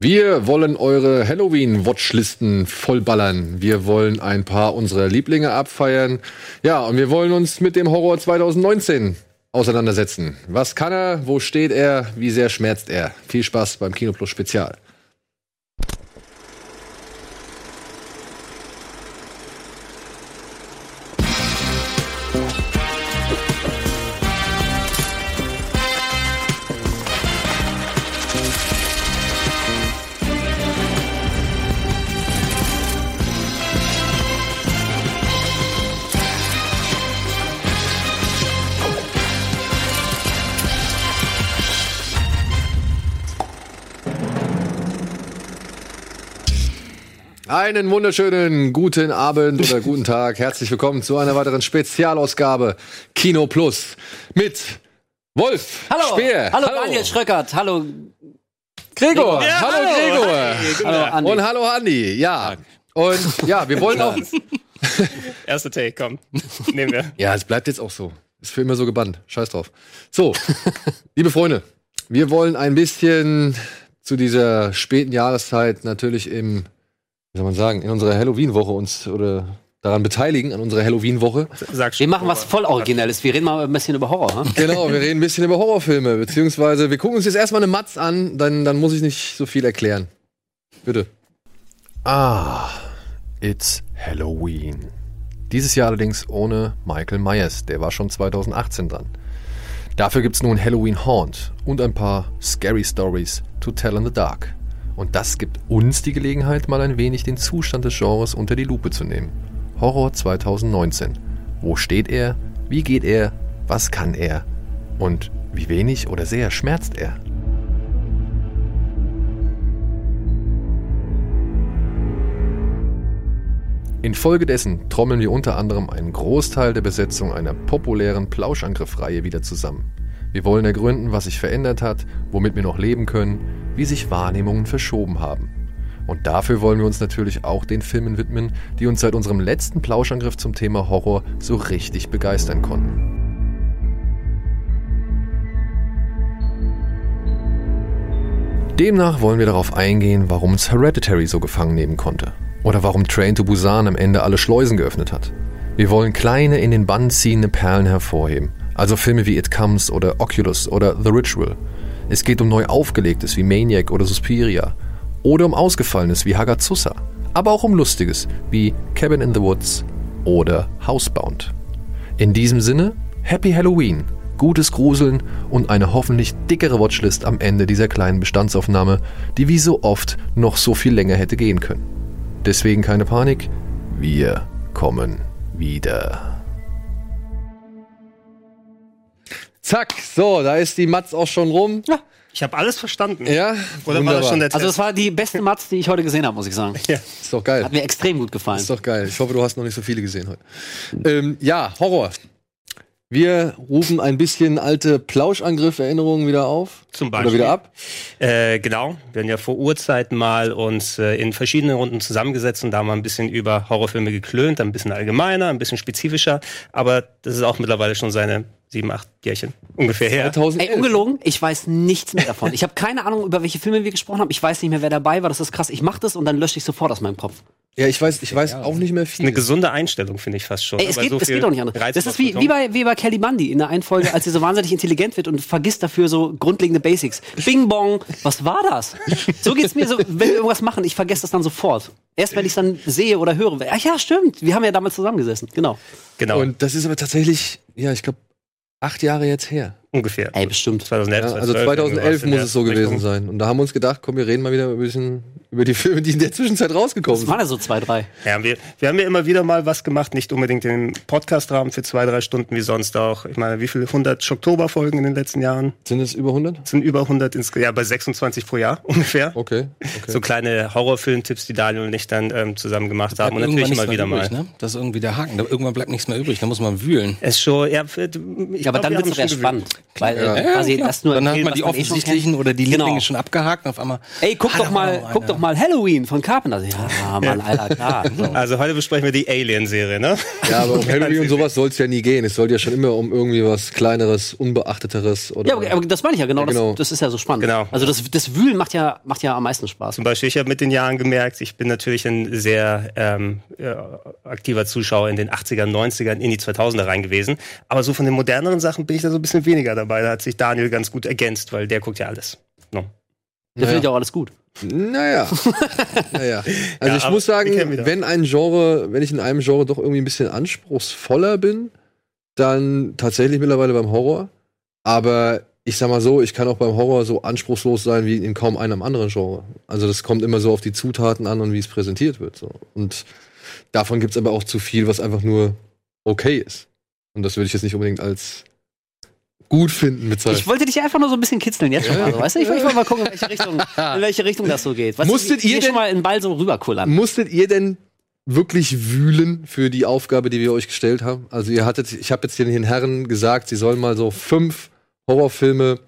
Wir wollen eure Halloween-Watchlisten vollballern. Wir wollen ein paar unserer Lieblinge abfeiern. Ja, und wir wollen uns mit dem Horror 2019 auseinandersetzen. Was kann er? Wo steht er? Wie sehr schmerzt er? Viel Spaß beim Kino Plus Spezial. Einen wunderschönen guten Abend oder guten Tag. Herzlich willkommen zu einer weiteren Spezialausgabe Kino Plus mit Wolf Hallo, Speer. hallo, Daniel Schröckert, hallo. Gregor. Ja, hallo, hallo. Gregor. Hi. Hallo, Andi. Und hallo Andi. Ja. Und ja, wir wollen auch. Erster Take, komm. Nehmen wir. Ja, es bleibt jetzt auch so. Ist für immer so gebannt. Scheiß drauf. So, liebe Freunde, wir wollen ein bisschen zu dieser späten Jahreszeit natürlich im, wie soll man sagen, in unserer Halloween-Woche uns oder daran beteiligen, an unserer Halloween-Woche. Sag schon. Wir machen was voll Originelles. Wir reden mal ein bisschen über Horror. Hm? Genau, wir reden ein bisschen über Horrorfilme, beziehungsweise wir gucken uns jetzt erstmal eine Matz an, dann, dann muss ich nicht so viel erklären. Bitte. Ah, it's Halloween. Dieses Jahr allerdings ohne Michael Myers, der war schon 2018 dran. Dafür gibt's nun Halloween Haunt und ein paar Scary Stories to tell in the dark. Und das gibt uns die Gelegenheit, mal ein wenig den Zustand des Genres unter die Lupe zu nehmen. Horror 2019. Wo steht er? Wie geht er? Was kann er? Und wie wenig oder sehr schmerzt er? Infolgedessen trommeln wir unter anderem einen Großteil der Besetzung einer populären Plauschangriffreihe wieder zusammen. Wir wollen ergründen, was sich verändert hat, womit wir noch leben können, wie sich Wahrnehmungen verschoben haben. Und dafür wollen wir uns natürlich auch den Filmen widmen, die uns seit unserem letzten Plauschangriff zum Thema Horror so richtig begeistern konnten. Demnach wollen wir darauf eingehen, warum uns Hereditary so gefangen nehmen konnte. Oder warum Train to Busan am Ende alle Schleusen geöffnet hat. Wir wollen kleine, in den Bann ziehende Perlen hervorheben. Also Filme wie It Comes oder Oculus oder The Ritual. Es geht um neu aufgelegtes wie Maniac oder Suspiria. Oder um ausgefallenes wie Hagazusa. Aber auch um lustiges wie Cabin in the Woods oder Housebound. In diesem Sinne, Happy Halloween, gutes Gruseln und eine hoffentlich dickere Watchlist am Ende dieser kleinen Bestandsaufnahme, die wie so oft noch so viel länger hätte gehen können. Deswegen keine Panik, wir kommen wieder. Zack, so, da ist die Matz auch schon rum. Ich habe alles verstanden. Ja, Oder war das schon der Test? Also es war die beste Matz, die ich heute gesehen habe, muss ich sagen. Ist doch geil. Hat mir extrem gut gefallen. Ist doch geil. Ich hoffe, du hast noch nicht so viele gesehen heute. Ähm, ja, Horror. Wir rufen ein bisschen alte Plauschangriff-Erinnerungen wieder auf. Zum Oder Beispiel. wieder ab. Äh, genau. Wir haben ja vor Urzeiten mal uns äh, in verschiedenen Runden zusammengesetzt und da mal ein bisschen über Horrorfilme geklönt, ein bisschen allgemeiner, ein bisschen spezifischer. Aber das ist auch mittlerweile schon seine sieben, acht Jährchen ungefähr her. 2011. Ey, ungelogen, ich weiß nichts mehr davon. Ich habe keine Ahnung, über welche Filme wir gesprochen haben. Ich weiß nicht mehr, wer dabei war. Das ist krass. Ich mache das und dann lösche ich sofort aus meinem Kopf. Ja, ich weiß, ich weiß auch nicht mehr viel. Eine gesunde Einstellung, finde ich fast schon. Ey, es Weil geht, so es geht doch nicht anders. Das ist wie, wie, bei, wie bei Kelly Bundy in der einen Folge, als sie so wahnsinnig intelligent wird und vergisst dafür so grundlegende Basics. Bing bong, was war das? So geht's mir so, wenn wir irgendwas machen, ich vergesse das dann sofort. Erst wenn ich dann sehe oder höre, ach ja, stimmt, wir haben ja damals zusammengesessen. Genau. Genau, Und das ist aber tatsächlich, ja, ich glaube, acht Jahre jetzt her. Ungefähr. Ey, bestimmt. 2011, Ja, also 2012 2011 irgendwas in muss es so gewesen Richtung. sein. Und da haben wir uns gedacht, komm, wir reden mal wieder ein bisschen über die Filme, die in der Zwischenzeit rausgekommen Das sind. waren ja so zwei, drei. Ja, wir, wir haben ja immer wieder mal was gemacht, nicht unbedingt im Podcast-Rahmen für zwei, drei Stunden wie sonst auch. Ich meine, wie viele 100 Schocktober-Folgen in den letzten Jahren? Sind es über 100? Das sind über 100 insgesamt, ja, bei 26 pro Jahr ungefähr. Okay, okay. So kleine Horrorfilm-Tipps, die Daniel und ich dann ähm, zusammen gemacht haben. Und natürlich immer wieder mehr mal. übrig, ne? Das ist irgendwie der Haken. Da, irgendwann bleibt nichts mehr übrig. Da muss man wühlen. Es schon, ja, ich Ja, aber glaub, dann wir wird es spannend. Weil äh, Ja. quasi klar. das nur Dann hat man die offensichtlichen oder die Genau. Lieblinge schon abgehakt und auf einmal. Ey, guck Ah, doch mal, guck doch mal Halloween von Carpenter. Ja, Mann, Alter, klar. So. Also heute besprechen wir die Alien-Serie, ne? Ja, aber um Halloween und sowas soll es ja nie gehen. Es soll ja schon immer um irgendwie was Kleineres, Unbeachteteres oder. Ja, aber, aber das meine ich ja genau, Ja, genau. Das, das ist ja so spannend. Genau. Also das, das Wühlen macht ja, macht ja am meisten Spaß. Zum Beispiel, ich habe mit den Jahren gemerkt, ich bin natürlich ein sehr ähm, äh, aktiver Zuschauer in den 80ern, 90ern, in die 2000er rein gewesen. Aber so von den moderneren Sachen bin ich da so ein bisschen weniger dabei. Da hat sich Daniel ganz gut ergänzt, weil der guckt ja alles. No. Der findet ja auch alles gut. Naja. naja. Also Ja, ich muss sagen, wenn ein Genre, wenn ich in einem Genre doch irgendwie ein bisschen anspruchsvoller bin, dann tatsächlich mittlerweile beim Horror. Aber ich sag mal so, ich kann auch beim Horror so anspruchslos sein wie in kaum einem anderen Genre. Also das kommt immer so auf die Zutaten an und wie es präsentiert wird. So. Und davon gibt's aber auch zu viel, was einfach nur okay ist. Und das würde ich jetzt nicht unbedingt als gut finden bezeichnen. Ich wollte dich einfach nur so ein bisschen kitzeln jetzt schon mal. So, weißt du? Ich wollte mal gucken, in welche Richtung, in welche Richtung das so geht. Weißt Musstet ihr hier schon denn- mal einen Ball so rüberkullern? Musstet ihr denn wirklich wühlen für die Aufgabe, die wir euch gestellt haben? Also ihr hattet, ich habe jetzt den Herren gesagt, sie sollen mal so fünf Horrorfilme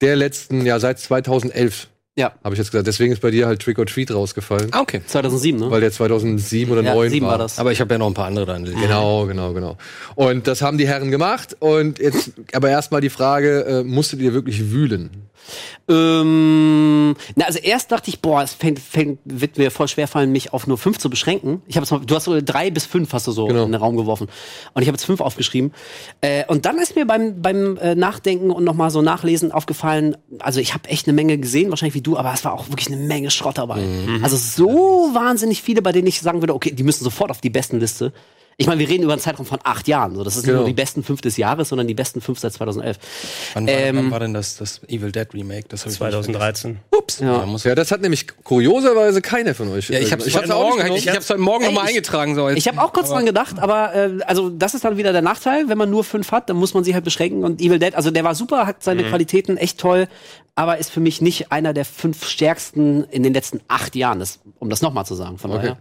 der letzten, ja seit 2011, Ja. habe ich jetzt gesagt. Deswegen ist bei dir halt Trick or Treat rausgefallen, Ah, okay. 2007, ne? weil der 2007 oder ja, 2009 sieben war. war das. Aber ich habe ja noch ein paar andere dann. Genau, genau, genau. Und das haben die Herren gemacht. Und jetzt aber erstmal die Frage, äh, musstet ihr wirklich wühlen? Ähm, na, also erst dachte ich, boah, es fängt, fängt, wird mir voll schwer fallen, mich auf nur fünf zu beschränken. Ich habe jetzt mal, du hast so drei bis fünf hast du so Genau. in den Raum geworfen. Und ich habe jetzt fünf aufgeschrieben. Äh, und dann ist mir beim, beim äh, Nachdenken und nochmal so Nachlesen aufgefallen, also ich habe echt eine Menge gesehen, wahrscheinlich wie du, aber es war auch wirklich eine Menge Schrott dabei. Also so wahnsinnig viele, bei denen ich sagen würde, okay, die müssen sofort auf die besten Liste. Ich meine, wir reden über einen Zeitraum von acht Jahren. So, das ist nicht Genau. nur die besten fünf des Jahres, sondern die besten fünf seit 2011. Wann war, Ähm, wann war denn das, das Evil Dead Remake? Das hab ich nicht 2013. vergessen. Ups. Ja. Ja, das hat nämlich kurioserweise keiner von euch. ja ich habe ich es hab's heute auch Morgen, nicht ich, ich hab's heute Morgen Ey, nochmal ich- eingetragen. So Ich habe auch kurz dran gedacht, aber äh, also das ist dann wieder der Nachteil, wenn man nur fünf hat, dann muss man sich halt beschränken. Und Evil Dead, also der war super, hat seine Qualitäten echt toll, aber ist für mich nicht einer der fünf stärksten in den letzten acht Jahren, das, um das nochmal zu sagen. Von Okay. daher.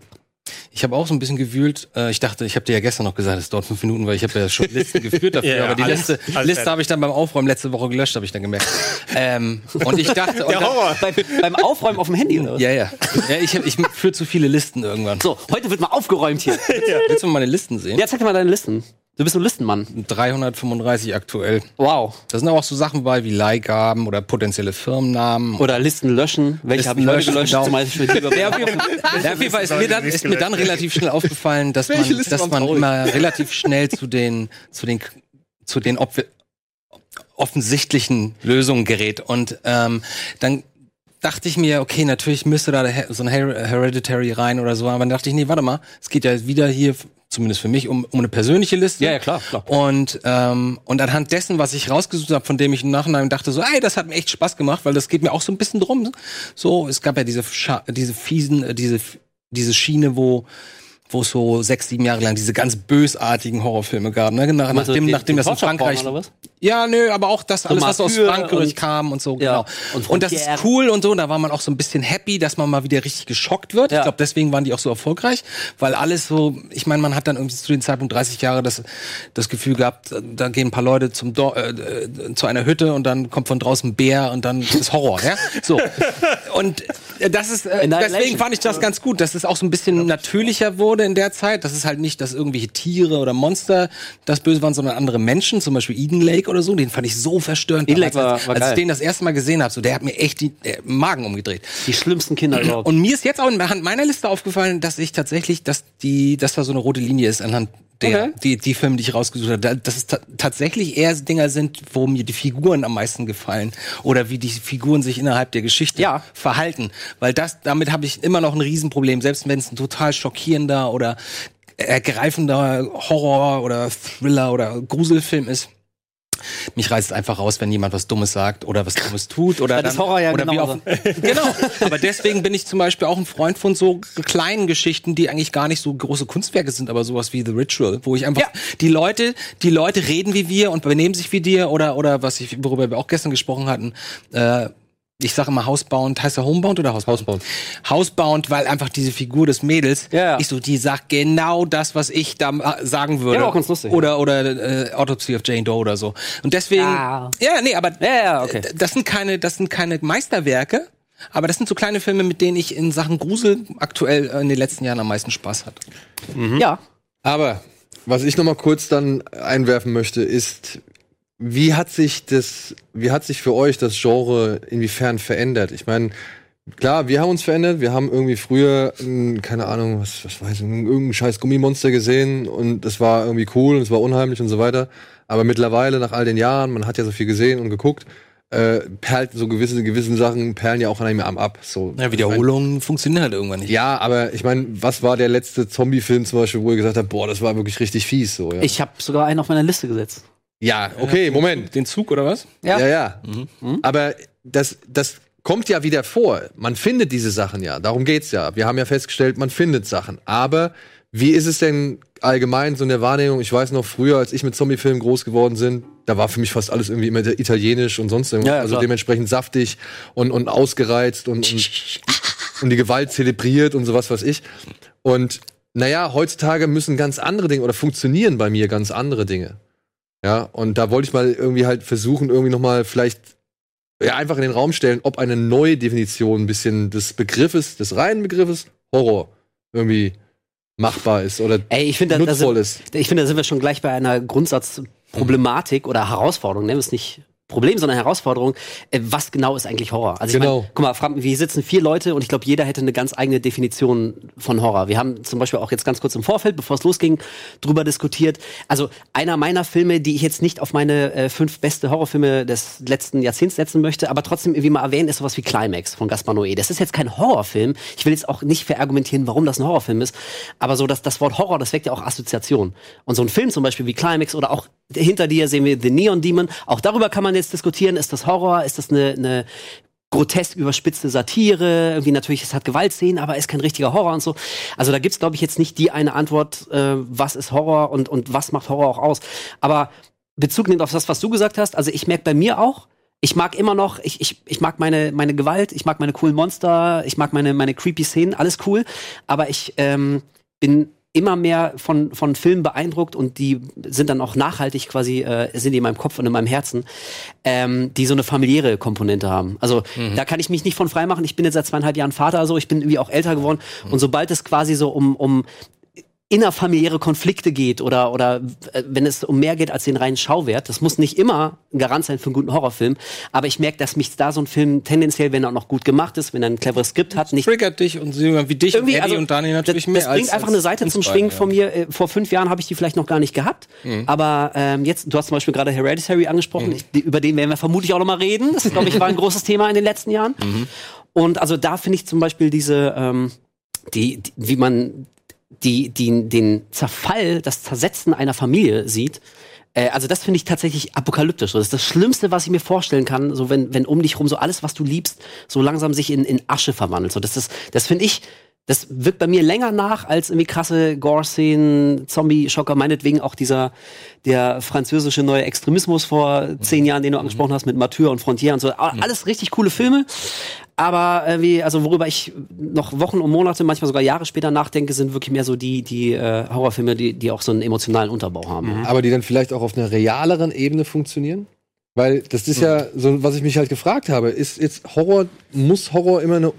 Ich habe auch so ein bisschen gewühlt. Äh, ich dachte, ich habe dir ja gestern noch gesagt, es dauert fünf Minuten, weil ich habe ja schon Listen geführt dafür. Ja, aber die alles- Liste, alles Liste habe ich dann beim Aufräumen letzte Woche gelöscht, habe ich dann gemerkt. ähm, und ich dachte, und dann. Bei, beim Aufräumen auf dem Handy, oder? ja, ja, ja, ich, hab- ich führe zu viele Listen irgendwann. So, heute wird mal aufgeräumt hier. Willst du mal meine Listen sehen? Ja, zeig dir mal deine Listen. Du bist so ein Listenmann. 335 aktuell. Wow. Da sind aber auch so Sachen bei wie Leihgaben oder potenzielle Firmennamen. Oder Listen löschen. Welche habe ich heute gelöscht? genau. Zum Beispiel Ja, auf jeden Fall, auf jeden Fall ist, mir dann, ist mir dann relativ schnell aufgefallen, dass Welche man, dass man traurig? immer relativ schnell zu den, zu den, zu den ob offensichtlichen Lösungen gerät. Und ähm, dann dachte ich mir, okay, natürlich müsste da so ein Her Hereditary rein oder so, aber dann dachte ich, nee, warte mal, es geht ja wieder hier, zumindest für mich, um, um eine persönliche Liste. Ja, ja, klar, klar. Und, ähm, und anhand dessen, was ich rausgesucht habe, von dem ich im Nachhinein dachte, so, ey, das hat mir echt Spaß gemacht, weil das geht mir auch so ein bisschen drum. So, es gab ja diese, Scha diese fiesen, äh, diese, diese Schiene, wo wo es so sechs, sieben Jahre lang diese ganz bösartigen Horrorfilme gab, ne? Nach, nachdem, den- nachdem den das in Frankreich. Ja, nö, aber auch das alles, was aus Frankreich und- kam und so, Ja, genau. und Und, das ist cool und so, da war man auch so ein bisschen happy, dass man mal wieder richtig geschockt wird. Ja. Ich glaube, deswegen waren die auch so erfolgreich, weil alles so, ich meine, man hat dann irgendwie zu dem Zeitpunkt 30 Jahre das, das Gefühl gehabt, da gehen ein paar Leute zum Dor äh, äh, zu einer Hütte und dann kommt von draußen ein Bär und dann ist Horror, ja? So. Und äh, das ist, äh, deswegen fand ich das ganz gut, dass es auch so ein bisschen natürlicher wurde in der Zeit. Das ist halt nicht, dass irgendwelche Tiere oder Monster das Böse waren, sondern andere Menschen, zum Beispiel Eden Lake oder so. Den fand ich so verstörend. Eden Lake damals, war- als, war als geil. ich den das erste Mal gesehen habe, so der hat mir echt die äh, Magen umgedreht. Die schlimmsten Kinder überhaupt. Und mir ist jetzt auch anhand meiner Liste aufgefallen, dass ich tatsächlich, dass die, dass da so eine rote Linie ist anhand der, Okay. die, die Filme, die ich rausgesucht habe, da- dass es ta tatsächlich eher Dinger sind, wo mir die Figuren am meisten gefallen oder wie die Figuren sich innerhalb der Geschichte Ja. verhalten. Weil das, damit habe ich immer noch ein Riesenproblem, selbst wenn es ein total schockierender oder ergreifender Horror oder Thriller oder Gruselfilm ist. Mich reißt es einfach raus, wenn jemand was Dummes sagt oder was Dummes tut oder Das dann- Horror ja oder wie genauso. auf, genau. Aber deswegen bin ich zum Beispiel auch ein Freund von so kleinen Geschichten, die eigentlich gar nicht so große Kunstwerke sind, aber sowas wie The Ritual, wo ich einfach Ja. die Leute, die Leute reden wie wir und benehmen sich wie dir oder oder was ich worüber wir auch gestern gesprochen hatten. Äh, ich sage immer Housebound, heißt er Homebound oder Housebound? Housebound. Housebound, weil einfach diese Figur des Mädels, Ja. ich so, die sagt genau das, was ich da sagen würde. Ja, auch ganz lustig. Oder oder äh, Autopsy of Jane Doe oder so. Und deswegen, Ah. ja, nee, aber Ja, ja, okay. das sind keine, das sind keine Meisterwerke. Aber das sind so kleine Filme, mit denen ich in Sachen Grusel aktuell äh, in den letzten Jahren am meisten Spaß hatte. Ja. Aber was ich noch mal kurz dann einwerfen möchte, ist, wie hat sich das, wie hat sich für euch das Genre inwiefern verändert? Ich meine, klar, wir haben uns verändert. Wir haben irgendwie früher, keine Ahnung, was, was weiß ich, irgendein scheiß Gummimonster gesehen und das war irgendwie cool und es war unheimlich und so weiter. Aber mittlerweile, nach all den Jahren, man hat ja so viel gesehen und geguckt, äh, perlt so gewisse, gewisse Sachen perlen ja auch an einem Arm ab. So, Ja, Wiederholungen funktionieren halt irgendwann nicht. Ja, aber ich meine, was war der letzte Zombie-Film zum Beispiel, wo ihr gesagt habt, boah, das war wirklich richtig fies, so, ja? Ich habe sogar einen auf meiner Liste gesetzt. Ja, okay, Moment. Den Zug oder was? Ja. Ja, ja. Aber das, das kommt ja wieder vor. Man findet diese Sachen ja. Darum geht's ja. Wir haben ja festgestellt, man findet Sachen. Aber wie ist es denn allgemein so in der Wahrnehmung? Ich weiß noch früher, als ich mit Zombie-Filmen groß geworden bin, da war für mich fast alles irgendwie immer italienisch und sonst irgendwas. Ja, ja, also klar. dementsprechend saftig und, und ausgereizt und, und, und die Gewalt zelebriert und sowas weiß ich. Und naja, heutzutage müssen ganz andere Dinge oder funktionieren bei mir ganz andere Dinge. Ja, und da wollte ich mal irgendwie halt versuchen, irgendwie nochmal vielleicht ja, einfach in den Raum stellen, ob eine neue Definition ein bisschen des Begriffes, des reinen Begriffes Horror irgendwie machbar ist oder Ey, ich finde, da, da, sind- ist. ich finde, da sind wir schon gleich bei einer Grundsatzproblematik oder Herausforderung. Nennen wir es nicht Problem, sondern Herausforderung. Äh, was genau ist eigentlich Horror? Also ich Genau. mein, guck mal, Frank, wir sitzen vier Leute und ich glaube, jeder hätte eine ganz eigene Definition von Horror. Wir haben zum Beispiel auch jetzt ganz kurz im Vorfeld, bevor es losging, drüber diskutiert. Also einer meiner Filme, die ich jetzt nicht auf meine äh, fünf beste Horrorfilme des letzten Jahrzehnts setzen möchte, aber trotzdem irgendwie mal erwähnen, ist sowas wie Climax von Gaspar Noé. Das ist jetzt kein Horrorfilm. Ich will jetzt auch nicht verargumentieren, warum das ein Horrorfilm ist, aber so dass das Wort Horror, das weckt ja auch Assoziationen. Und so ein Film zum Beispiel wie Climax oder auch hinter dir sehen wir The Neon Demon. Auch darüber kann man jetzt diskutieren. Ist das Horror? Ist das eine, eine grotesk überspitzte Satire? Irgendwie natürlich, es hat Gewaltszenen, aber ist kein richtiger Horror und so. Also da gibt's glaube ich, jetzt nicht die eine Antwort, äh, was ist Horror und, und was macht Horror auch aus. Aber Bezug nimmt auf das, was du gesagt hast. Also ich merke bei mir auch, ich mag immer noch, ich, ich, ich mag meine, meine Gewalt, ich mag meine coolen Monster, ich mag meine, meine creepy Szenen, alles cool. Aber ich ähm, bin immer mehr von, von Filmen beeindruckt und die sind dann auch nachhaltig quasi, äh, sind in meinem Kopf und in meinem Herzen, ähm, die so eine familiäre Komponente haben. Also da kann ich mich nicht von frei machen. Ich bin jetzt seit zweieinhalb Jahren Vater, also ich bin irgendwie auch älter geworden. Und sobald es quasi so um, um innerfamiliäre Konflikte geht oder oder äh, wenn es um mehr geht als den reinen Schauwert, das muss nicht immer ein Garant sein für einen guten Horrorfilm, aber ich merke, dass mich da so ein Film tendenziell, wenn er auch noch gut gemacht ist, wenn er ein cleveres Skript hat, nicht Triggert dich und wie dich und Eddie und Daniel natürlich das, mehr das bringt als, einfach als eine Seite zum Schwingen ja. von mir. Äh, Vor fünf Jahren habe ich die vielleicht noch gar nicht gehabt, aber ähm, jetzt, du hast zum Beispiel gerade Hereditary angesprochen, ich, die, über den werden wir vermutlich auch noch mal reden. Das glaube ich war ein großes Thema in den letzten Jahren. Und also da finde ich zum Beispiel diese, ähm, die, die, wie man die, die, den Zerfall, das Zersetzen einer Familie sieht. Äh, also das finde ich tatsächlich apokalyptisch. Das ist das Schlimmste, was ich mir vorstellen kann, so wenn, wenn um dich rum so alles, was du liebst, so langsam sich in, in Asche verwandelt. So, das ist, das finde ich, das wirkt bei mir länger nach als irgendwie krasse Gore-Szenen, Zombie-Schocker, meinetwegen auch dieser, der französische neue Extremismus vor zehn Jahren, den du angesprochen hast, mit Mathieu und Frontier und so. Alles richtig coole Filme. Aber irgendwie, also worüber ich noch Wochen und Monate, manchmal sogar Jahre später nachdenke, sind wirklich mehr so die, die äh, Horrorfilme, die, die auch so einen emotionalen Unterbau haben. Aber die dann vielleicht auch auf einer realeren Ebene funktionieren? Weil das ist ja so, was ich mich halt gefragt habe, ist jetzt Horror, muss Horror immer eine,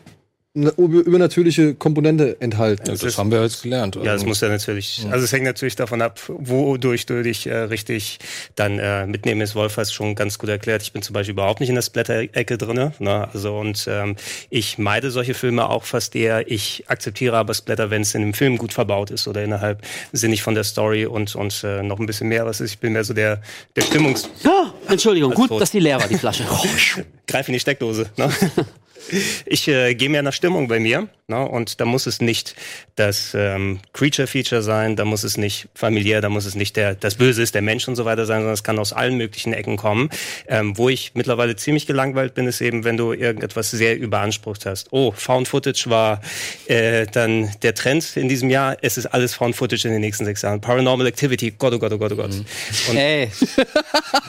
übernatürliche Komponente enthalten? Ja, das haben wir jetzt gelernt. Ja, es muss ja natürlich, also es hängt natürlich davon ab, wodurch du dich äh, richtig dann äh, mitnehmen ist. Wolf hat es schon ganz gut erklärt. Ich bin zum Beispiel überhaupt nicht in der Splatter-Ecke drinne. Ne? Also und ähm, ich meide solche Filme auch fast eher. Ich akzeptiere aber Splatter, wenn es in dem Film gut verbaut ist oder innerhalb sinnig von der Story und und äh, noch ein bisschen mehr was ist. Ich bin mehr so der der Stimmungs Ah, Entschuldigung, gut, tot. dass die leer war, die Flasche. greif in die Steckdose. Ne? Ich äh, gehe mehr nach Stimmung bei mir. Ne? Und da muss es nicht das ähm, Creature-Feature sein, da muss es nicht familiär, da muss es nicht der, das Böse ist der Mensch und so weiter sein, sondern es kann aus allen möglichen Ecken kommen. Ähm, wo ich mittlerweile ziemlich gelangweilt bin, ist eben, wenn du irgendetwas sehr überansprucht hast. Oh, Found Footage war äh, dann der Trend in diesem Jahr. Es ist alles Found Footage in den nächsten sechs Jahren. Paranormal Activity, Gott, oh Gott, oh Gott, oh Gott. Und Ey.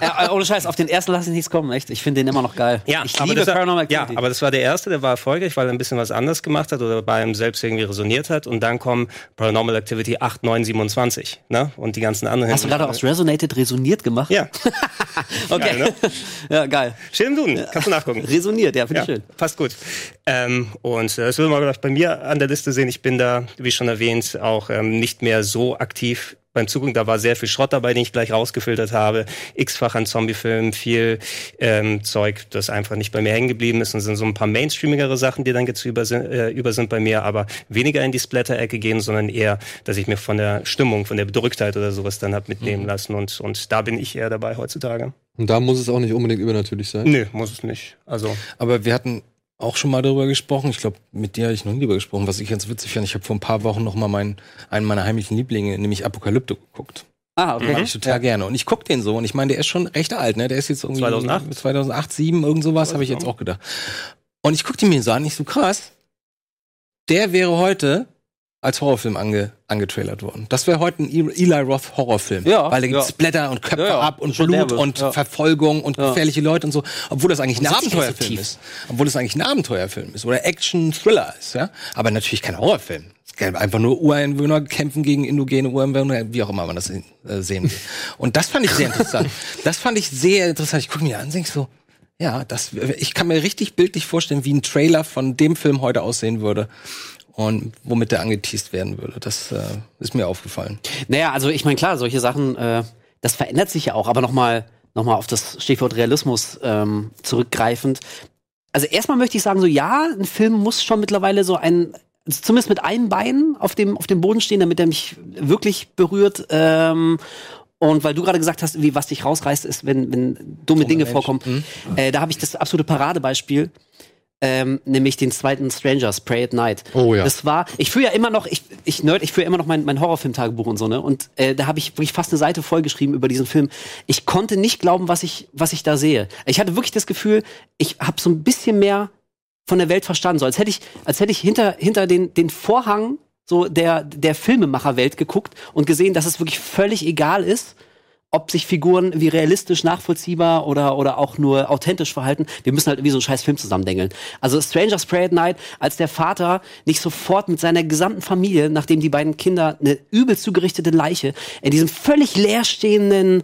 ja, ohne Scheiß, auf den ersten lasse ich nichts kommen, echt. Ich finde den immer noch geil. Ja, ich liebe war, Paranormal Ja, Activity. aber das war der erste, der war erfolgreich, weil er ein bisschen was anders gemacht hat oder bei einem selbst irgendwie resoniert hat. Und dann kommen Paranormal Activity 8, 9, 27, ne? Und die ganzen anderen. Hast du gerade aus Resonated resoniert gemacht? Ja. Okay. Geil, ne? Ja, geil. Steht im Duden, kannst du nachgucken. Resoniert, ja, finde Ja, ich schön. passt gut. Ähm, und äh, das würde man bei mir an der Liste sehen. Ich bin da, wie schon erwähnt, auch ähm, nicht mehr so aktiv beim Zugucken. Da war sehr viel Schrott dabei, den ich gleich rausgefiltert habe. X-fach an Zombiefilmen, viel ähm, Zeug, das einfach nicht bei mir hängen geblieben ist. Und sind so ein paar mainstreamigere Sachen, die dann jetzt über sind, äh, über sind bei mir, aber weniger in die Splatter-Ecke gehen, sondern eher, dass ich mir von der Stimmung, von der Bedrücktheit oder sowas dann hab mitnehmen lassen. Und, und da bin ich eher dabei heutzutage. Und da muss es auch nicht unbedingt übernatürlich sein. Nö, muss es nicht. Also Aber wir hatten auch schon mal darüber gesprochen. Ich glaube, mit dir habe ich noch nie darüber gesprochen, was ich ganz witzig fand. Ich habe vor ein paar Wochen noch mal meinen, einen meiner heimlichen Lieblinge, nämlich Apokalypto, geguckt. Ah, okay. Mag ich total gerne. Und ich guck den so und ich meine, der ist schon recht alt, ne? Der ist jetzt irgendwie 2008? 2008, 7, irgend sowas, habe ich jetzt auch gedacht. Und ich guck den mir so an, nicht so krass. Der wäre heute als Horrorfilm ange, angetrailert worden. Das wäre heute ein E- Eli Roth Horrorfilm. Ja, Weil da gibt's ja. Blätter und Köpfe Ja, ab und Blut derbe. und. Verfolgung und gefährliche Leute und so. Obwohl das eigentlich ein so Abenteuerfilm ist. Obwohl es eigentlich ein Abenteuerfilm ist oder Action-Thriller ist, ja. Aber natürlich kein Horrorfilm. Einfach nur Ureinwohner kämpfen gegen indogene Ureinwohner, wie auch immer man das äh, sehen will. Und das fand ich sehr interessant. Das fand ich sehr interessant. Ich gucke mir an und denk so, ja, das, ich kann mir richtig bildlich vorstellen, wie ein Trailer von dem Film heute aussehen würde und womit der angeteased werden würde. Das äh, ist mir aufgefallen. Naja, also ich meine, klar, solche Sachen, äh, das verändert sich ja auch, aber nochmal noch mal auf das Stichwort Realismus ähm, zurückgreifend. Also erstmal möchte ich sagen, so ja, ein Film muss schon mittlerweile so ein, also zumindest mit einem Bein auf dem, auf dem Boden stehen, damit er mich wirklich berührt. Ähm, und weil du gerade gesagt hast, wie was dich rausreißt, ist, wenn, wenn dumme Dinge vorkommen. Äh, da habe ich das absolute Paradebeispiel. Ähm, nämlich den zweiten Strangers, Pray at Night. Oh ja. Das war, ich führe ja immer noch, ich, ich nerd, ich führe immer noch mein, mein Horrorfilm-Tagebuch und so, ne? Und äh, da habe ich wirklich fast eine Seite vollgeschrieben über diesen Film. Ich konnte nicht glauben, was ich, was ich da sehe. Ich hatte wirklich das Gefühl, ich habe so ein bisschen mehr von der Welt verstanden. So als hätte ich, als hätte ich hinter, hinter den, den Vorhang so der, der Filmemacherwelt geguckt und gesehen, dass es wirklich völlig egal ist, ob sich Figuren wie realistisch, nachvollziehbar oder, oder auch nur authentisch verhalten. Wir müssen halt wie so einen scheiß Film zusammendengeln. Also Strangers Pray at Night, als der Vater nicht sofort mit seiner gesamten Familie, nachdem die beiden Kinder eine übel zugerichtete Leiche in diesem völlig leerstehenden,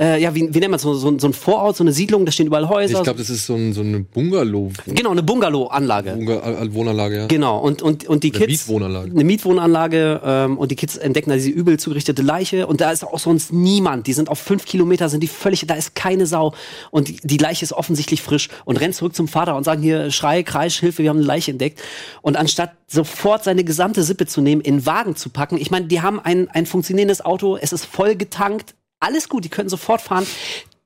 äh, ja, wie, wie nennt man so, so, so ein Vorort, so eine Siedlung, da stehen überall Häuser. Ich glaube, das ist so, ein, so eine Bungalow. genau, eine Bungalow-Anlage. Bunga- Wohnanlage, ja. Genau, und, und, und die Eine Kids. Mietwohnanlage. Eine Mietwohnanlage, ähm, und die Kids entdecken da diese übel zugerichtete Leiche und da ist auch sonst niemand. Die sind auf fünf Kilometer, sind die völlig, da ist keine Sau. Und die, die Leiche ist offensichtlich frisch und rennt zurück zum Vater und sagen hier, Schrei, Kreisch, Hilfe, wir haben eine Leiche entdeckt. Und anstatt sofort seine gesamte Sippe zu nehmen, in Wagen zu packen, ich meine, die haben ein, ein funktionierendes Auto, es ist voll getankt, alles gut, die können sofort fahren.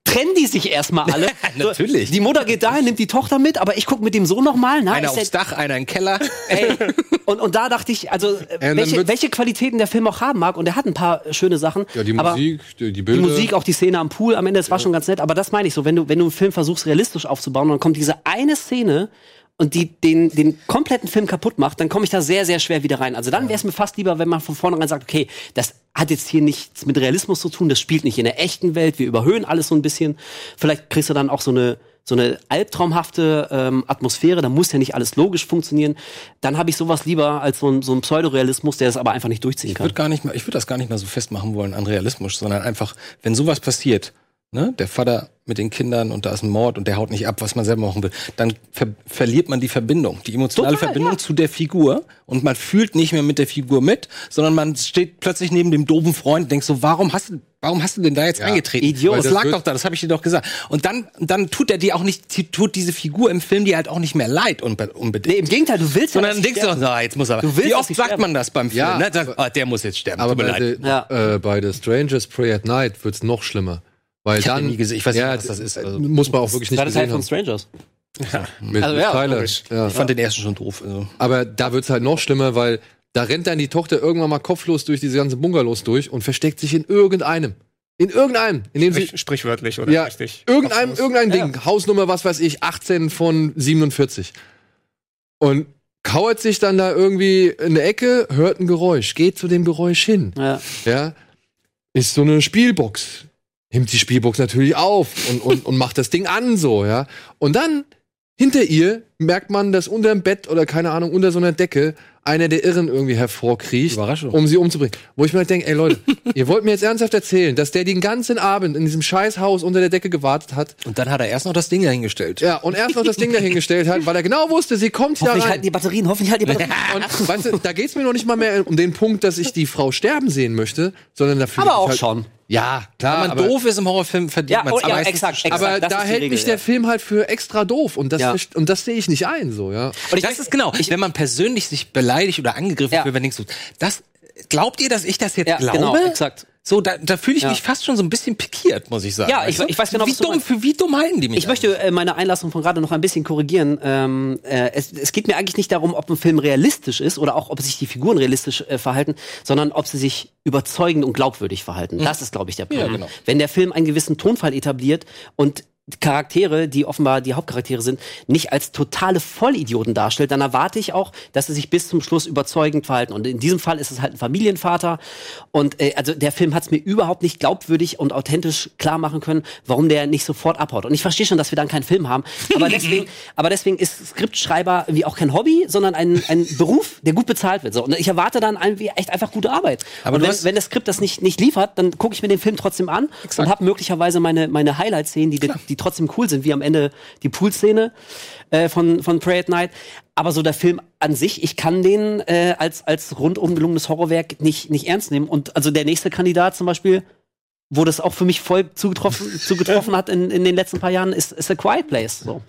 Trennen die sich erstmal alle. Natürlich. Die Mutter geht dahin, nimmt die Tochter mit, aber ich gucke mit dem Sohn noch mal. Na, Einer der- aufs Dach, einer im Keller. Ey, und, und da dachte ich, also welche, welche Qualitäten der Film auch haben mag, und er hat ein paar schöne Sachen. Ja, die Musik, die, die die Bilder. Musik, auch die Szene am Pool am Ende, das war schon ganz nett, aber das meine ich so, wenn du, wenn du einen Film versuchst, realistisch aufzubauen, und dann kommt diese eine Szene und die den, den kompletten Film kaputt macht, dann komme ich da sehr, sehr schwer wieder rein. Also dann wäre es mir fast lieber, wenn man von vornherein sagt, okay, das hat jetzt hier nichts mit Realismus zu tun, das spielt nicht in der echten Welt, wir überhöhen alles so ein bisschen. Vielleicht kriegst du dann auch so eine so eine albtraumhafte ähm, Atmosphäre, da muss ja nicht alles logisch funktionieren. Dann habe ich sowas lieber als so ein, so ein Pseudorealismus, der das aber einfach nicht durchziehen Ich kann. würde gar nicht mal, ich würde das gar nicht mal so festmachen wollen an Realismus, sondern einfach, wenn sowas passiert, ne, der Vater mit den Kindern und da ist ein Mord und der haut nicht ab, was man selber machen will, dann ver verliert man die Verbindung, die emotionale Total, Verbindung ja. zu der Figur und man fühlt nicht mehr mit der Figur mit, sondern man steht plötzlich neben dem doofen Freund und denkt so, warum hast du Warum hast du denn da jetzt Ja, eingetreten? Idiot. Das das lag doch da, das habe ich dir doch gesagt. Und dann, dann tut er dir auch nicht, tut diese Figur im Film dir halt auch nicht mehr leid unbe- unbedingt. Nee, im Gegenteil, du willst Sondern ja, dann denkst du, sterben. na, jetzt muss er. Du willst, Wie oft sagt sterben. man das beim Film? Ja, ne? Sagt, ah, der muss jetzt sterben. Aber Tut mir bei, leid. The, Ja. äh, bei The Strangers Pray at Night wird's noch schlimmer. Weil Ich dann, nie gesehen. Ich weiß nicht, ja, was das ist. Also- muss man auch wirklich nicht Teil gesehen von haben. Strangers. Mit, Also mit ja, Tyler. logisch. Ja. Ich fand den ersten schon doof. Also. Aber da wird's halt noch schlimmer, weil da rennt dann die Tochter irgendwann mal kopflos durch diese ganzen Bungalows durch und versteckt sich in irgendeinem. In irgendeinem. In dem sie, Sprich, sprichwörtlich oder ja, richtig. irgendeinem, Kopflos. irgendein Ding. Hausnummer, was weiß ich, 18 von 47. Und kauert sich dann da irgendwie in eine Ecke, hört ein Geräusch, geht zu dem Geräusch hin. Ja. ja, ist so eine Spielbox. Nimmt die Spielbox natürlich auf und, und, und macht das Ding an, so, ja. Und dann hinter ihr merkt man, dass unter dem Bett oder keine Ahnung, unter so einer Decke einer der Irren irgendwie hervorkriecht, um sie umzubringen. Wo ich mir halt denke, ey Leute, ihr wollt mir jetzt ernsthaft erzählen, dass der den ganzen Abend in diesem Scheißhaus unter der Decke gewartet hat Und dann hat er erst noch das Ding dahingestellt. ja, und erst noch das Ding dahingestellt hat, weil er genau wusste, sie kommt hier Hoffentlich rein. halten die Batterien, hoffentlich halten die Batterien. Und weißt du, da geht's mir noch nicht mal mehr um den Punkt, dass ich die Frau sterben sehen möchte, sondern dafür. Aber auch schon. Ja, klar. Wenn man aber, doof ist im Horrorfilm, verdient Ja, man oh, es. ja, meistens exakt, exakt. aber das da hält Regel, mich der ja. Film halt für extra doof und das, Ja. und das sehe ich nicht ein, so, ja. Und ich das ist genau, wenn man persönlich sich beleidigt oder angegriffen Ja. fühlt, wenn denkst du, das glaubt ihr, dass ich das jetzt Ja, glaube? genau, exakt. So, da, da fühle ich Ja. mich fast schon so ein bisschen pikiert, muss ich sagen. Ja, ich- ich weiß genau, wie dumm, für wie dumm halten die mich? Ich möchte äh, meine Einlassung von gerade noch ein bisschen korrigieren. Ähm, äh, es, es geht mir eigentlich nicht darum, ob ein Film realistisch ist oder auch, ob sich die Figuren realistisch äh, verhalten, sondern ob sie sich überzeugend und glaubwürdig verhalten. Das ist, glaube ich, der Punkt. Ja, genau. Wenn der Film einen gewissen Tonfall etabliert und Charaktere, die offenbar die Hauptcharaktere sind, nicht als totale Vollidioten darstellt, dann erwarte ich auch, dass sie sich bis zum Schluss überzeugend verhalten. Und in diesem Fall ist es halt ein Familienvater. Und äh, also der Film hat es mir überhaupt nicht glaubwürdig und authentisch klar machen können, warum der nicht sofort abhaut. Und ich verstehe schon, dass wir dann keinen Film haben. Aber deswegen, aber deswegen ist Skriptschreiber wie auch kein Hobby, sondern ein, ein Beruf, der gut bezahlt wird. So, und ich erwarte dann irgendwie echt einfach gute Arbeit. Aber und wenn, hast- wenn das Skript das nicht, nicht liefert, dann gucke ich mir den Film trotzdem an und habe möglicherweise meine, meine Highlight-Szenen, die, die trotzdem cool sind, wie am Ende die Pool-Szene äh, von, von Pray at Night. Aber so der Film an sich, ich kann den äh, als, als rundum gelungenes Horrorwerk nicht, nicht ernst nehmen. Und also der nächste Kandidat zum Beispiel, wo das auch für mich voll zugetroffen, zugetroffen hat in, in den letzten paar Jahren, ist, ist A Quiet Place. So.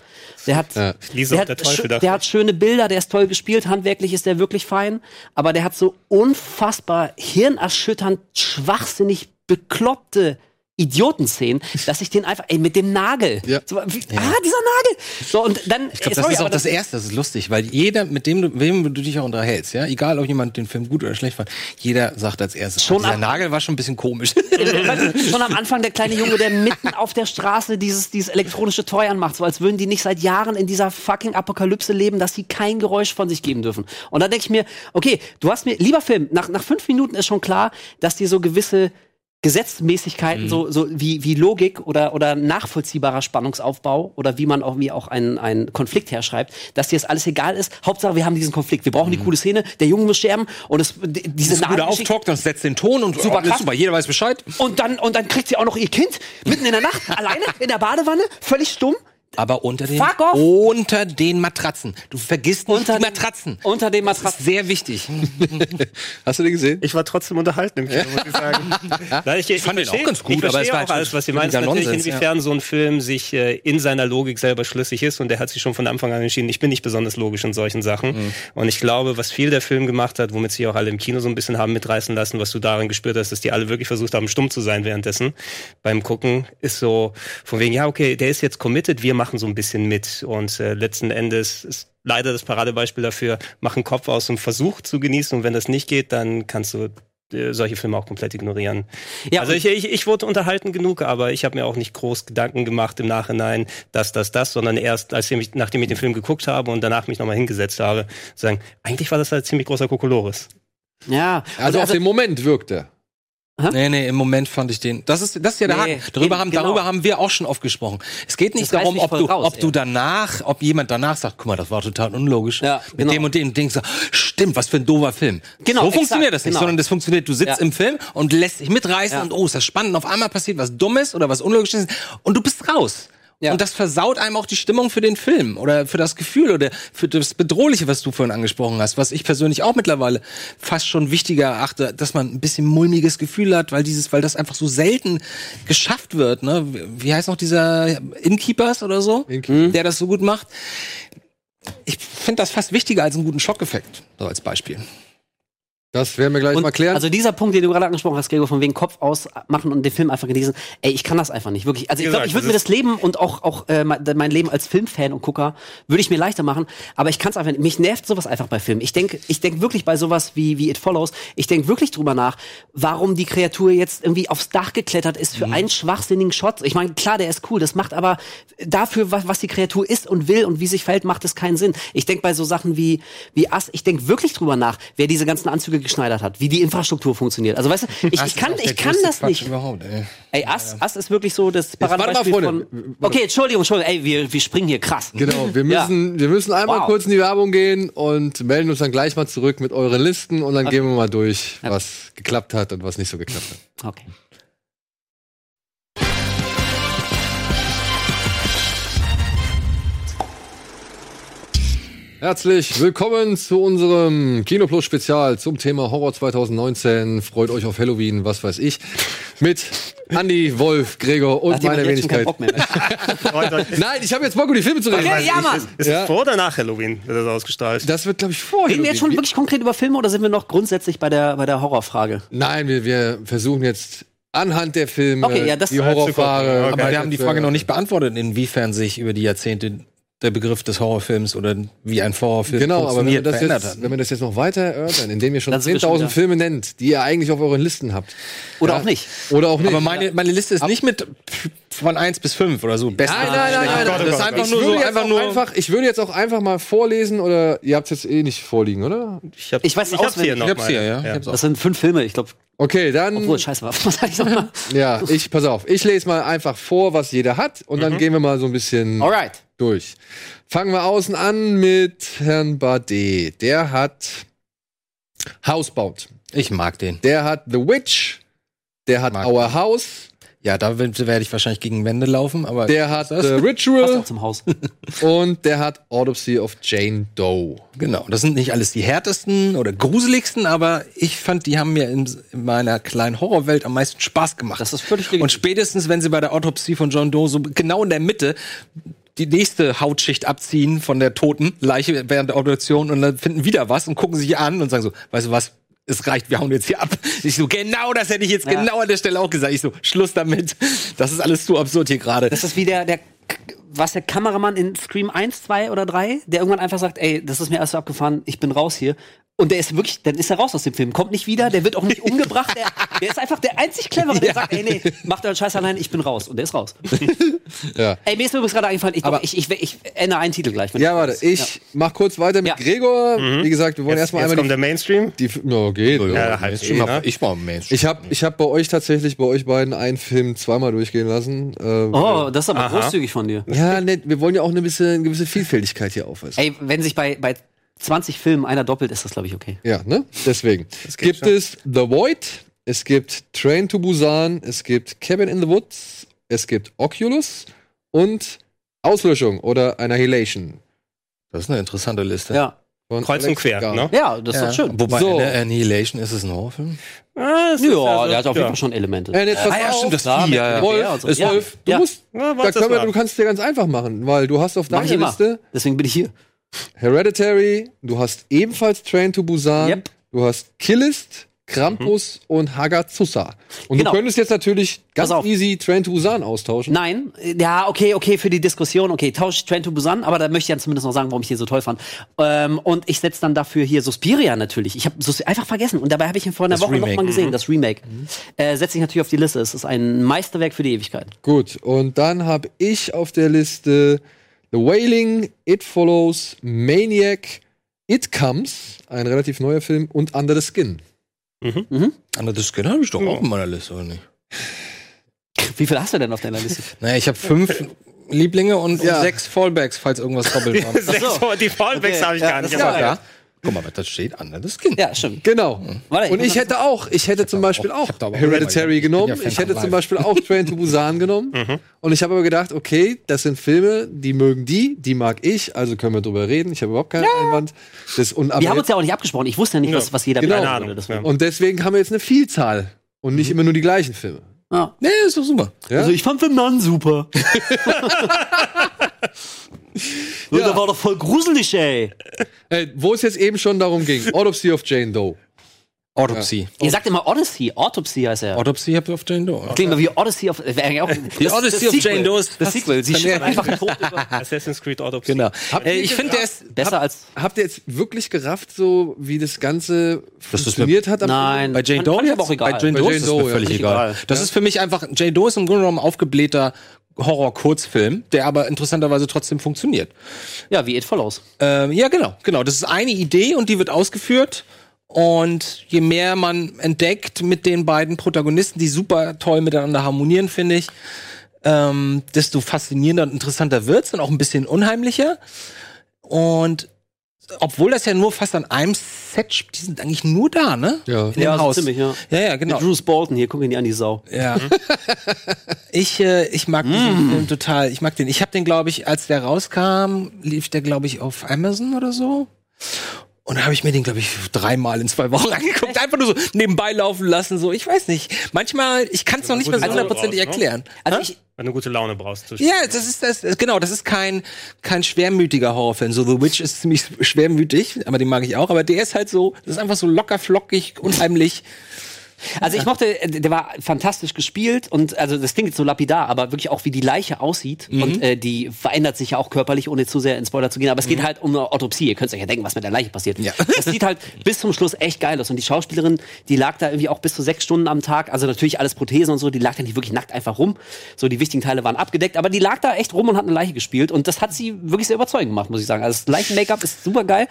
Der hat, Ja. Der, und der hat, Teufel der hat schöne Bilder, der ist toll gespielt, handwerklich ist der wirklich fein, aber der hat so unfassbar hirnerschütternd, schwachsinnig bekloppte Idiotenszenen, dass ich den einfach, ey, mit dem Nagel. Ja. So, wie, Ah, dieser Nagel! So, und dann, Ich glaube, das ist auch das Erste, das ist lustig, weil jeder, mit dem du, wem du dich auch unterhältst, ja, egal ob jemand den Film gut oder schlecht fand, jeder sagt als erstes, Schon dieser ab- Nagel war schon ein bisschen komisch. Schon am Anfang der kleine Junge, der mitten auf der Straße dieses, dieses elektronische Toy anmacht, so als würden die nicht seit Jahren in dieser fucking Apokalypse leben, dass sie kein Geräusch von sich geben dürfen. Und dann denke ich mir, okay, du hast mir, lieber Film, nach, nach fünf Minuten ist schon klar, dass dir so gewisse Gesetzmäßigkeiten, so, so wie, wie Logik oder, oder nachvollziehbarer Spannungsaufbau oder wie man auch, wie auch einen, einen Konflikt herschreibt, dass dir das alles egal ist. Hauptsache, wir haben diesen Konflikt. Wir brauchen die coole Szene, der Junge muss sterben und es, d- diese Diese gute und setzt den Ton und Super krass. super, jeder weiß Bescheid. und dann, und dann kriegt sie auch noch ihr Kind mitten in der Nacht alleine in der Badewanne, völlig stumm. Aber unter den, Fuck off! unter den Matratzen. Du vergisst nicht Unter die den- Matratzen. unter den Das ist Matratzen. sehr wichtig. Hast du den gesehen? Ich war trotzdem unterhalten im Kino, muss ich sagen. Nein, ich, ich, fand den verstehe- auch ganz gut, ich aber es war auch alles, was ihr meint. Natürlich, Nonsens, inwiefern so ein Film sich äh, in seiner Logik selber schlüssig ist und der hat sich schon von Anfang an entschieden, ich bin nicht besonders logisch in solchen Sachen. Mhm. Und ich glaube, was viel der Film gemacht hat, womit sich auch alle im Kino so ein bisschen haben mitreißen lassen, was du darin gespürt hast, dass die alle wirklich versucht haben, stumm zu sein währenddessen beim Gucken, ist so von wegen, ja, okay, der ist jetzt committed, wir machen so ein bisschen mit. Und äh, letzten Endes ist leider das Paradebeispiel dafür, mach einen Kopf aus und versuch zu genießen. Und wenn das nicht geht, dann kannst du äh, solche Filme auch komplett ignorieren. Ja, also ich, ich, ich wurde unterhalten genug, aber ich habe mir auch nicht groß Gedanken gemacht im Nachhinein, dass das, das, sondern erst, als ich, mich- nachdem ich den Film geguckt habe und danach mich nochmal hingesetzt habe, sagen, eigentlich war das halt ziemlich großer Kokolores. Ja. Also, auf den Moment wirkt er. Nee, nee, im Moment fand ich den. Das ist, das ist ja der Nee, Haken. Darüber eben, haben, genau. darüber haben wir auch schon oft gesprochen. Es geht nicht Das darum, ob du, raus, ob du danach, ob jemand danach sagt, guck mal, das war total unlogisch. Ja, Mit genau. dem und dem Ding sagt, stimmt, was für ein doofer Film. Genau, So exakt, funktioniert das nicht, genau. sondern das funktioniert, du sitzt Ja. im Film und lässt dich mitreißen Ja. und oh, ist das spannend, auf einmal passiert was Dummes oder was Unlogisches und du bist raus. Ja. Und das versaut einem auch die Stimmung für den Film oder für das Gefühl oder für das Bedrohliche, was du vorhin angesprochen hast, was ich persönlich auch mittlerweile fast schon wichtiger erachte, dass man ein bisschen mulmiges Gefühl hat, weil dieses, weil das einfach so selten geschafft wird. Ne? Wie heißt noch dieser Innkeepers oder so, der das so gut macht? Ich finde das fast wichtiger als einen guten Schockeffekt, so als Beispiel. Das werden wir gleich Und mal klären. Also dieser Punkt, den du gerade angesprochen hast, Gregor, von wegen Kopf ausmachen und den Film einfach genießen, ey, ich kann das einfach nicht, wirklich. Also ich glaube, ich würde mir das Leben und auch, auch äh, mein Leben als Filmfan und Gucker, würde ich mir leichter machen, aber ich kann es einfach nicht. Mich nervt sowas einfach bei Filmen. Ich denke ich denk wirklich bei sowas wie, wie It Follows, ich denke wirklich drüber nach, warum die Kreatur jetzt irgendwie aufs Dach geklettert ist für einen schwachsinnigen Shot. Ich meine, klar, der ist cool, das macht aber dafür, was, was die Kreatur ist und will und wie sich verhält, macht es keinen Sinn. Ich denke bei so Sachen wie, wie Ass, ich denke wirklich drüber nach, wer diese ganzen Anzüge geschneidert hat, wie die Infrastruktur funktioniert. Also weißt du, ich, ich kann, ich kann das nicht. Überhaupt, ey. Ey, Ass, Ass ist wirklich so das Paradebeispiel Freunde. von. Okay, Entschuldigung, Entschuldigung, ey, wir, wir springen hier krass. Genau, wir Ja. müssen, wir müssen einmal Wow. kurz in die Werbung gehen und melden uns dann gleich mal zurück mit euren Listen und dann gehen wir mal durch, was geklappt hat und was nicht so geklappt hat. Okay. Herzlich willkommen zu unserem Kino Plus Spezial zum Thema Horror 2019. Freut euch auf Halloween, was weiß ich. Mit Andy, Wolf, Gregor und Hat keinen Wenigkeit. Bock mehr? Nein, ich habe jetzt Bock, über die Filme zu reden. Okay, ja, Mann. Ist, ist Ja. es vor oder nach Halloween wird das ausgestrahlt? Das wird, glaube ich, vorher. Reden wir jetzt schon wirklich konkret über Filme oder sind wir noch grundsätzlich bei der, bei der Horrorfrage? Nein, wir, wir versuchen jetzt anhand der Filme Okay, ja, das- die Horrorfrage. Okay. Aber wir haben die Frage noch nicht beantwortet. beantwortet, inwiefern sich über die Jahrzehnte der Begriff des Horrorfilms oder wie ein Horrorfilm Genau, aber wenn wir, funktioniert, das jetzt, hat. wenn wir das jetzt noch weiter erörtern, indem ihr schon Dann sind wir schon 10.000 wieder- Filme nennt, die ihr eigentlich auf euren Listen habt. Oder Ja. auch nicht? Oder auch nicht. Aber meine, meine Liste ist nicht mit von 1 bis 5 oder so. Nein, nein, nein, nein. Das ist einfach ich nur würde so, jetzt einfach auch nur einfach- ich würde jetzt auch einfach mal vorlesen oder ihr habt es jetzt eh nicht vorliegen, oder? Ich, hab, Ich weiß nicht ich hab's hier noch Ich hab's hier, ja. Auch. Das sind fünf Filme, ich glaube. Okay, dann Obwohl, scheiße, was sag ich nochmal? ja, ich pass auf, ich lese mal einfach vor, was jeder hat und dann gehen wir mal so ein bisschen Alright. Durch. Fangen wir außen an mit Herrn Bardet. Der hat Housebound. Ich mag den. Der hat The Witch. Der hat Mag Our House. Ja, da werde ich wahrscheinlich gegen Wände laufen, aber Der hat das? The Passt Ritual. auch zum Haus. und der hat Autopsy of Jane Doe. Genau, das sind nicht alles die härtesten oder gruseligsten, aber ich fand, die haben mir in, in meiner kleinen Horrorwelt am meisten Spaß gemacht. Das ist völlig legitim. Und spätestens, wenn sie bei der Autopsie von John Doe so genau in der Mitte die nächste Hautschicht abziehen von der toten Leiche während der Obduktion und dann finden wieder was und gucken sich an und sagen so, weißt du was, es reicht, wir hauen jetzt hier ab. Ich so, genau das hätte ich jetzt Ja. genau an der Stelle auch gesagt. Ich so, Schluss damit. Das ist alles zu absurd hier gerade. Das ist wie der, der, was der Kameramann in Scream 1, 2 oder 3, der irgendwann einfach sagt, ey, das ist mir erst so abgefahren, ich bin raus hier. Und der ist wirklich, dann ist er raus aus dem Film, kommt nicht wieder, der wird auch nicht umgebracht, der, der ist einfach der einzig Clevere, der Ja. sagt, ey, nee, macht euren Scheiß allein, ich bin raus. Und der ist raus. Ja. ey, mir ist übrigens gerade eingefallen, ich, Aber- ich, ich, ich ändere einen Titel gleich. Ja, ich- warte, ich mach kurz weiter mit Ja. Gregor. Wie gesagt, wir wollen Jetzt, erstmal jetzt einmal kommt der Mainstream. die, die no, geht. Ja, halt Mainstream eh, hab ne? ich war Mainstream. Ich habe ich hab bei euch tatsächlich, bei euch beiden, einen Film zweimal durchgehen lassen. Äh, Oh, das ist aber Aha. großzügig von dir. Ja, nett. Wir wollen ja auch eine gewisse, eine gewisse Vielfältigkeit hier aufweisen. Ey, wenn sich bei, bei 20 Filmen einer doppelt, ist das, glaube ich, okay. Ja, ne? Deswegen. Es gibt schon. es The Void, es gibt Train to Busan, es gibt Cabin in the Woods, es gibt Oculus und Auslöschung oder Annihilation. Das ist eine interessante Liste. Ja. von Kreuz und quer, ne? Ja, das ist doch schön. Wobei So. Annihilation ist es ein Horrorfilm? Ah, ist Ja, also- der hat auf jeden ja. Fall schon Elemente. Äh, jetzt pass Ah ja, auf. stimmt, das ja. dem Wolf, so. ist Ja. Wolf. Du Ja. musst, Ja, da können wir, du kannst es dir ganz einfach machen, weil du hast auf Mach ich deiner immer. Liste Deswegen bin ich hier. Hereditary, du hast ebenfalls Train to Busan, Yep. du hast Killist, Krampus und Hagazusa. Und Genau. du könntest jetzt natürlich ganz easy Train to Busan austauschen. Nein, ja, okay, okay, für die Diskussion, okay, tausch Train to Busan, aber da möchte ich dann zumindest noch sagen, warum ich den so toll fand. Ähm, und ich setze dann dafür hier Suspiria natürlich. Ich habe einfach vergessen und dabei habe ich ihn vor einer Das Woche noch Remake. mal gesehen, das Remake. Äh, setze ich natürlich auf die Liste. Es ist ein Meisterwerk für die Ewigkeit. Gut, und dann habe ich auf der Liste The Wailing, It Follows, Maniac, It Comes, ein relativ neuer Film, und Under the Skin. Under the Skin habe ich doch auch in meiner Liste, oder nicht? Wie viel hast du denn auf deiner Liste? Naja, ich habe fünf Lieblinge und, Ja. und sechs Fallbacks, falls irgendwas doppelt war. Sechs, so. Die Fallbacks Okay, habe ich ja, gar das nicht. ja. Guck mal, was da steht. Under the Skin. Ja, stimmt. Genau. Warte, ich und ich das- hätte auch, ich hätte zum Beispiel auch- auch Hereditary genommen. ja Ich hätte zum. Beispiel auch Train to Busan genommen. Und ich habe aber gedacht, okay, das sind Filme, die mögen die, die mag ich, also können wir drüber reden. Ich habe überhaupt keinen Einwand. Das, und, Wir haben uns ja auch nicht abgesprochen. Ich wusste ja nicht, was, was jeder Genau. Ahnung. und deswegen haben wir jetzt eine Vielzahl und nicht immer nur die gleichen Filme. Ja. Nee, ist doch super. Ja? Also ich fand The Nun super. ja. Der war doch voll gruselig, ey. Äh, wo es jetzt eben schon darum ging, Autopsy of Jane Doe. Autopsy. Ihr sagt immer Odyssey. Autopsy heißt er. Autopsy hab ich auf Jane Doe. Klingt mal wie Odyssey of. Eigentlich auch, Die Odyssey of Jane Doe ist Das Sequel. Sie wär- einfach tot über. Assassin's Creed Autopsy. Genau. Habt Äh, ihr ich finde, der ist Besser als. Habt ihr jetzt wirklich gerafft, so wie das Ganze Das ist funktioniert hat? am Nein. bei Jane Doe jetzt? aber auch egal. Bei Jane Doe ist es mir ja. völlig egal. egal. Das ist für mich einfach, Jane Doe ist im Grunde genommen ein aufgeblähter Horror-Kurzfilm, der aber interessanterweise trotzdem funktioniert. Ja, wie It Follows. Ähm, ja, genau, genau. Das ist eine Idee und die wird ausgeführt. Und je mehr man entdeckt mit den beiden Protagonisten, die super toll miteinander harmonieren, finde ich, ähm, desto faszinierender und interessanter wird's und auch ein bisschen unheimlicher. Und obwohl das ja nur fast an einem Set spielt, die sind eigentlich nur da, ne? Ja. In dem Ja, so Haus. ziemlich, ja. Ja, ja, genau. Mit Bruce Bolton hier, guck ihn dir an, die Sau. Ja. ich, äh, ich mag diesen Film total. Ich mag den. Ich habe den, glaube ich, als der rauskam, lief der, glaube ich, auf Amazon oder so. Und da habe ich mir den, glaube ich, dreimal in zwei Wochen angeguckt. Einfach nur so nebenbei laufen lassen. So, ich weiß nicht. Manchmal, ich kann es noch nicht so Laune hundertprozentig ne? erklären. Also ich, Wenn du gute Laune brauchst. Ja, das ist das, genau, das ist kein, kein schwermütiger Horrorfilm. So The Witch ist ziemlich schwermütig, aber den mag ich auch. Aber der ist halt so, das ist einfach so locker, flockig, unheimlich. Also ich mochte, äh, der war fantastisch gespielt und also das klingt jetzt so lapidar, aber wirklich auch wie die Leiche aussieht Mhm. und äh, die verändert sich ja auch körperlich, ohne zu sehr in Spoiler zu gehen. Aber es geht halt um eine Autopsie. Ihr könnt euch ja denken, was mit der Leiche passiert. Mhm. Ja. Das sieht halt bis zum Schluss echt geil aus und die Schauspielerin, die lag da irgendwie auch bis zu sechs Stunden am Tag. Also natürlich alles Prothesen und so. Die lag da nicht wirklich nackt einfach rum. So die wichtigen Teile waren abgedeckt, aber die lag da echt rum und hat eine Leiche gespielt und das hat sie wirklich sehr überzeugend gemacht, muss ich sagen. Also das Leichen-Make-up ist super geil.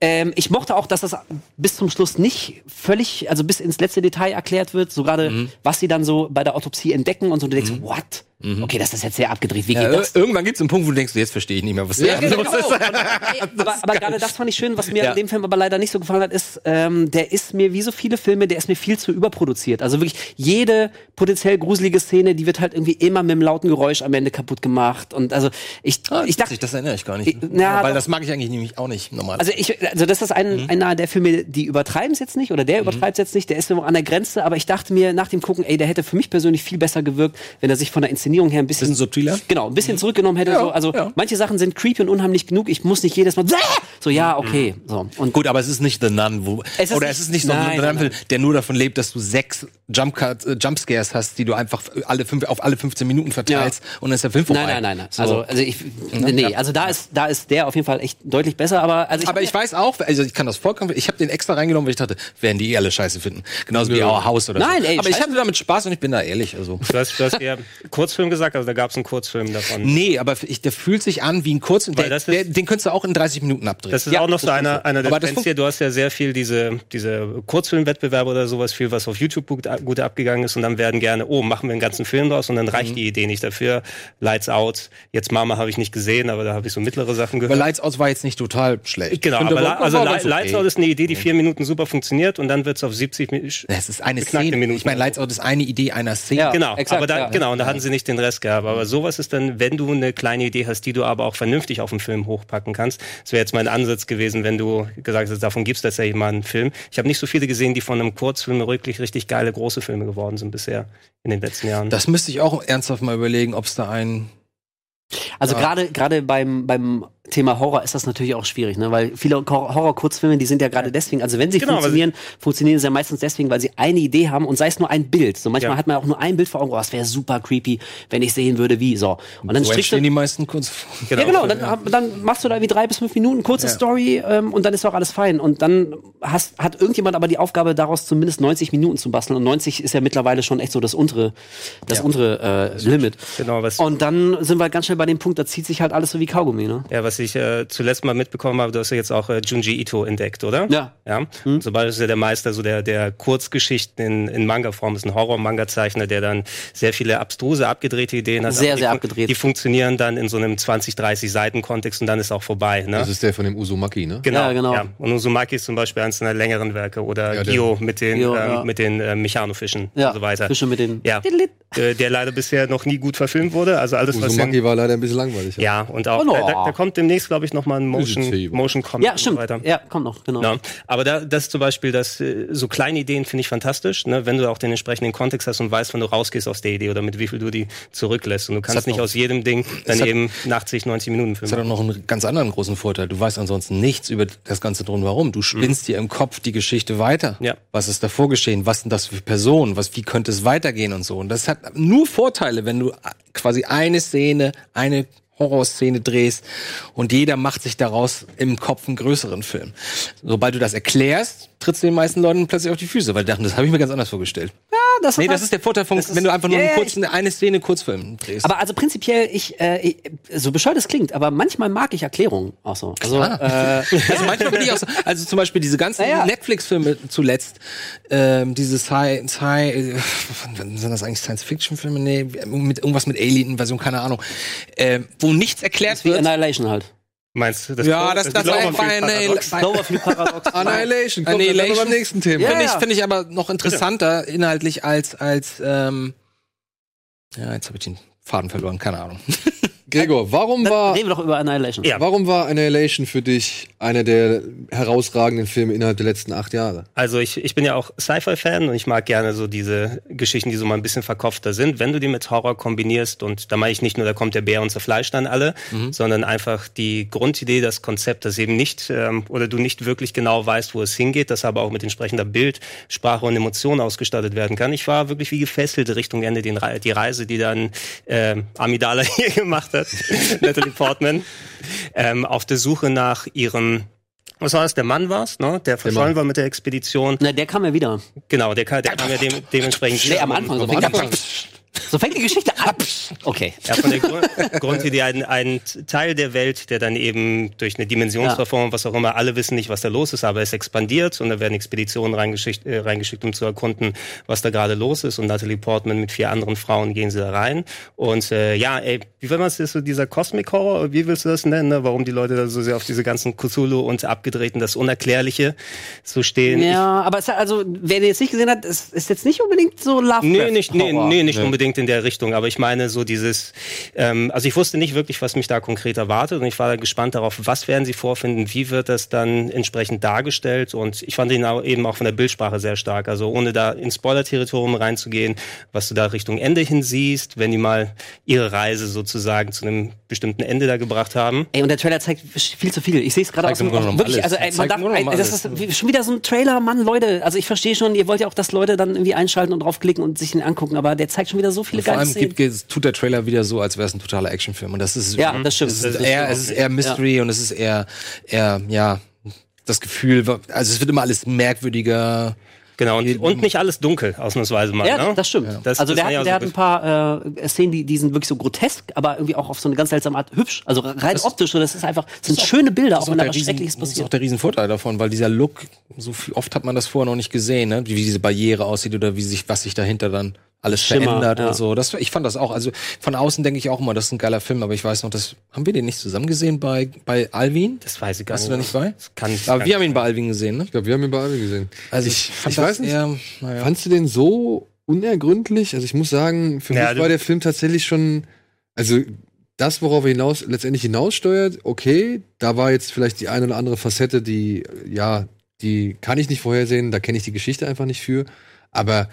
Ähm, ich mochte auch, dass das bis zum Schluss nicht völlig, also bis ins letzte Detail erklärt wird. So gerade, Mhm. was sie dann so bei der Autopsie entdecken und so. Du denkst, what? Okay, das ist jetzt sehr abgedreht. Wie geht Ja, das? irgendwann gibt es einen Punkt, wo du denkst, jetzt verstehe ich nicht mehr, was da genau. los ist. Ey, aber aber gerade das fand ich schön, was mir Ja. an dem Film aber leider nicht so gefallen hat, ist, ähm, der ist mir wie so viele Filme, der ist mir viel zu überproduziert. Also wirklich jede potenziell gruselige Szene, die wird halt irgendwie immer mit einem lauten Geräusch am Ende kaputt gemacht. Und also ich, Ah, ich dachte, das erinnere ich gar nicht. Ich- na, weil doch. das mag ich eigentlich nämlich auch nicht normal. also ich, also das ist ein, einer der Filme, die übertreiben es jetzt nicht oder der übertreibt es jetzt nicht, der ist an der Grenze, aber ich dachte mir nach dem Gucken, ey, der hätte für mich persönlich viel besser gewirkt, wenn er sich von der Inszenierung her ein bisschen, Bisschen subtiler? Genau, ein bisschen zurückgenommen hätte. Ja, so. Also ja. manche Sachen sind creepy und unheimlich genug, ich muss nicht jedes Mal so, ja, okay. So. Und Gut, aber es ist nicht The Nun, wo, Es ist oder nicht- es ist nicht so ein Nein, Nun, der nur davon lebt, dass du sechs Jump äh, Jumpscares hast, die du einfach alle fünf, auf alle 15 Minuten verteilst und dann ist der Film vorbei. Nein, nein, nein, nein. So. Also, also ich, nee, also da ist, da ist der auf jeden Fall echt deutlich besser, aber also aber ich weiß auch, also ich kann das vollkommen, ich habe den extra reingenommen, weil ich dachte, werden die eh alle scheiße finden. Genauso wie Our House oder Nein, so. ey, aber ich scheiße. hatte damit Spaß und ich bin da ehrlich. Also. Du hast, du hast eher Kurzfilm gesagt, also da gab es einen Kurzfilm davon. Nee, aber ich, der fühlt sich an wie ein Kurz und Weil der, das ist- der, den könntest du auch in 30 Minuten abdrehen. Das ist Ja, auch noch das so einer, einer der Aber das Trends hier. Du hast ja sehr viel diese, diese Kurzfilmwettbewerbe oder sowas, viel, was auf YouTube gut, gut abgegangen ist. Und dann werden gerne, oh, machen wir einen ganzen Film draus. Und dann reicht Mhm. die Idee nicht dafür. Lights Out. Jetzt Mama habe ich nicht gesehen, aber da habe ich so mittlere Sachen aber gehört. Lights Out war jetzt nicht total schlecht. Genau, aber La- also war Li- ganz okay. Lights Out ist eine Idee, die vier Minuten super funktioniert und dann wird es auf 70 Minuten. Es ist eine Szene. Minuten. Ich meine, Lights Out ist eine Idee einer Szene. Ja. Genau, exakt, aber da, ja. genau, und da hatten sie nicht den Rest gehabt. Aber sowas ist dann, wenn du eine kleine Idee hast, die du aber auch vernünftig auf den Film hochpacken kannst. Das wäre jetzt mein Ansatz gewesen, wenn du gesagt hast, davon gibt's tatsächlich mal einen Film. Ich habe nicht so viele gesehen, die von einem Kurzfilm wirklich richtig geile große Filme geworden sind bisher in den letzten Jahren. Das müsste ich auch ernsthaft mal überlegen, ob es da einen. Also Ja. gerade gerade beim beim Thema Horror ist das natürlich auch schwierig, ne? weil viele Hor- Horror-Kurzfilme, die sind ja gerade deswegen, also wenn sie Genau, funktionieren, funktionieren sie ja meistens deswegen, weil sie eine Idee haben und sei es nur ein Bild. So manchmal Ja. hat man auch nur ein Bild vor Augen, oh, das wäre super creepy, wenn ich sehen würde, wie. So. Und dann So strickst du die meisten Kunst. Ja, genau. Dann, dann machst du da wie drei bis fünf Minuten, kurze Story ähm, und dann ist auch alles fein. Und dann hast, hat irgendjemand aber die Aufgabe, daraus zumindest 90 Minuten zu basteln. Und 90 ist ja mittlerweile schon echt so das untere, das untere äh, Limit. Genau, was- Und dann sind wir ganz schnell bei dem Punkt, da zieht sich halt alles so wie Kaugummi, ne? Ja, was ich äh, zuletzt mal mitbekommen habe, du hast ja jetzt auch äh, Junji Ito entdeckt, oder? Ja. Ja. Hm. Zum Beispiel ist ja der Meister so der, der Kurzgeschichten in, in Manga-Form, ist ein Horror-Manga-Zeichner, der dann sehr viele abstruse, abgedrehte Ideen hat. Sehr, die sehr fun- abgedreht. Die funktionieren dann in so einem 20, 30 Seiten-Kontext und dann ist auch vorbei. Ne? Das ist der von dem Uzumaki, ne? Genau, Ja, genau. Und Uzumaki ist zum Beispiel eines seiner längeren Werke oder Ja, Gio mit den, Gio, ja. mit den äh, Mechanofischen Ja, und so weiter. Fische mit den. Ja, äh, der leider bisher noch nie gut verfilmt wurde. Also alles, was in, Uzumaki war leider ein bisschen langweilig. ja, und auch, Oh, no. da, da, da kommt demnächst, glaube ich, noch mal ein Motion, Motion Comic Ja, und stimmt. so weiter. Ja, kommt noch, genau. Ja, aber da, das zum Beispiel, das, äh, so kleine Ideen finde ich fantastisch, ne? wenn du auch den entsprechenden Kontext hast und weißt, wenn du rausgehst aus der Idee oder mit wie viel du die zurücklässt. Und du kannst nicht noch- aus jedem Ding dann hat- eben 80, 90 Minuten Das filmen. hat auch noch einen ganz anderen großen Vorteil. Du weißt ansonsten nichts über das Ganze drum und warum. Du spinnst dir im Kopf die Geschichte weiter. Ja. Was ist davor geschehen? Was sind das für Personen? Was, wie könnte es weitergehen und so? Und das hat nur Vorteile, wenn du quasi eine Szene, eine Horrorszene drehst und jeder macht sich daraus im Kopf einen größeren Film. Sobald du das erklärst, trittst du den meisten Leuten plötzlich auf die Füße, weil die dachten, das habe ich mir ganz anders vorgestellt. das Nee, das ist der Vorteil von, ist- wenn du einfach nur Ja, einen ja, kurzen, eine Szene Kurzfilm drehst. Aber also prinzipiell, ich, äh, ich, so bescheuert es klingt, aber manchmal mag ich Erklärungen auch so. Also, äh, Also manchmal bin ich auch so, also zum Beispiel diese ganzen Ja, ja. Netflix-Filme zuletzt, ähm, diese Sci, Sci, äh, sind das eigentlich Science-Fiction-Filme? Nee, mit irgendwas mit Alien-Invasion, keine Ahnung. Ähm, wo nichts erklärt wie wird. Annihilation halt. Meinst du? Das Ja, das, das war bei Paradox? bei- Cloverfield-Paradox. Annihilation, kommt Annihilation. Annihilation. beim nächsten Thema. Ja, Finde ich, ja. finde ich aber noch interessanter inhaltlich als, als, ähm, ja, jetzt habe ich den Faden verloren, keine Ahnung. Gregor, warum Dann war, reden wir doch über Annihilation. Ja. warum war Annihilation für dich einer der herausragenden Filme innerhalb der letzten acht Jahre? Also ich, ich bin ja auch Sci-Fi-Fan und ich mag gerne so diese Geschichten, die so mal ein bisschen verkopfter sind. Wenn du die mit Horror kombinierst, und da meine ich nicht nur, da kommt der Bär und zerfleischt dann alle, sondern einfach die Grundidee, das Konzept, dass eben nicht, ähm, oder du nicht wirklich genau weißt, wo es hingeht, das aber auch mit entsprechender Bild, Sprache und Emotion ausgestattet werden kann. Ich war wirklich wie gefesselt Richtung Ende den, die Reise, die dann ähm, Amidala hier gemacht hat, Natalie Portman, ähm, auf der Suche nach ihrem was war das? Der Mann war's, ne? Der verschollen war mit der Expedition. Na, der kam ja wieder. Genau, der, kam- der kam ja dem, dementsprechend. Nee, am Anfang. So Am Anfang. So fängt die Geschichte an. Okay. Ja, von der Grund, Grundidee ein, ein Teil der Welt, der dann eben durch eine Dimensionsverformung, was auch immer, alle wissen nicht, was da los ist, aber es expandiert und da werden Expeditionen reingeschickt, äh, reingeschickt, um zu erkunden, was da gerade los ist. Und Natalie Portman mit vier anderen Frauen gehen sie da rein. Und äh, ja, ey, wie will man es so dieser Cosmic Horror, wie willst du das nennen? Ne? Warum die Leute da so sehr auf diese ganzen Cthulhu und abgedrehten, das Unerklärliche so stehen? Ja, aber es, also, wer den jetzt nicht gesehen hat, ist, ist jetzt nicht unbedingt so Lovecraft. Nee, nicht, nee, nee, nicht unbedingt in der Richtung, aber ich meine so dieses, ähm, also ich wusste nicht wirklich, was mich da konkret erwartet und ich war gespannt darauf, was werden sie vorfinden, wie wird das dann entsprechend dargestellt und ich fand ihn auch eben auch von der Bildsprache sehr stark, also ohne da ins Spoiler-Territorium reinzugehen, was du da Richtung Ende hin siehst, wenn die mal ihre Reise sozusagen zu einem bestimmten Ende da gebracht haben. Ey, und der Trailer zeigt viel zu viel. Ich sehe es gerade aus wirklich, alles. also ey, man darf, ey, das ist schon wieder so ein Trailer, Mann, Leute. Also ich verstehe schon, ihr wollt ja auch, dass Leute dann irgendwie einschalten und draufklicken und sich den angucken, aber der zeigt schon wieder so viele Vor geile allem Szenen. gibt, es- tut der Trailer wieder so, als wäre es ein totaler Actionfilm. Und das ist, Ja, das stimmt. Es Das ist, eher, auch es ist eher Mystery und es ist eher, eher, ja, das Gefühl, also es wird immer alles merkwürdiger. Genau, und, und nicht alles dunkel, ausnahmsweise mal. Ja, ne? das stimmt. Das- also das der, hat, ja der so hat ein paar äh, Szenen, die, die sind wirklich so grotesk, aber irgendwie auch auf so eine ganz seltsame Art hübsch. Also rein optisch, so, das ist einfach, das sind schöne Bilder, auch Das wenn da was Riesen- Schreckliches Das ist auch passiert. der Riesenvorteil davon, weil dieser Look, so viel, oft hat man das vorher noch nicht gesehen, ne? wie diese Barriere aussieht oder wie sich, was sich dahinter dann alles Schimmer, verändert ja. und so. Das, ich fand das auch, also von außen denke ich auch immer, das ist ein geiler Film, aber ich weiß noch, das haben wir den nicht zusammen gesehen bei, bei Alvin? Das weiß ich gar Warst du nicht. da nicht bei? Das kann, Aber kann, wir haben ihn bei Alvin gesehen, ne? Ich glaube, wir haben ihn bei alle gesehen. Also ich, fand ich das weiß nicht. Eher, naja. Fandst du den so unergründlich? Also ich muss sagen, für Ja, mich du- war der Film tatsächlich schon, also das, worauf er hinaus, letztendlich hinaussteuert, okay, da war jetzt vielleicht die eine oder andere Facette, die, ja, die kann ich nicht vorhersehen, da kenne ich die Geschichte einfach nicht für, aber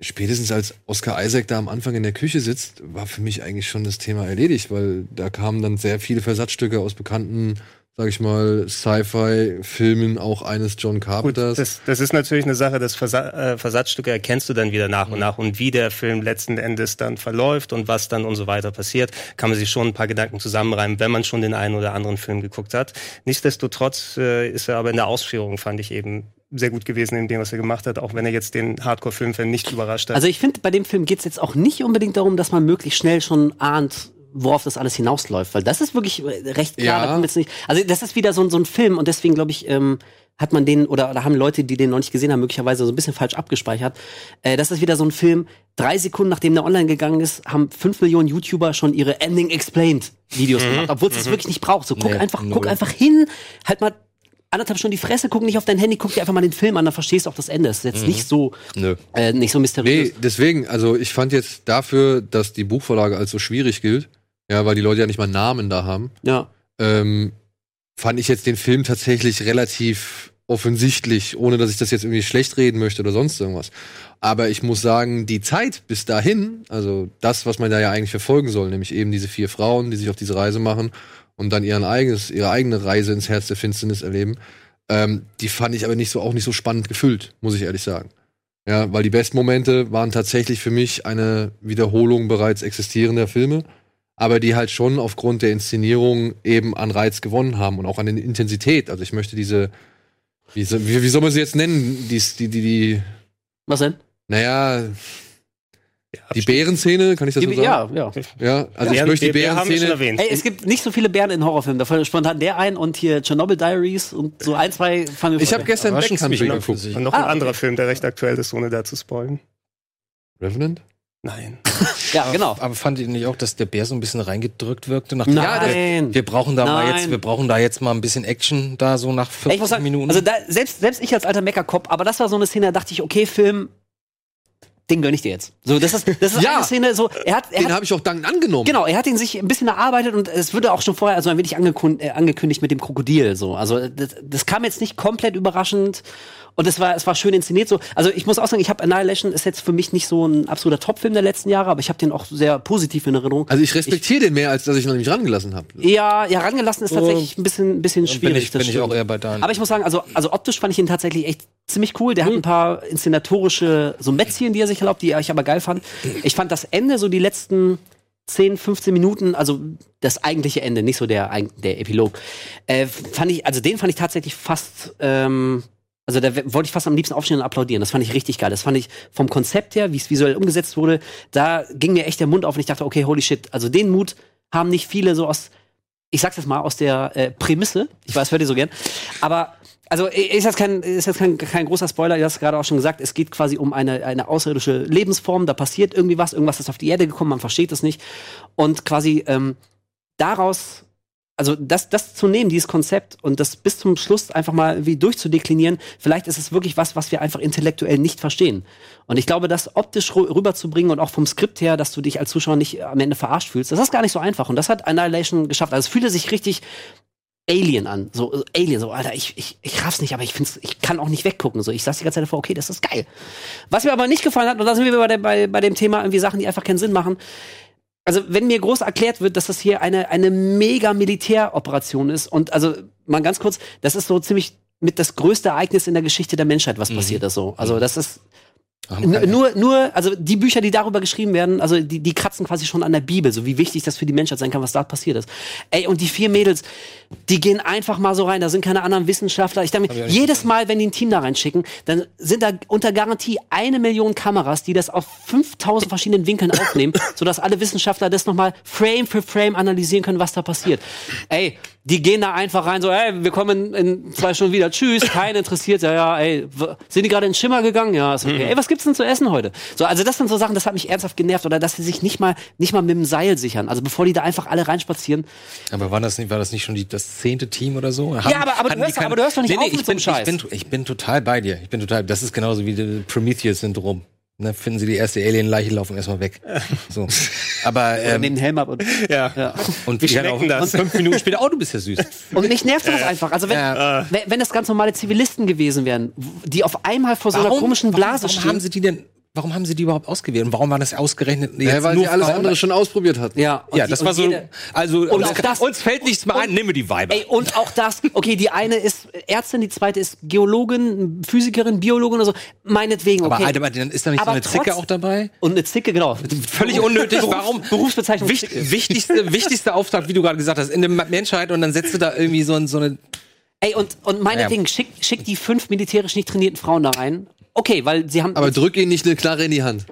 spätestens als Oscar Isaac da am Anfang in der Küche sitzt, war für mich eigentlich schon das Thema erledigt, weil da kamen dann sehr viele Versatzstücke aus bekannten, sag ich mal, Sci-Fi-Filmen, auch eines John Gut, Carpenters. das, das ist natürlich eine Sache, das Versa äh, Versatzstücke erkennst du dann wieder nach und nach und wie der Film letzten Endes dann verläuft und was dann und so weiter passiert, kann man sich schon ein paar Gedanken zusammenreimen, wenn man schon den einen oder anderen Film geguckt hat. Nichtsdestotrotz äh, ist er aber in der Ausführung, fand ich eben sehr gut gewesen in dem, was er gemacht hat, auch wenn er jetzt den Hardcore-Filmfan nicht überrascht hat. Also ich finde, bei dem Film geht es jetzt auch nicht unbedingt darum, dass man möglichst schnell schon ahnt, worauf das alles hinausläuft, weil das ist wirklich äh, recht klar. Ja. Da nicht, also das ist wieder so, ein- so ein Film und deswegen glaube ich, ähm, hat man den oder, oder haben Leute, die den noch nicht gesehen haben, möglicherweise so ein bisschen falsch abgespeichert. Äh, das ist wieder so ein Film, drei Sekunden nachdem der online gegangen ist, haben fünf Millionen YouTuber schon ihre Ending Explained Videos gemacht, obwohl es es wirklich nicht braucht. So guck Nee, einfach, null. guck einfach hin, halt mal anderthalb Stunden die Fresse, guck nicht auf dein Handy, guck dir einfach mal den Film an, dann verstehst du auch das Ende. Das ist jetzt nicht so, Nö. äh, nicht so mysteriös. Nee, deswegen, also ich fand jetzt dafür, dass die Buchvorlage als so schwierig gilt, ja, weil die Leute ja nicht mal Namen da haben, Ja. ähm, fand ich jetzt den Film tatsächlich relativ offensichtlich, ohne dass ich das jetzt irgendwie schlecht reden möchte oder sonst irgendwas. Aber ich muss sagen, die Zeit bis dahin, also das, was man da ja eigentlich verfolgen soll, nämlich eben diese vier Frauen, die sich auf diese Reise machen und dann ihren eigenes, ihre eigene Reise ins Herz der Finsternis erleben, ähm, die fand ich aber nicht so, auch nicht so spannend gefüllt, muss ich ehrlich sagen. Ja, weil die besten Momente waren tatsächlich für mich eine Wiederholung bereits existierender Filme, aber die halt schon aufgrund der Inszenierung eben an Reiz gewonnen haben und auch an der Intensität. Also ich möchte diese, wie, wie, wie soll man sie jetzt nennen, die, die, die, die Was denn? Naja, die Bärenszene, kann ich das so sagen? ja, ja. Ja, also ich Bären- möchte die wir- wir haben es schon Bärenszene. erwähnt. Ey, es gibt nicht so viele Bären in Horrorfilmen. Da fällt spontan der ein und hier Chernobyl Diaries und so ein, zwei fangen wir Ich habe gestern Überraschend Back Country mich noch geguckt. Und noch Ah, ein okay. anderer Film, der recht aktuell ist, ohne da zu spoilen. Revenant? Nein. Ja, genau. Aber fand ihr nicht auch, dass der Bär so ein bisschen reingedrückt wirkte? Nach dem- Nein. Wir brauchen da mal Nein. jetzt, wir brauchen da jetzt mal ein bisschen Action da so nach Ey, 40 ich muss sagen, Minuten. also da, selbst, selbst ich als alter Meckerkopf, aber das war so eine Szene, da dachte ich, okay, Film, den gönn ich dir jetzt. So, das ist, das ist Ja. eine Szene, so, er hat, er Den habe ich auch dankend angenommen. Genau, er hat ihn sich ein bisschen erarbeitet und es wurde auch schon vorher also ein wenig angekündigt, äh, angekündigt mit dem Krokodil. So, also das, das kam jetzt nicht komplett überraschend und es war es war schön inszeniert. So, also ich muss auch sagen, ich habe Annihilation ist jetzt für mich nicht so ein absoluter Topfilm der letzten Jahre, aber ich habe den auch sehr positiv in Erinnerung. Also ich respektiere den mehr, als dass ich noch nicht rangelassen habe. ja, ja, rangelassen ist tatsächlich ein bisschen ein bisschen bin schwierig. ich, bin ich auch eher bei Dan. Aber ich muss sagen, also, also optisch fand ich ihn tatsächlich echt ziemlich cool. Der hat ein paar inszenatorische so Mätzchen, die er sich erlaubt, die ich aber geil fand. Ich fand das Ende, so die letzten 10, 15 Minuten, also das eigentliche Ende, nicht so der, der Epilog, äh, fand ich, also den fand ich tatsächlich fast, ähm, also da wollte ich fast am liebsten aufstehen und applaudieren. Das fand ich richtig geil. Das fand ich vom Konzept her, wie es visuell umgesetzt wurde, da ging mir echt der Mund auf und ich dachte, okay, holy shit, also den Mut haben nicht viele so aus, ich sag's jetzt mal, aus der äh, Prämisse. Ich weiß, hört ihr so gern. Aber, also, ist jetzt kein, ist jetzt kein, kein großer Spoiler, ihr hast gerade auch schon gesagt, es geht quasi um eine, eine außerirdische Lebensform, da passiert irgendwie was, irgendwas ist auf die Erde gekommen, man versteht es nicht. Und quasi ähm, daraus, also das, das zu nehmen, dieses Konzept und das bis zum Schluss einfach mal wie durchzudeklinieren, vielleicht ist es wirklich was, was wir einfach intellektuell nicht verstehen. Und ich glaube, das optisch rü- rüberzubringen und auch vom Skript her, dass du dich als Zuschauer nicht am Ende verarscht fühlst, das ist gar nicht so einfach. Und das hat Annihilation geschafft. Also es fühlte sich richtig Alien an. So, so Alien, so, Alter, ich, ich, ich raff's nicht, aber ich find's, ich kann auch nicht weggucken. So, ich saß die ganze Zeit davor, okay, das ist geil. Was mir aber nicht gefallen hat, und da sind wir bei, bei, bei dem Thema irgendwie Sachen, die einfach keinen Sinn machen. Also, wenn mir groß erklärt wird, dass das hier eine, eine mega Militäroperation ist, und also mal ganz kurz, das ist so ziemlich mit das größte Ereignis in der Geschichte der Menschheit, was passiert ist so. Also, das ist Nur, nur, also die Bücher, die darüber geschrieben werden, also die, die kratzen quasi schon an der Bibel, so wie wichtig das für die Menschheit sein kann, was da passiert ist. Ey, und die vier Mädels, die gehen einfach mal so rein, da sind keine anderen Wissenschaftler. Ich denke mir, jedes Mal, wenn die ein Team da reinschicken, dann sind da unter Garantie eine Million Kameras, die das auf 5000 verschiedenen Winkeln aufnehmen, sodass alle Wissenschaftler das nochmal Frame für Frame analysieren können, was da passiert. Ey, die gehen da einfach rein, so, ey, wir kommen in zwei Stunden wieder, tschüss, keinen interessiert, ja, ja, ey, sind die gerade in Schimmer gegangen? Ja, ist okay. Ey, was gibt's denn zu essen heute? So, also das sind so Sachen, das hat mich ernsthaft genervt, oder dass sie sich nicht mal, nicht mal mit dem Seil sichern, also bevor die da einfach alle reinspazieren. Aber war das nicht, war das nicht schon die, das zehnte Team oder so? aber- aber du hörst- aber du hörst doch nicht auf ich mit so einem bin, Scheiß. Ich bin, ich bin total bei dir. Ich bin total, das ist genauso wie das Prometheus-Syndrom. Ne, finden sie die erste Alien-Leiche, laufen erstmal weg. So. Aber, Ähm, ähm, nehmen den Helm ab und, Ja. ja. und die schmecken auch- das? Und fünf Minuten später, oh, du bist ja süß. Und mich nervt das einfach. Also wenn, Ja. wenn, das ganz normale Zivilisten gewesen wären, die auf einmal vor so einer komischen Blase warum, stehen. warum haben sie die denn, warum haben sie die überhaupt ausgewählt? Und warum war das ausgerechnet jetzt Ja, weil nur sie alles andere schon ausprobiert hatten. ja, Ja, die- das war so, jede- also, Und uns, das- uns fällt nichts mehr ein, nimm mir die Weiber. Ey, und auch das, okay, die eine ist Ärztin, die zweite ist Geologin, Physikerin, Biologin oder so. Meinetwegen, okay. Aber Alter, aber dann ist da nicht Aber so eine Zicke trotz- auch dabei? Und eine Zicke, genau. Völlig unnötig. Warum? Berufsbezeichnung Wicht, Zicke. wichtigste, wichtigste Auftrag, wie du gerade gesagt hast, in der Menschheit und dann setzt du da irgendwie so, ein- so eine. Ey, und, und meinetwegen, schick, schick die fünf militärisch nicht trainierten Frauen da rein. Okay, weil sie haben. Aber drück ihnen nicht eine Knarre in die Hand.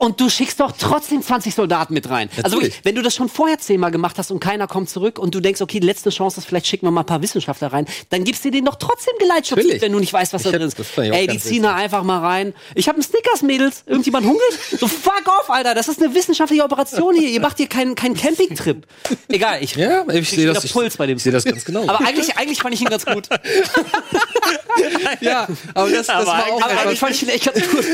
Und du schickst doch trotzdem 20 Soldaten mit rein. Also Natürlich. wirklich, wenn du das schon vorher zehnmal gemacht hast und keiner kommt zurück und du denkst, okay, die letzte Chance ist, vielleicht schicken wir mal ein paar Wissenschaftler rein, dann gibst du denen doch trotzdem Geleitschutz, Natürlich. wenn du nicht weißt, was da hätte- drin ist. ich Ey, die ziehen da einfach mal rein. Ich habe einen Snickers, Mädels. Irgendjemand hungrig? So fuck off, Alter. Das ist eine wissenschaftliche Operation hier. Ihr macht hier keinen keinen Campingtrip. Egal, ich Ja, ich sehe das. Ich, Puls bei dem. ich sehe das ganz genau. Aber eigentlich, eigentlich fand ich ihn ganz gut. Ja, aber das, das Aber war auch Aber eigentlich fand ich ihn echt ganz gut.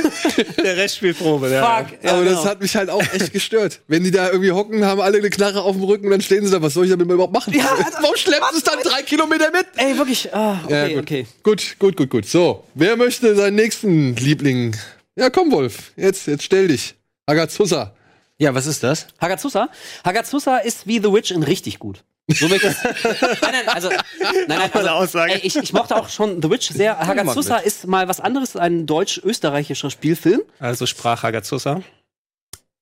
Der Restspielprobe. Ja. Fuck. Ja, aber genau. das hat mich halt auch echt gestört. Wenn die da irgendwie hocken, haben alle eine Knarre auf dem Rücken und dann stehen sie da, was soll ich damit überhaupt machen? Ja, Warum schleppen sie es dann drei Kilometer mit? Ey, wirklich. Ah, okay, Ja, gut. okay. Gut, gut, gut, gut. So, wer möchte seinen nächsten Liebling? Ja, komm, Wolf. Jetzt, jetzt stell dich. Agazusa. ja, was ist das? Hagazusa? Hagazusa ist wie The Witch in richtig gut. So will ich das. nein, nein, also, nein, nein, also ey, ich, ich mochte auch schon The Witch sehr. Hagazusa ist mal was anderes, ein deutsch-österreichischer Spielfilm. Also sprach Hagazusa.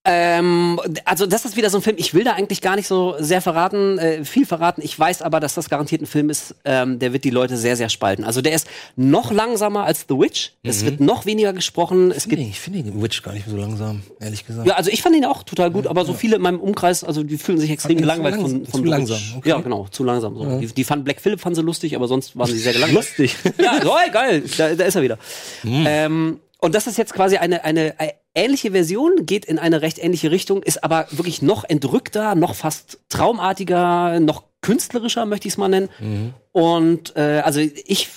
Ähm, also das ist wieder so ein Film, ich will da eigentlich gar nicht so sehr verraten, äh, viel verraten. Ich weiß aber, dass das garantiert ein Film ist, ähm, der wird die Leute sehr, sehr spalten. Also der ist noch langsamer als The Witch. Es wird noch weniger gesprochen. Ich finde den Witch gar nicht so langsam, ehrlich gesagt. ja, also ich fand ihn auch total gut, aber so viele in meinem Umkreis, also die fühlen sich extrem gelangweilt von, von zu The langsam, Witch. okay. Ja, genau, zu langsam. So. Die, die fanden Black Phillip fanden sie lustig, aber sonst waren sie sehr gelangweilt. Lustig. Ja, so, geil, da, da ist er wieder. Hm. Ähm, und das ist jetzt quasi eine, eine äh, ähnliche Version, geht in eine recht ähnliche Richtung, ist aber wirklich noch entrückter, noch fast traumartiger, noch künstlerischer, möchte ich es mal nennen. Mhm. Und äh, also ich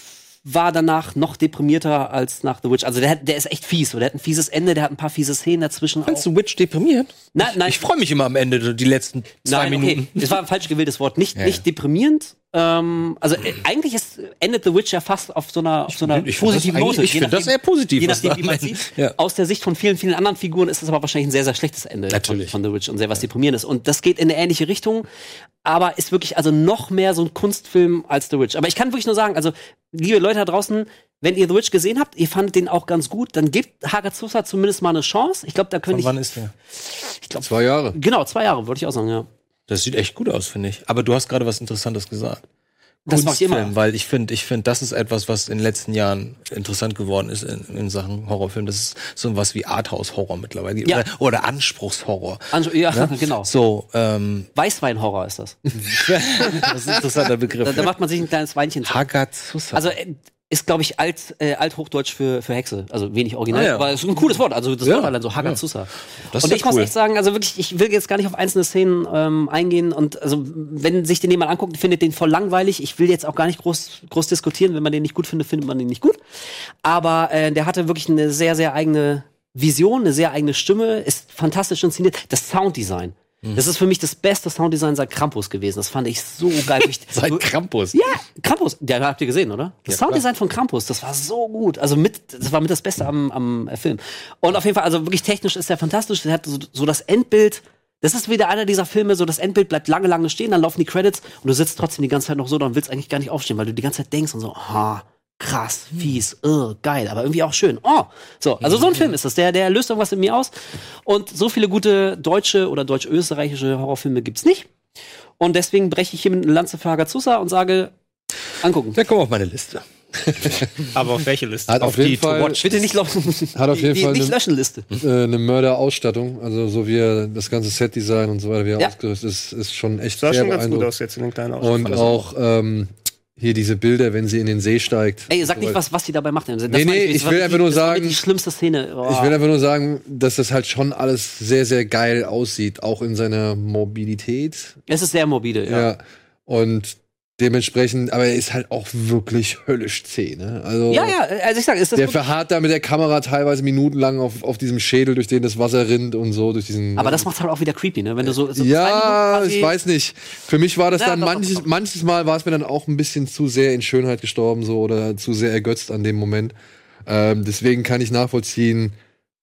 war danach noch deprimierter als nach The Witch. Also der, hat- der ist echt fies. So. Der hat ein fieses Ende, der hat ein paar fiese Szenen dazwischen. Findest du Witch deprimiert? Nein, nein. Ich freue mich immer am Ende, die letzten zwei Nein, Minuten. okay. Das war ein falsch gewähltes Wort. Nicht, Ja, nicht deprimierend. Ähm, also äh, eigentlich ist, endet The Witch ja fast auf so einer, auf so einer ich das positiven Note. ich Je find das eher positiv, Je nachdem, wie man sieht. Ja. Aus der Sicht von vielen, vielen anderen Figuren ist es aber wahrscheinlich ein sehr, sehr schlechtes Ende Natürlich. Von, von The Witch und sehr was deprimierendes. Und das geht in eine ähnliche Richtung, aber ist wirklich also noch mehr so ein Kunstfilm als The Witch. Aber ich kann wirklich nur sagen, also liebe Leute da draußen, wenn ihr The Witch gesehen habt, ihr fandet den auch ganz gut, dann gebt Hagazusa zumindest mal eine Chance. Ich glaube, da könnte ich, wann ist der? Zwei Jahre. genau, zwei Jahre, würde ich auch sagen, ja. Das sieht echt gut aus, finde ich. Aber du hast gerade was Interessantes gesagt. Das mach ich immer. Kunstfilm, Weil ich finde, ich finde, das ist etwas, was in den letzten Jahren interessant geworden ist in, in Sachen Horrorfilm. Das ist so was wie Arthouse-Horror mittlerweile. Ja. Oder, oder Anspruchshorror. Also, ja, genau. So, ähm, Weißweinhorror ist das. das ist ein interessanter Begriff. Da, da macht man sich ein kleines Weinchen zu. Hagazusa. Also äh, ist, glaube ich, alt, äh, althochdeutsch für, für Hexe. Also wenig original, Ah, ja. aber es ist ein cooles Wort. Also das Ja. Wort allein so Hagazusa. Das ist Und ja ich muss cool. echt sagen, also wirklich, ich will jetzt gar nicht auf einzelne Szenen ähm, eingehen. Und also wenn sich den jemand anguckt, findet den voll langweilig. Ich will jetzt auch gar nicht groß, groß diskutieren. Wenn man den nicht gut findet, findet man den nicht gut. Aber äh, der hatte wirklich eine sehr, sehr eigene Vision, eine sehr eigene Stimme, ist fantastisch inszeniert. Das Sounddesign. Mhm. Das ist für mich das beste Sounddesign seit Krampus gewesen. Das fand ich so geil. Seit Krampus. ja, Krampus, ja, habt ihr gesehen, oder? Das Sounddesign von Krampus, das war so gut. Also mit, das war mit das Beste am, am äh, Film. Und auf jeden Fall, also wirklich technisch ist der fantastisch. Der hat so, so das Endbild. Das ist wieder einer dieser Filme, so das Endbild bleibt lange, lange stehen, dann laufen die Credits und du sitzt trotzdem die ganze Zeit noch so da und willst eigentlich gar nicht aufstehen, weil du die ganze Zeit denkst und so, ah, krass, fies, uh, geil, aber irgendwie auch schön. Oh, so, also so ein Film ist das. Der, der löst irgendwas in mir aus. Und so viele gute deutsche oder deutsch-österreichische Horrorfilme gibt's nicht. Und deswegen breche ich hier mit einer Lanze für Hagazusa und sage, angucken. Der kommt auf meine Liste. Aber auf welche Liste? Hat auf jeden die Fall-. Bitte nicht laufen. Hat auf jeden die, Fall die nicht eine- löschen Liste. äh, eine Mörderausstattung, also so wie er das ganze Setdesign und so weiter, wie er Ja. ausgerüstet ist, ist schon echt Sah sehr schon ganz gut aus jetzt in den kleinen Ausschnitten. Und auch ähm, hier diese Bilder, wenn sie in den See steigt. Ey, sag So nicht, was, was die dabei macht. Das Nee, nee, ich war will einfach nur sagen- Die schlimmste Szene. Oh. Ich will einfach nur sagen, dass das halt schon alles sehr, sehr geil aussieht, auch in seiner Mobilität. es ist sehr morbide, ja. Ja. Und dementsprechend, aber er ist halt auch wirklich höllisch zäh, ne? Also Ja, ja, also ich sag, ist das der verharrt da mit der Kamera teilweise minutenlang auf, auf diesem Schädel, durch den das Wasser rinnt und so, durch diesen. aber das macht halt auch wieder creepy, ne? Wenn du so, so ja, ich weiß nicht. Für mich war das Ja, dann doch, doch, manches, doch. manches Mal war es mir dann auch ein bisschen zu sehr in Schönheit gestorben, so oder zu sehr ergötzt an dem Moment. Ähm, deswegen kann ich nachvollziehen,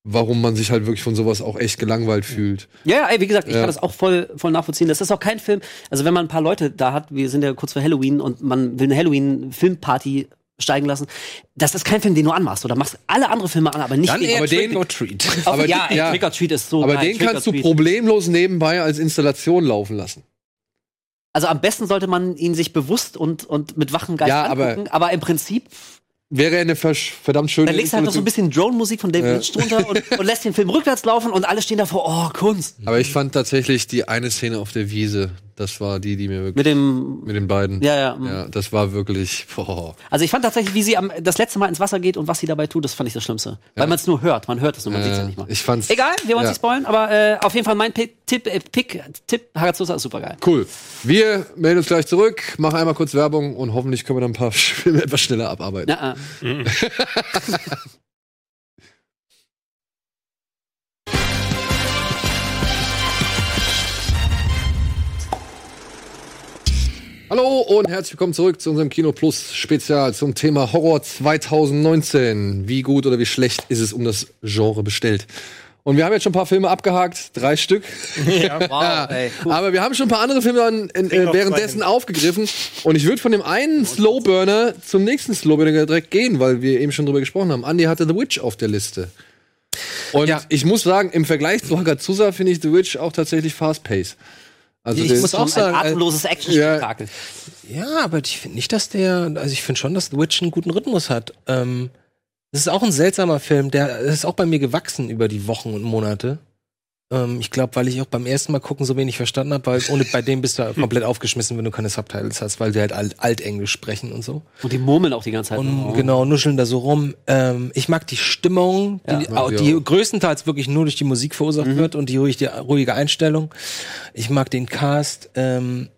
warum man sich halt wirklich von sowas auch echt gelangweilt fühlt. Ja, ja, ey, wie gesagt, ich Ja. kann das auch voll, voll nachvollziehen. Das ist auch kein Film. Also wenn man ein paar Leute da hat, wir sind ja kurz vor Halloween und man will eine Halloween-Filmparty steigen lassen, das ist kein Film, den du anmachst. Oder machst alle andere Filme an, aber nicht Dann den. aber den- Trick or Treat. Aber ja, ja. Trick or Treat ist so Aber geil. den kannst du problemlos nebenbei als Installation laufen lassen. Also am besten sollte man ihn sich bewusst und, und mit wachem Geist Ja, aber- angucken. Aber, im Prinzip, Wäre eine verdammt schöne dann legst du halt noch so ein bisschen Drone-Musik von David Ja. Lynch drunter und, und lässt den Film rückwärts laufen und alle stehen davor, oh, Kunst. Aber ich fand tatsächlich die eine Szene auf der Wiese, das war die, die mir wirklich Mit dem, mit den beiden. ja, ja. Ja, das war wirklich. Boah. Also ich fand tatsächlich, wie sie am, das letzte Mal ins Wasser geht und was sie dabei tut, das fand ich das Schlimmste. Weil man es nur hört, man hört es nur, man sieht es ja Äh, nicht mal. ich fand's. Egal, wir wollen es ja. nicht spoilen, aber äh, auf jeden Fall mein Pi- Tipp, äh, Pick, Tipp, Hagazusa ist super geil. Cool. Wir melden uns gleich zurück, machen einmal kurz Werbung und hoffentlich können wir dann ein paar Filme etwas schneller abarbeiten. Ja, äh. Hallo und herzlich willkommen zurück zu unserem Kino Plus Spezial zum Thema Horror 2019. Wie gut oder wie schlecht ist es um das Genre bestellt? Und wir haben jetzt schon ein paar Filme abgehakt, drei Stück. Wow, ey, cool. Aber wir haben schon ein paar andere Filme dann in, äh, währenddessen aufgegriffen. Und ich würde von dem einen Slowburner zum nächsten Slowburner direkt gehen, weil wir eben schon drüber gesprochen haben. Andy hatte The Witch auf der Liste. Und Ja. ich muss sagen, im Vergleich zu Hagazusa finde ich The Witch auch tatsächlich fast pace. Also Ich der- muss auch sagen, ein äh, atemloses Action-Spektakel. Ja, aber ich finde nicht, dass der, also ich finde schon, dass The Witch einen guten Rhythmus hat. Ähm, das ist auch ein seltsamer Film, der ist auch bei mir gewachsen über die Wochen und Monate. Ähm, ich glaube, weil ich auch beim ersten Mal gucken so wenig verstanden habe, weil ohne bei dem bist du komplett aufgeschmissen, wenn du keine Subtitles hast, weil die halt alt, Altenglisch sprechen und so. Und die murmeln auch die ganze Zeit. Und Oh. genau, nuscheln da so rum. Ähm, ich mag die Stimmung, die, Ja. auch, Ja. die größtenteils wirklich nur durch die Musik verursacht Mhm. wird und die ruhige, ruhige Einstellung. Ich mag den Cast ähm,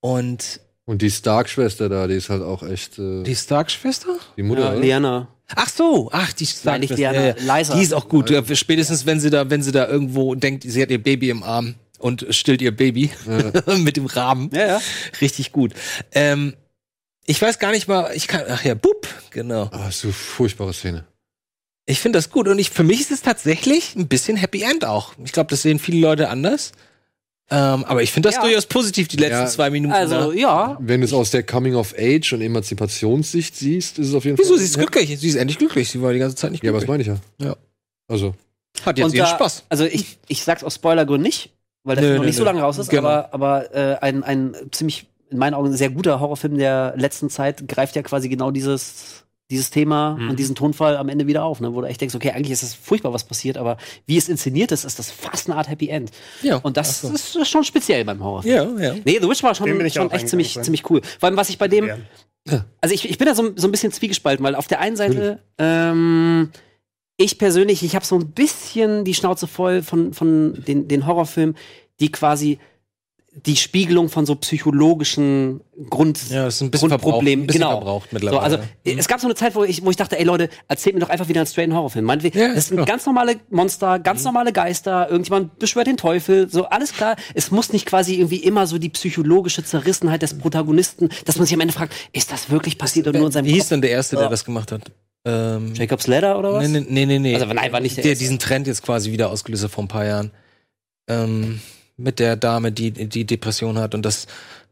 und und die Stark-Schwester da, die ist halt auch echt äh, die Stark-Schwester? die Mutter. Ja, oder? Liana. Ach so, ach, die Nein, Stark-Schwester. Diana, Liza. Die ist auch gut. Ja, spätestens, wenn sie da, wenn sie da irgendwo denkt, sie hat ihr Baby im Arm und stillt ihr Baby mit dem Rahmen. Ja, ja. Richtig gut. Ähm, ich weiß gar nicht mal, ich kann, ach ja, Bub, genau. Ah, so furchtbare Szene. Ich finde das gut und ich, für mich ist es tatsächlich ein bisschen Happy End auch. Ich glaube, das sehen viele Leute anders. Ähm, aber ich finde das Ja. durchaus positiv, die letzten Ja. zwei Minuten. Also, ne? ja. Wenn du es aus der Coming-of-Age und Emanzipationssicht siehst, ist es auf jeden Wieso? Fall. Sie ist glücklich. Sie ist endlich glücklich. Sie war die ganze Zeit nicht Ja, was glücklich. meine ich ja. Ja. Also, Hat jetzt Und ihren da- Spaß. Also ich, ich sag's aus Spoilergründen nicht, weil der Nö, Film noch nö, nicht so lange raus ist, Genau. aber, aber äh, ein, ein ziemlich, in meinen Augen, sehr guter Horrorfilm der letzten Zeit greift ja quasi genau dieses, dieses Thema Mhm. und diesen Tonfall am Ende wieder auf, ne? wo du echt denkst, okay, eigentlich ist es furchtbar, was passiert, aber wie es inszeniert ist, ist das fast eine Art Happy End. Ja. Und das so. ist schon speziell beim Horrorfilm. Ja, ja. Nee, The Witch war schon, schon echt ziemlich, ziemlich cool. Vor allem, was ich bei dem, Ja. also ich, ich bin da so, so ein bisschen zwiegespalten, weil auf der einen Seite, ähm, ich persönlich, ich habe so ein bisschen die Schnauze voll von, von den, den Horrorfilmen, die quasi die Spiegelung von so psychologischen Grund, Ja, ist ein bisschen Grundproblem, verbraucht, ein bisschen genau. verbraucht so, mittlerweile. also es gab so eine Zeit, wo ich, wo ich dachte, ey Leute, erzählt mir doch einfach wieder einen straighten Horrorfilm. Meinetwegen, Ja, das sind klar. ganz normale Monster, ganz Mhm. normale Geister, irgendjemand beschwört den Teufel, so alles klar. Es muss nicht quasi irgendwie immer so die psychologische Zerrissenheit des Protagonisten, dass man sich am Ende fragt, ist das wirklich passiert oder nur in seinem Wie hieß denn der Erste, der Ja. das gemacht hat? Ähm, Jacob's Ladder oder was? nee, nee, nee, nee. Also, nein, war nicht der der diesen Trend jetzt quasi wieder ausgelöst hat vor ein paar Jahren. Ähm, mit der Dame, die die Depression hat und das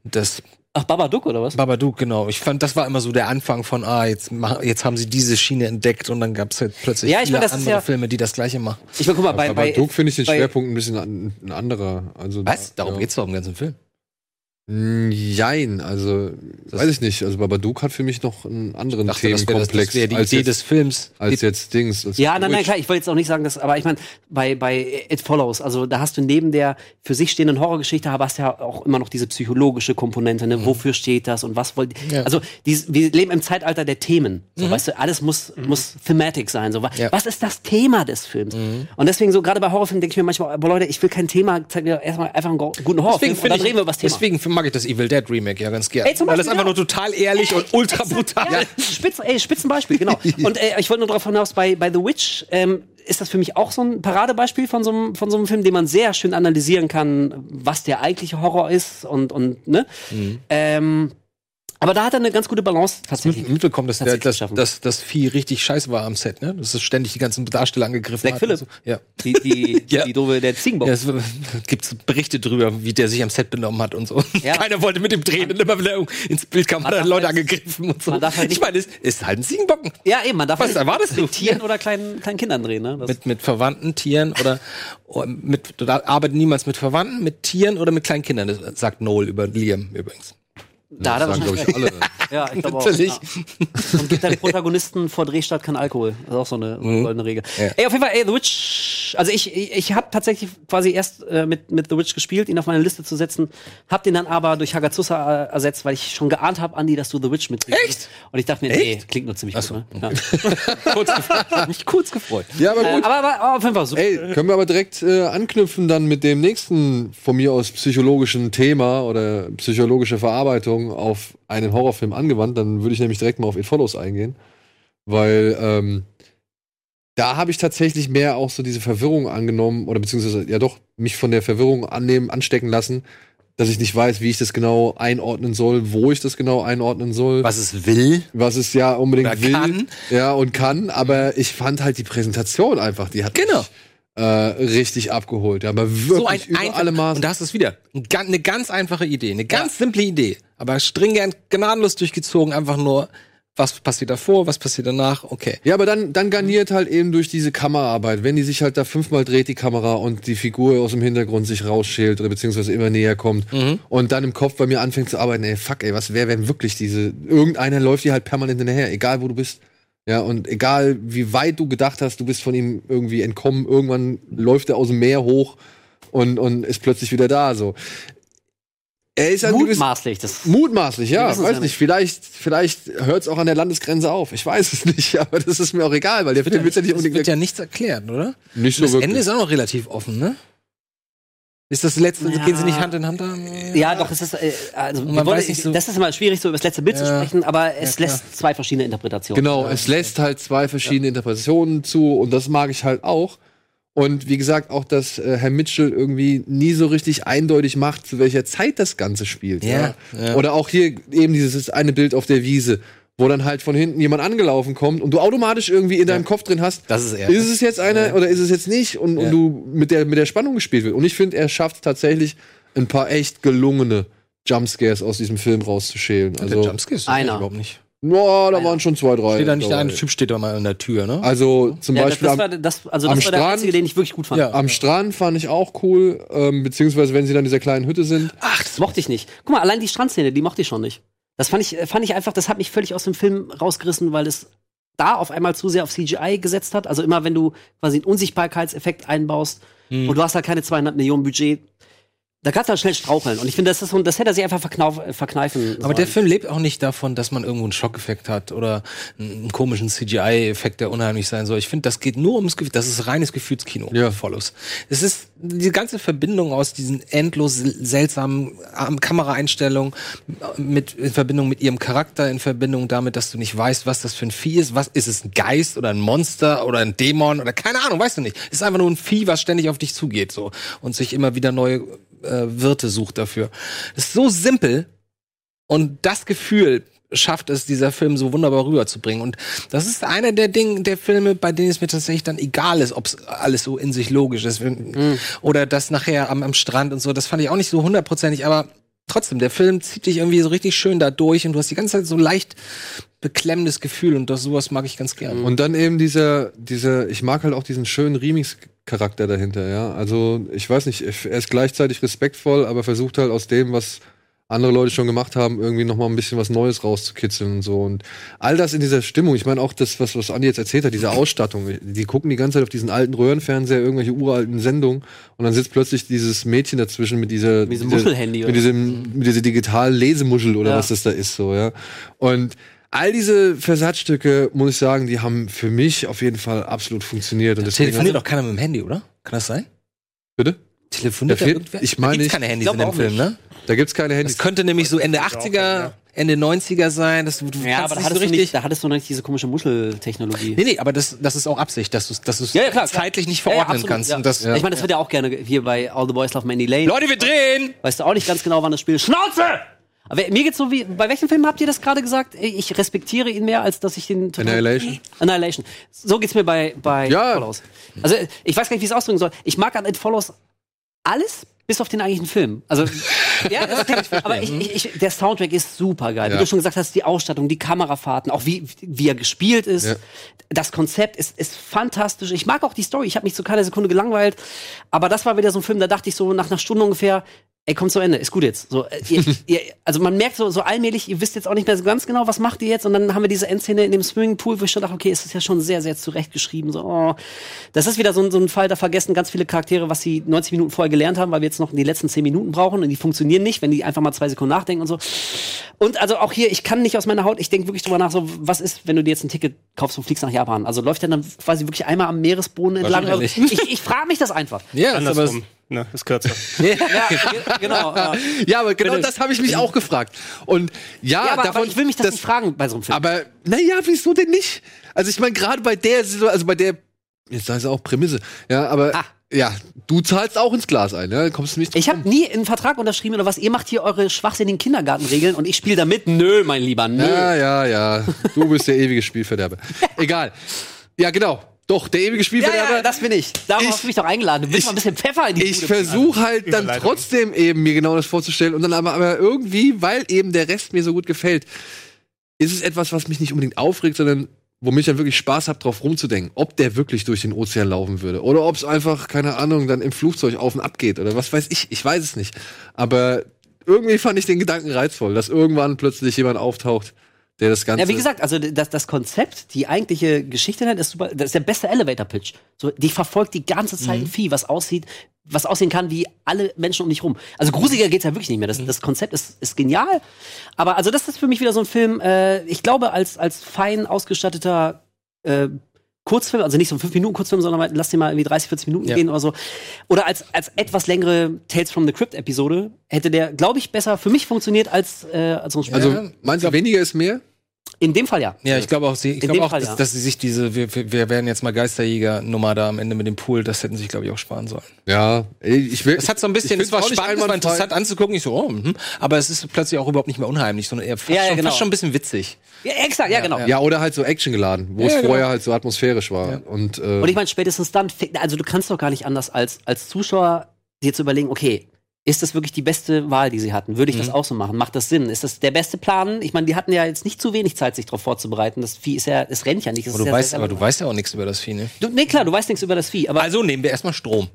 das Ach, Babadook oder was? Babadook, genau. Ich fand, das war immer so der Anfang von, ah, jetzt, jetzt haben sie diese Schiene entdeckt und dann gab es halt plötzlich Ja, ich viele das ist andere ja- Filme, die das gleiche machen. Ich meine, guck mal, bei, aber bei, Duke finde ich den Schwerpunkt ein bisschen an, ein anderer. Also, Was? Darum ja. geht's doch im ganzen Film. Mm, Jein, also weiß ich nicht. Also Babadook hat für mich noch einen anderen Ich dachte, das das, Themenkomplex das wär die als, Idee jetzt, des Films. als Die- jetzt Dings. als Ja, nein, nein, klar, ich wollte jetzt auch nicht sagen, dass, aber ich meine, bei, bei It Follows, also da hast du neben der für sich stehenden Horrorgeschichte, aber hast ja auch immer noch diese psychologische Komponente, ne? Wofür steht das und was wollt Ja. Also, dies, wir leben im Zeitalter der Themen. So, weißt du, alles muss, muss thematic sein. So, Ja. was ist das Thema des Films? Und deswegen, so gerade bei Horrorfilmen denke ich mir manchmal, boah, Leute, ich will kein Thema, zeig mir erstmal einfach einen guten Horrorfilm und dann reden wir über das Thema. deswegen mag ich das Evil Dead Remake ja ganz gerne. Ey, Weil das einfach ja. nur total ehrlich und ultra brutal Ja, Spitz, ey, Spitzenbeispiel, genau. Und äh, ich wollte nur darauf hinaus, bei, bei The Witch ähm, ist das für mich auch so ein Paradebeispiel von so, einem, von so einem Film, den man sehr schön analysieren kann, was der eigentliche Horror ist und, und ne? Ähm, aber da hat er eine ganz gute Balance tatsächlich. mit, mitbekommen, dass, der, dass, dass das Vieh richtig scheiße war am Set, ne? Dass es ständig die ganzen Darsteller angegriffen Black hat. Phillip. So. Ja. Die, die, Ja. die doofe, der Ziegenbock. Ja, es gibt Berichte drüber, wie der sich am Set benommen hat und so. Ja. Keiner wollte mit ihm drehen und immer wieder ins Bild kam, hat er Leute halt- angegriffen und so. man darf halt ich meine, es ist halt ein Ziegenbocken. Ja, eben, man darf Was nicht erwartest du? mit Tieren oder kleinen, kleinen Kindern drehen, ne? Das, Mit, mit Verwandten, Tieren oder mit, da arbeitet niemals mit Verwandten, mit Tieren oder mit kleinen Kindern. Das sagt Noel über Liam übrigens. Da Das sagen, glaube ich, alle. Ja, ich glaube auch. Natürlich. Ja. Und gibt deinen Protagonisten vor Drehstart kein Alkohol. Das ist auch so eine goldene Regel. Mhm. Ja. Ey, auf jeden Fall, ey, The Witch. Also ich, ich, ich habe tatsächlich quasi erst äh, mit, mit The Witch gespielt, ihn auf meine Liste zu setzen. Hab den dann aber durch Hagazusa äh, ersetzt, weil ich schon geahnt habe, Andi, dass du The Witch mitbringst. Echt? Und ich dachte mir, nee, klingt nur ziemlich so, gut. Ne? Ja. kurz gefreut. Hab mich kurz gefreut. Ja, aber Äh, gut. aber, aber, aber auf jeden Fall super. Ey, können wir aber direkt äh, anknüpfen dann mit dem nächsten von mir aus psychologischen Thema oder psychologische Verarbeitung auf einen Horrorfilm angewandt. Dann würde ich nämlich direkt mal auf It Follows eingehen. Weil ähm, da habe ich tatsächlich mehr auch so diese Verwirrung angenommen oder beziehungsweise ja doch mich von der Verwirrung annehmen, anstecken lassen, dass ich nicht weiß, wie ich das genau einordnen soll, wo ich das genau einordnen soll Was es will. was es ja unbedingt will. kann. Ja, und kann, aber ich fand halt die Präsentation einfach, die hat Genau. mich, äh, richtig abgeholt. Ja, aber wirklich So ein über alle Maßen. Und da hast du es wieder. Eine ganz einfache Idee, eine ganz simple Idee, aber stringent, gnadenlos durchgezogen, einfach nur was passiert davor, was passiert danach, okay. Ja, aber dann, dann garniert halt eben durch diese Kameraarbeit, wenn die sich halt da fünfmal dreht, die Kamera, und die Figur aus dem Hintergrund sich rausschält oder beziehungsweise immer näher kommt und dann im Kopf bei mir anfängt zu arbeiten, ey, fuck, ey, was wäre, wenn wirklich diese, irgendeiner läuft dir halt permanent hinterher, egal wo du bist. Ja, und egal wie weit du gedacht hast, du bist von ihm irgendwie entkommen, irgendwann läuft er aus dem Meer hoch und, und ist plötzlich wieder da, so. Er ist ein gewiss- Mutmaßlich. Das Mutmaßlich, ja. Weiß ja nicht. Vielleicht, vielleicht hört es auch an der Landesgrenze auf. Ich weiß es nicht, aber das ist mir auch egal, weil der Film wird ja nicht es unbedingt wird ja nichts erklärt, oder? nicht so das wirklich. Ende ist auch noch relativ offen, ne? Ist das letzte, Ja. gehen sie nicht Hand in Hand? Ja, doch, es ist, äh, also, man wollen- weiß nicht so- das ist immer schwierig, so über das letzte Bild zu Ja. sprechen, aber es klar. lässt zwei verschiedene Interpretationen. Genau, es lässt halt zwei verschiedene Interpretationen zu und das mag ich halt auch. Und wie gesagt, auch, dass äh, Herr Mitchell irgendwie nie so richtig eindeutig macht, zu welcher Zeit das Ganze spielt. Ja, ja. Oder auch hier eben dieses eine Bild auf der Wiese, wo dann halt von hinten jemand angelaufen kommt und du automatisch irgendwie in deinem Kopf drin hast, Das ist er. ist es jetzt einer oder ist es jetzt nicht und, Ja. und du mit der, mit der Spannung gespielt wird. Und ich finde, er schafft tatsächlich ein paar echt gelungene Jumpscares aus diesem Film rauszuschälen. der Also, Jumpscare ist Einer. überhaupt nicht. ja, da Einer. waren schon zwei, drei. Steht da nicht der eine Typ steht da mal an der Tür, ne? Also zum Ja, Beispiel das am, war, das, also am das war der Strand- einzige, den ich wirklich gut fand. Ja. am Strand fand ich auch cool, ähm, beziehungsweise wenn sie dann in dieser kleinen Hütte sind. Ach, das mochte ich nicht. Guck mal, allein die Strandszene, die mochte ich schon nicht. Das fand ich, fand ich einfach, das hat mich völlig aus dem Film rausgerissen, weil es da auf einmal zu sehr auf CGI gesetzt hat. Also immer, wenn du quasi einen Unsichtbarkeitseffekt einbaust Hm. und du hast halt keine 200 Millionen Budget, da kannst du halt schnell straucheln. Und ich finde, das ist so, das hätte er sich einfach äh, verkneifen Aber der. Film lebt auch nicht davon, dass man irgendwo einen Schockeffekt hat oder einen komischen CGI-Effekt, der unheimlich sein soll. Ich finde, das geht nur ums Gefühl. Das ist reines Gefühlskino. Ja. Follows. Es ist die ganze Verbindung aus diesen endlos seltsamen ähm, Kameraeinstellungen mit, in Verbindung mit ihrem Charakter, in Verbindung damit, dass du nicht weißt, was das für ein Vieh ist. Was ist es? Ein Geist oder ein Monster oder ein Dämon oder keine Ahnung, weißt du nicht. Es ist einfach nur ein Vieh, was ständig auf dich zugeht, so. Und sich immer wieder neue äh, Wirte sucht dafür. Es ist so simpel, und das Gefühl schafft es, dieser Film so wunderbar rüberzubringen. Und das ist einer der Dinge, der Filme, bei denen es mir tatsächlich dann egal ist, ob es alles so in sich logisch ist. Oder das nachher am, am Strand und so. Das fand ich auch nicht so hundertprozentig, aber trotzdem, der Film zieht dich irgendwie so richtig schön da durch und du hast die ganze Zeit so leicht beklemmendes Gefühl und das sowas mag ich ganz gern. Und dann eben dieser, dieser, ich mag halt auch diesen schönen Remix-Charakter dahinter, ja. Also, ich weiß nicht, er ist gleichzeitig respektvoll, aber versucht halt aus dem, was andere Leute schon gemacht haben, irgendwie noch mal ein bisschen was Neues rauszukitzeln und so. Und all das in dieser Stimmung, ich meine auch das, was, was Andi jetzt erzählt hat, diese Ausstattung, die gucken die ganze Zeit auf diesen alten Röhrenfernseher, irgendwelche uralten Sendungen und dann sitzt plötzlich dieses Mädchen dazwischen mit dieser, Mit diesem Muschelhandy mit oder diesem, mit dieser digitalen Lesemuschel oder Ja. was das da ist, so, ja. Und all diese Versatzstücke, muss ich sagen, die haben für mich auf jeden Fall absolut funktioniert. Und deswegen, Telefoniert doch keiner mit dem Handy, oder? Kann das sein? bitte? Telefoniert Da da fehlt- irgendwer? ich Da meine, gibt's ich- keine Handys in dem Film, ne? Da gibt's keine Das Handys. könnte nämlich so Ende Ja, 80er, Ende 90er sein. Das, du Ja, aber da nicht hattest, so du richtig. nicht, da hattest du noch nicht diese komische Muscheltechnologie. Nee, nee, aber das, das ist auch Absicht, dass du dass du's Ja, ja, klar, zeitlich nicht Ja, ja, verordnen absolut, kannst. ja. Und das, Ich meine, das wird ja auch gerne hier bei All the Boys Love Mandy Lane. Leute, wir drehen! Weißt du auch nicht ganz genau, wann das Spiel ist. Schnauze! Aber mir geht's so wie, bei welchem Film habt ihr das gerade gesagt? Ich respektiere ihn mehr, als dass ich den total- Annihilation. Annihilation. So geht's mir bei, bei Ja. Follows. Also, ich weiß gar nicht, wie ich es ausdrücken soll. Ich mag an It Follows alles, bis auf den eigentlichen Film. Also, ja, das kann ich, aber ich, ich, ich, der Soundtrack ist super geil. Wie Ja. du schon gesagt hast, die Ausstattung, die Kamerafahrten, auch wie, wie er gespielt ist. Ja. Das Konzept ist, ist fantastisch. Ich mag auch die Story. Ich habe mich zu keiner Sekunde gelangweilt. Aber das war wieder so ein Film, da dachte ich so nach einer Stunde ungefähr, ey, kommt zu Ende, ist gut jetzt. So, äh, ihr, ihr, also man merkt so, so allmählich, ihr wisst jetzt auch nicht mehr so ganz genau, was macht ihr jetzt. Und dann haben wir diese Endszene in dem Swimmingpool, wo ich schon dachte, okay, es ist ja schon sehr, sehr zurechtgeschrieben. So, oh. Das ist wieder so, ein- so ein Fall, da vergessen ganz viele Charaktere, was sie 90 Minuten vorher gelernt haben, weil wir jetzt noch die letzten 10 Minuten brauchen und die funktionieren nicht, wenn die einfach mal zwei Sekunden nachdenken und so. Und also auch hier, ich kann nicht aus meiner Haut, ich denke wirklich drüber nach, so, was ist, wenn du dir jetzt ein Ticket kaufst und fliegst nach Japan? Also läuft der dann quasi wirklich einmal am Meeresboden entlang? Also, ich ich frage mich das einfach. Ja, Andersrum. Ne, ist kürzer. Ja, ge- genau. Ja. Ja, aber genau das habe ich mich auch gefragt. Und ja, Ja, aber, davon, aber ich will mich das, nicht fragen bei so einem Film. Aber naja, wieso denn nicht? Also ich meine, gerade bei der, also bei der, jetzt heißt es auch Prämisse, ja, aber Ah. ja, du zahlst auch ins Glas ein, ja, kommst du nicht ich habe nie einen Vertrag unterschrieben oder was. Ihr macht hier eure schwachsinnigen Kindergartenregeln und ich spiele da mit. Nö, mein Lieber, nö. Ja, ja, ja. Du bist der ewige Spielverderber. Egal. Ja, genau. Doch, der ewige Ja, Spielverderber. ja, das bin ich. Darauf Ich- hast du mich doch eingeladen. Du willst ich- mal ein bisschen Pfeffer in die ich versuche halt dann trotzdem eben mir genau das vorzustellen und dann aber, aber irgendwie, weil eben der Rest mir so gut gefällt, ist es etwas, was mich nicht unbedingt aufregt, sondern womit ich dann wirklich Spaß habe, drauf rumzudenken, ob der wirklich durch den Ozean laufen würde. Oder ob es einfach, keine Ahnung, dann im Flugzeug auf und ab geht. Oder was weiß ich. Ich weiß es nicht. Aber irgendwie fand ich den Gedanken reizvoll, dass irgendwann plötzlich jemand auftaucht, der das Ganze. Ja, wie gesagt, also das, das Konzept, die eigentliche Geschichte, das ist, super, das ist der beste Elevator-Pitch. So, die verfolgt die ganze Zeit ein Vieh, was aussieht, was aussehen kann wie alle Menschen um dich rum. Also gruseliger geht's ja wirklich nicht mehr. Das, das Konzept ist, ist genial. Aber also das ist für mich wieder so ein Film, äh, ich glaube, als, als fein ausgestatteter äh, Kurzfilm, also nicht so ein 5-Minuten-Kurzfilm, sondern lass dir mal irgendwie 30, 40 Minuten Ja. gehen oder so. Oder als, als etwas längere Tales from the Crypt-Episode hätte der, glaube ich, besser für mich funktioniert als, äh, als so ein Spiel. also, meinst du, weniger ist mehr? In dem Fall ja. Ja, ich glaube auch, sie, ich dem auch, Fall, dass, ja. dass sie sich diese, wir, wir werden jetzt mal Geisterjäger-Nummer da am Ende mit dem Pool, das hätten sie sich, glaube ich, auch sparen sollen. Ja, ich will. Es hat so ein bisschen, es war spannend, es war interessant anzugucken. Ich so, oh, mhm. aber es ist plötzlich auch überhaupt nicht mehr unheimlich, sondern eher fast, Ja, ja, schon, genau. fast schon ein bisschen witzig. Ja, exakt, ja, genau. Ja, oder halt so actiongeladen, wo es Ja, genau. vorher halt so atmosphärisch war. Und, äh, Und ich meine, spätestens dann, also du kannst doch gar nicht anders als, als Zuschauer dir zu überlegen, okay, ist das wirklich die beste Wahl, die sie hatten? Würde ich das Mhm. auch so machen? Macht das Sinn? Ist das der beste Plan? Ich meine, die hatten ja jetzt nicht zu wenig Zeit, sich darauf vorzubereiten. Das Vieh ist ja, es rennt ja nicht. Aber ist du ja weißt, aber du weißt ja auch nichts über das Vieh, ne? Du, nee, klar, du weißt nichts über das Vieh, aber Also nehmen wir erstmal Strom.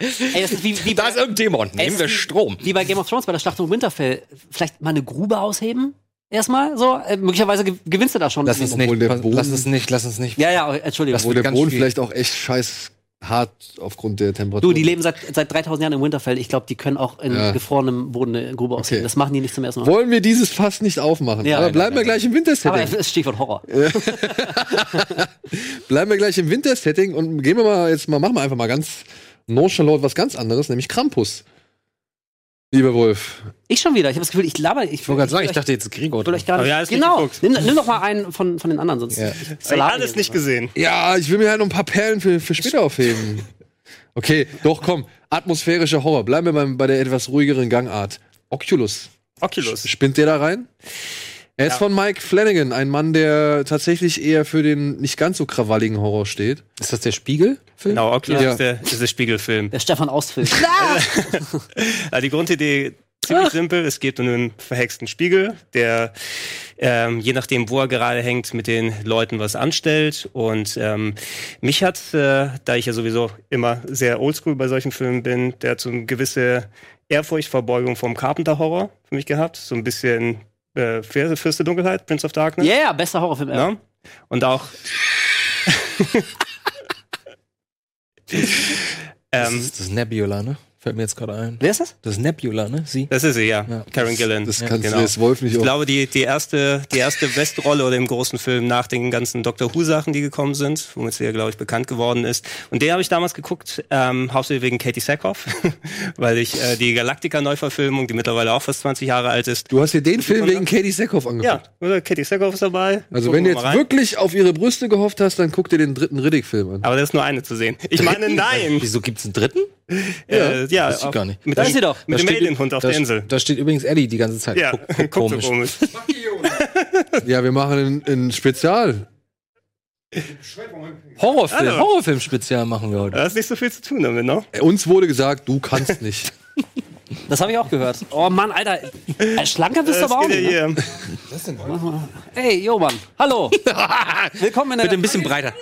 ey, das ist wie, wie, da ist irgendein Dämon. Nehmen wir Strom. wie bei Game of Thrones bei der Schlachtung Winterfell. Vielleicht mal eine Grube ausheben? Erstmal so? Äh, möglicherweise ge- gewinnst du da schon. Lass uns nicht, lass uns nicht, lass uns nicht. Ja, ja, Entschuldigung. Das wo wird der Boden schwierig. vielleicht auch echt scheiß hart aufgrund der Temperatur. Du, die leben seit, seit 3000 Jahren in Winterfell. Ich glaube, die können auch in Ja. gefrorenem Boden eine Grube ausheben. Okay. Das machen die nicht zum ersten Mal. Wollen wir dieses Fass nicht aufmachen? Ja. Aber Nein, bleiben wir gleich im Aber Wintersetting. es Stichwort Horror. Bleiben wir gleich im Wintersetting und gehen wir mal jetzt mal, machen wir einfach mal ganz nonchalant was ganz anderes, nämlich Krampus. Lieber Wolf. Ich schon wieder. Ich habe das Gefühl, ich laber. Ich Ich wollte gerade sagen, ich dachte jetzt Gregor. gar Aber nicht. ja, genau. Nimm, nimm doch mal einen von, von den anderen, sonst. Ja. Hab ich Salat alles nicht gesehen. Ja, ich will mir halt noch ein paar Perlen für, für später aufheben. Okay, doch, komm. Atmosphärischer Horror. Bleiben wir beim, bei der etwas ruhigeren Gangart. Oculus. Oculus. Spinnt der da rein? Er ist Ja. von Mike Flanagan, ein Mann, der tatsächlich eher für den nicht ganz so krawalligen Horror steht. Ist das der Spiegel? Genau, Oculus Ja. ist, der, ist der Spiegelfilm. Der Stefan Ausfilm. Also die Grundidee ziemlich simpel. Es geht um einen verhexten Spiegel, der ähm, je nachdem, wo er gerade hängt, mit den Leuten was anstellt. Und ähm, mich hat, äh, da ich ja sowieso immer sehr oldschool bei solchen Filmen bin, der hat so eine gewisse Ehrfurchtverbeugung vom Carpenter-Horror für mich gehabt. So ein bisschen äh, Fürst der Dunkelheit, Prince of Darkness. Ja, yeah, bester Horrorfilm ever. Ja? Und auch. Das ähm, ist das ist Nebula, ne? Fällt mir jetzt gerade ein. Wer ist das? Das ist Nebula, ne? Sie? das ist sie, ja. Ja. Karen Gillan. Das Ja, kannst genau. du jetzt Wolf nicht Ich auch. glaube, die, die erste, die erste beste Rolle oder im großen Film nach den ganzen Doctor Who-Sachen, die gekommen sind, womit sie ja, glaube ich, bekannt geworden ist. Und den habe ich damals geguckt, ähm, hauptsächlich wegen Katie Sackhoff, weil ich äh, die Galactica-Neuverfilmung, die mittlerweile auch fast 20 Jahre alt ist. Du hast dir den Film wegen Katie Sackhoff angeguckt. Ja, oder Katie Sackhoff ist dabei. Also Gucken wenn du wir jetzt wirklich auf ihre Brüste gehofft hast, dann guck dir den dritten Riddick-Film an. Aber da ist nur eine zu sehen. Ich meine, nein. Wieso gibt's einen dritten? Äh, ja, wusste ich auf- gar nicht. Mit Da dem, ist sie doch. Mit dem steht- Alienhund auf der Insel. Da steht übrigens Eddie die ganze Zeit. Ja, Guck, guck, guckt so komisch. komisch. Ja, wir machen ein, ein Spezial. Horrorfilm, Hallo. Horrorfilm-Spezial machen wir heute. Da ist nicht so viel zu tun damit, ne? Äh, Uns wurde gesagt, du kannst nicht. Das habe ich auch gehört. Oh Mann, Alter. Äh, Schlanker bist du Das aber auch geht ja nicht. Ne? hier. Ey, jo, Mann. Hallo. Willkommen in der. Bitte ein bisschen breiter.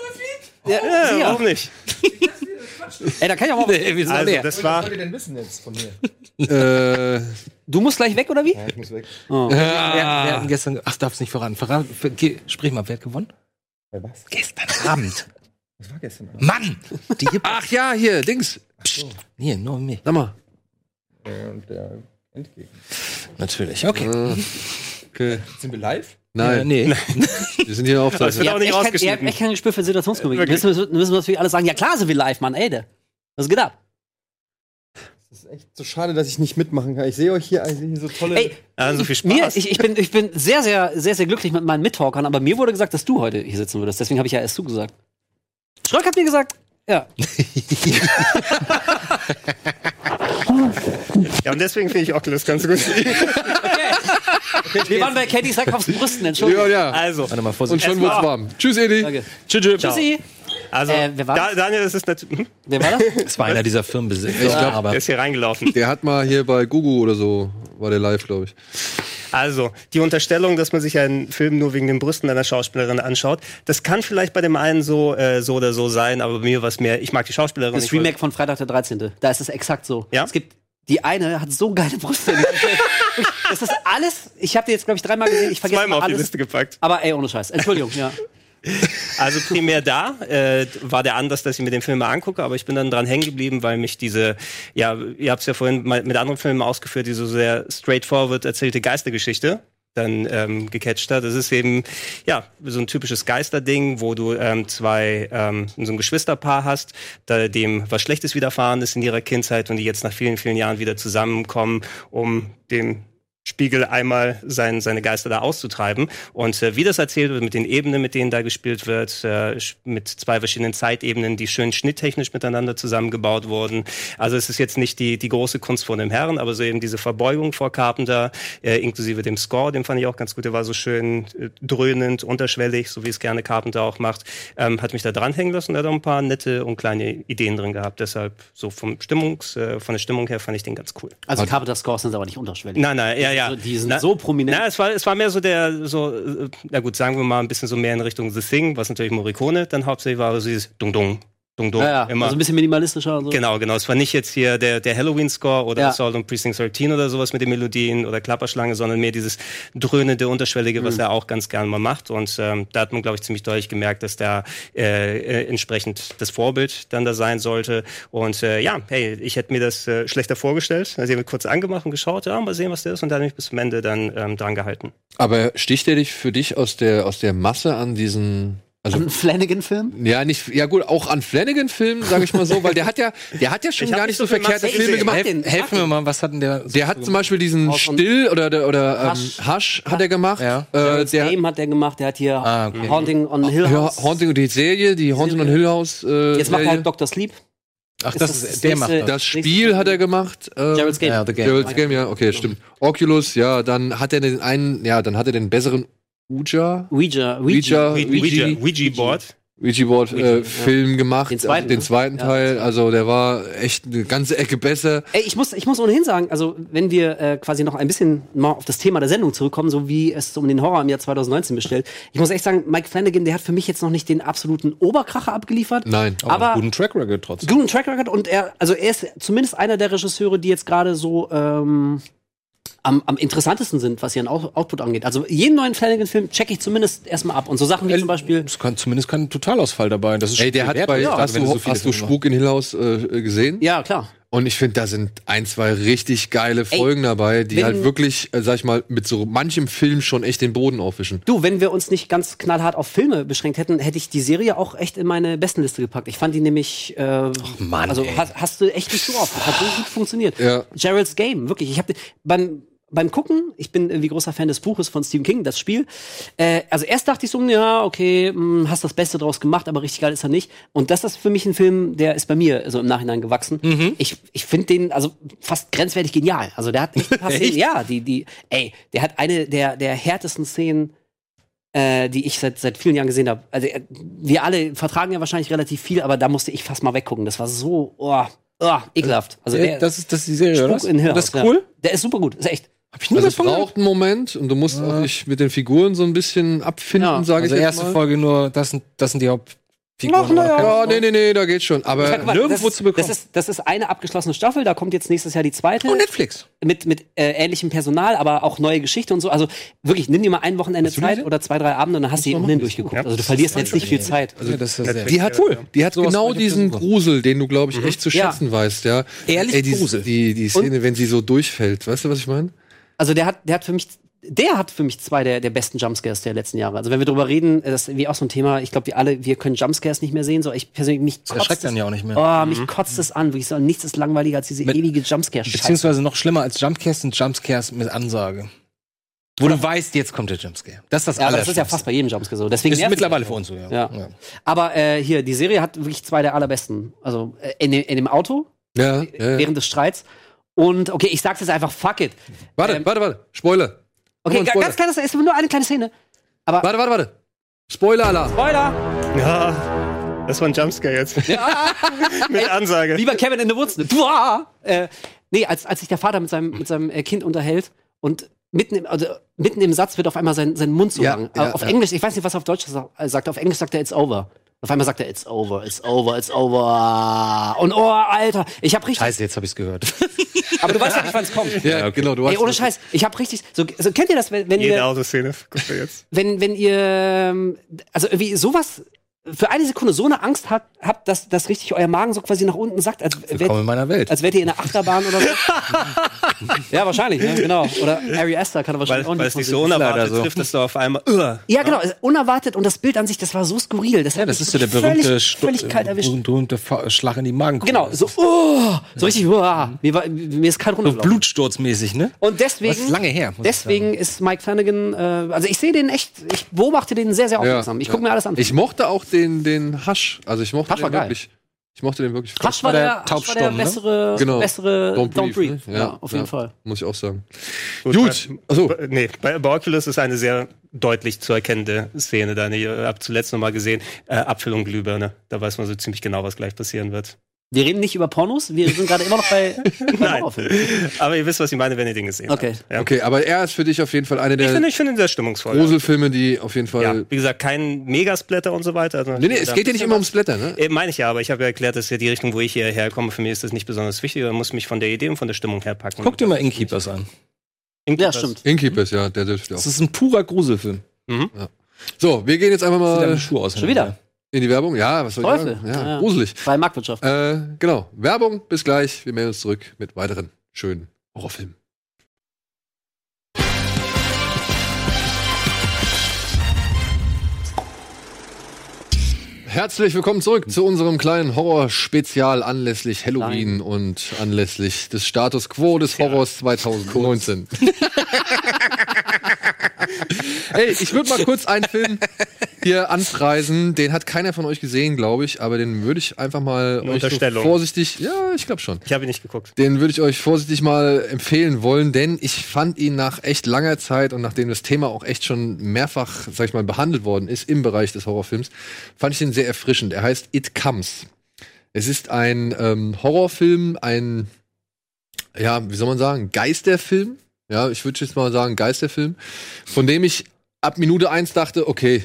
Ja, Ja, sicher. warum nicht? Ey, da kann ich auch mal. Sind Also, leer. das war. denn wissen jetzt von mir? äh, Du musst gleich weg, oder wie? Ich muss weg. Oh. Wir, wir hatten gestern, ach, darf's nicht. Verrat, ver, geh, sprich mal, wer hat gewonnen? Bei was? Gestern Abend. Was war gestern? Abend? Mann! Die ach ja, hier, Dings. Hier, nur mich. Sag mal. Äh, und der Endgegner. Natürlich, okay. Okay. Sind wir live? Nein, Äh, nee. wir sind hier auf Das wird Ihr auch habt nicht echt kein, ihr habt rausgeschnitten. echt kein Gespür für Situationskomik. Wirklich. Müssen, wir- müssen wir natürlich alle sagen, ja klar sind wir live, Mann, ey. der- Was geht ab? Das ist echt so schade, dass ich nicht mitmachen kann. Ich sehe euch hier, ich sehe hier so tolle. Ey, Ja, so viel mir, Spaß. ich, ich, bin, ich bin sehr, sehr, sehr, sehr glücklich mit meinen Mittalkern, aber mir wurde gesagt, dass du heute hier sitzen würdest. Deswegen habe ich ja erst zugesagt. Schröck hat mir gesagt, ja. Ja, und deswegen finde ich Oculus ganz gut. Wir waren bei Katie Sackhoffs Brüsten, Entschuldigung. Ja, ja. Also, Warte mal, Und Vorsicht. schon wird's warm. Tschüss, Edi. Danke. Tschüss. Tschüssi. also Äh, wer war da, das? Daniel, das ist natürlich. Hm? Wer war das? Das war einer dieser Firmenbesitzer. glaub, aber Der ist hier reingelaufen. Der hat mal hier bei Gugu oder so, war der live, glaube ich. Also, die Unterstellung, dass man sich einen Film nur wegen den Brüsten einer Schauspielerin anschaut, das kann vielleicht bei dem einen so, äh, so oder so sein, aber bei mir was mehr, ich mag die Schauspielerin. Das ich Remake von Freitag der 13. Da ist es exakt so. Ja? Es gibt die eine hat so geile Brüste. das ist alles. Ich habe die jetzt glaube ich dreimal gesehen. Ich vergesse zweimal mal auf die alles. Liste gepackt. Aber ey, ohne Scheiß. Entschuldigung, ja. Also primär da äh, war der Anlass, dass ich mir den Film mal angucke, aber ich bin dann dran hängen geblieben, weil mich diese, ja, ihr habt es ja vorhin mit anderen Filmen ausgeführt, diese so sehr straightforward erzählte Geistergeschichte dann ähm, gecatcht hat. Das ist eben ja so ein typisches Geisterding, wo du ähm, zwei ähm, so ein Geschwisterpaar hast, da dem was Schlechtes widerfahren ist in ihrer Kindheit und die jetzt nach vielen vielen Jahren wieder zusammenkommen, um dem Spiegel einmal sein, seine Geister da auszutreiben. Und äh, wie das erzählt wird mit den Ebenen, mit denen da gespielt wird, äh, mit zwei verschiedenen Zeitebenen, die schön schnitttechnisch miteinander zusammengebaut wurden. Also es ist jetzt nicht die, die große Kunst von dem Herrn, aber so eben diese Verbeugung vor Carpenter, äh, inklusive dem Score, den fand ich auch ganz gut. Der war so schön äh, dröhnend, unterschwellig, so wie es gerne Carpenter auch macht. Ähm, hat mich da dranhängen lassen und hat auch ein paar nette und kleine Ideen drin gehabt. Deshalb so vom Stimmungs, äh, von der Stimmung her fand ich den ganz cool. Also Carpenter Scores sind aber nicht unterschwellig. Nein, nein, ja, ja. Also, die sind Na, so prominent. Na, es war, es war mehr so der, so, äh, na gut, sagen wir mal ein bisschen so mehr in Richtung The Thing, was natürlich Morricone dann hauptsächlich war, also dieses Dung Dung, Dung Dung, ja, ja. immer. Also ein bisschen minimalistischer und so. Genau, genau. Es war nicht jetzt hier der, der Halloween-Score oder Ja. Assault on Precinct 13 oder sowas mit den Melodien oder Klapperschlange, sondern mehr dieses dröhnende, unterschwellige, Mhm. was er auch ganz gerne mal macht. Und ähm, da hat man, glaube ich, ziemlich deutlich gemerkt, dass da äh, äh, entsprechend das Vorbild dann da sein sollte. Und äh, ja, hey, ich hätte mir das äh, schlechter vorgestellt. Also ich habe kurz angemacht und geschaut, ja, mal sehen, was der ist. Und dann habe ich bis zum Ende dann ähm, dran gehalten. Aber sticht der dich für dich aus der, aus der Masse an diesen. Also, Ein Flanagan-Film? ja, nicht, ja gut, auch an Flanagan-Filmen, sage ich mal so, weil der hat ja, der hat ja schon gar nicht so so verkehrte Filme gesehen. gemacht. Helf- Helfen wir mal, was hat denn der? Der hat zum Beispiel diesen Haus Still oder, der- oder ähm, Hush. Hush hat er gemacht. Ja. Äh, der Game hat der gemacht, der hat hier Ah, okay. Haunting on Hill ja, House. Haunting und die Serie, die Haunting on Hill House. Äh, Jetzt macht er halt Dr. Sleep. Ach, Ist das das ist, der macht das. Das Spiel hat er gemacht. Äh, Gerald's Game. Ja, The Game. Gerald's Game, ja, okay, stimmt. Oculus, ja, dann hat er den einen, ja, dann hat er den besseren Ouija. Ouija, Ouija, Ouija, Ouija, Ouija Board. Ouija Board äh, ja. Film gemacht, Den zweiten, den ne? zweiten. Teil, also der war echt eine ganze Ecke besser. Ey, ich muss, ich muss ohnehin sagen, also wenn wir äh, quasi noch ein bisschen mal auf das Thema der Sendung zurückkommen, so wie es um den Horror im Jahr 2019 bestellt, ich muss echt sagen, Mike Flanagan, der hat für mich jetzt noch nicht den absoluten Oberkracher abgeliefert. Nein. aber guten Track Record trotzdem. guten Track Record und er, also er ist zumindest einer der Regisseure, die jetzt gerade so ähm, am, am interessantesten sind, was ihren Out Output angeht. Also jeden neuen Flanagan-Film checke ich zumindest erstmal ab. Und so Sachen wie zum Beispiel. Es kann zumindest kein Totalausfall dabei. Das ist Ey, der hat wert, bei, gerade hast, du, so hast du Spuk in Hill House äh, gesehen? Ja, klar. Und ich finde, da sind ein, zwei richtig geile Folgen dabei, die wenn- halt wirklich, äh, sag ich mal, mit so manchem Film schon echt den Boden aufwischen. Du, wenn wir uns nicht ganz knallhart auf Filme beschränkt hätten, hätte ich die Serie auch echt in meine Bestenliste gepackt. Ich fand die nämlich, äh, Mann, also ey. hast, hast du echt nicht so oft. Hat so gut funktioniert. Ja. Gerald's Game, wirklich. Ich habe beim beim Gucken, ich bin irgendwie großer Fan des Buches von Stephen King, das Spiel. Äh, also erst dachte ich so, ja, okay, mh, hast das Beste draus gemacht, aber richtig geil ist er nicht. Und das ist für mich ein Film, der ist bei mir so im Nachhinein gewachsen. Ich, ich finde den also fast grenzwertig genial. Also der hat echt ein paar Szenen, ja, die, die, ey, der hat eine der, der härtesten Szenen äh, die ich seit, seit vielen Jahren gesehen habe. Also äh, wir alle vertragen ja wahrscheinlich relativ viel, aber da musste ich fast mal weggucken. Das war so, oh, oh ekelhaft. Also Der, der, das, ist, das ist die Serie, oder? Spuk in Und das ist cool? Ja. Der ist super gut, ist echt. Hab ich nie Also es braucht einen Moment und du musst auch dich mit den Figuren so ein bisschen abfinden, Ja, sage Also ich jetzt erste mal. Folge nur, das sind, das sind die Hauptfiguren. Ach, na ja. Ja, nee, nee, nee, da geht's schon. Aber mal, nirgendwo das, zu bekommen. Das ist, das ist eine abgeschlossene Staffel, da kommt jetzt nächstes Jahr die zweite. Oh, Netflix. mit, mit äh, ähnlichem Personal, aber auch neue Geschichte und so. Also wirklich, nimm dir mal ein Wochenende Zeit oder zwei, drei Abende und dann hast du die ohnehin durchgeguckt. Also du verlierst jetzt nicht viel Zeit. Also, das ist ja sehr die hat, Cool. die hat genau diesen. Grusel, den du, glaube ich, echt zu Ja. schätzen weißt, ja. Ehrlich Ey, die, Grusel. Die, die Szene, wenn sie so durchfällt, weißt du, was ich meine? Also der hat, der hat für mich, der hat für mich zwei der, der besten Jumpscares der letzten Jahre. Also wenn wir drüber reden, das ist irgendwie auch so ein Thema, ich glaube, wir alle, wir können Jumpscares nicht mehr sehen. So, ich persönlich, mich Das erschreckt dann ja auch nicht mehr. Oh, mich kotzt es an. Wirklich so, nichts ist langweiliger als diese Mit- ewige Jumpscare-Scheiße. Beziehungsweise noch schlimmer als Jumpscares sind Jumpscares mit Ansage. Wo du weißt, jetzt kommt der Jumpscare. Das ist das Ja, aber das ist ja fast bei jedem Jumpscare so. Deswegen Ist mittlerweile für uns so, ja. Ja. Aber äh, hier, die Serie hat wirklich zwei der allerbesten. Also äh, in, dem- in dem Auto, Ja, ja, ja. während des Streits. Und okay, ich sag's jetzt einfach, fuck it. Warte, Ähm, warte, warte. Spoiler. Okay, Spoiler. ganz kleines, es ist nur eine kleine Szene. Warte, warte, warte. Spoiler-Alarm. Spoiler! Ja, das war ein Jumpscare jetzt. Mit Ansage. Wie bei Kevin in the Woods. Äh, nee, als, als sich der Vater mit seinem, mit seinem äh, Kind unterhält und mitten im, also, mitten im Satz wird auf einmal sein, sein Mund so Ja, lang. ja, auf ja. Englisch, ich weiß nicht, was er auf Deutsch äh, sagt. Auf Englisch sagt er, it's over. Auf einmal sagt er, it's over, it's over, it's over. Und oh, Alter, ich hab richtig. Scheiße, jetzt habe ich's gehört. Aber du weißt ja nicht, wann es kommt. Ja, genau, du hast Ey, ohne Scheiß, ich hab richtig. So, so kennt ihr das, wenn, wenn Jede ihr, Autoszene guckt ihr jetzt. wenn, wenn ihr, ähm, also irgendwie sowas für eine Sekunde so eine Angst habt, habt dass, dass richtig euer Magen so quasi nach unten sagt, als wärt, in meiner Welt. als wärt ihr in einer Achterbahn oder so. ja, wahrscheinlich, ne? genau. Oder Ari Aster kann er Weil, wahrscheinlich auch weil nicht. es dich so unerwartet so. trifft, dass du auf einmal. Uh, Ja, genau, unerwartet und das Bild an sich, das war so skurril. Das Ja, das ist so der völlig- berühmte, völlig kalt erwischt. berühmte, berühmte Fa- Schlag in die Magengrube. Genau, so, oh, so richtig, uah, mir, war, mir ist kalt So runtergelaufen. blutsturzmäßig, ne? Und deswegen, lange her. muss ich deswegen ist Mike Flanagan, äh, also ich sehe den echt, ich beobachte den sehr, sehr aufmerksam. ich gucke mir alles an. Ich mochte auch den, den Hasch. Also ich mochte Hasch war den geil. wirklich. Ich mochte den wirklich. Hasch war der Hasch war der ne? bessere, Genau. bessere Don't Don't, Breathe, Breathe. ne? Ja, Ja, auf jeden ja. Fall. Muss ich auch sagen. Gut, Gut. Bei, Achso. bei- nee, bei, bei Oculus ist eine sehr deutlich zu erkennende Szene. Da ich habe zuletzt noch mal gesehen, äh, Apfel und Glühbirne. Da weiß man so ziemlich genau, was gleich passieren wird. Wir reden nicht über Pornos, wir sind gerade immer noch bei, Nein. Horrorfilmen. Aber ihr wisst, was ich meine, wenn ihr den gesehen Okay. habt. Ja. Okay, aber er ist für dich auf jeden Fall eine Ich finde, der ich finde ihn sehr stimmungsvoll. Gruselfilme, die auf jeden Fall. Ja, wie gesagt, kein Megasplatter und so weiter. Also Nee, nee, es geht ja nicht immer ums Blätter, ne? Äh, Meine ich ja, aber ich habe ja erklärt, dass ja die Richtung, wo ich hierher komme, für mich ist das nicht besonders wichtig. Man muss mich von der Idee und von der Stimmung her packen. Guck dir mal Innkeepers an. Ja, stimmt. Innkeepers, ja, der dürfte auch. Das ist ein purer Gruselfilm. So, wir gehen jetzt einfach Sieht mal Schuhe aus. Schon wieder. In die Werbung. Ja, was soll ich Teufel. sagen? Ja, Ja, gruselig. Freie Marktwirtschaft. Äh, genau. Werbung, bis gleich. Wir melden uns zurück mit weiteren schönen Horrorfilmen. Herzlich willkommen zurück zu unserem kleinen Horror-Spezial anlässlich Halloween und anlässlich des Status Quo des Horrors 2019. Ey, ich würde mal kurz einen Film hier anpreisen. Den hat keiner von euch gesehen, glaube ich, aber den würde ich einfach mal Eine euch so vorsichtig, ja, ich glaube schon. Ich habe ihn nicht geguckt. Den würde ich euch vorsichtig mal empfehlen wollen, denn ich fand ihn nach echt langer Zeit und nachdem das Thema auch echt schon mehrfach, sag ich mal, behandelt worden ist im Bereich des Horrorfilms, fand ich den sehr erfrischend. Er heißt It Comes. Es ist ein ähm, Horrorfilm, ein, ja, wie soll man sagen, Geisterfilm. Ja, ich würde jetzt mal sagen, Geisterfilm, von dem ich ab Minute eins dachte, okay,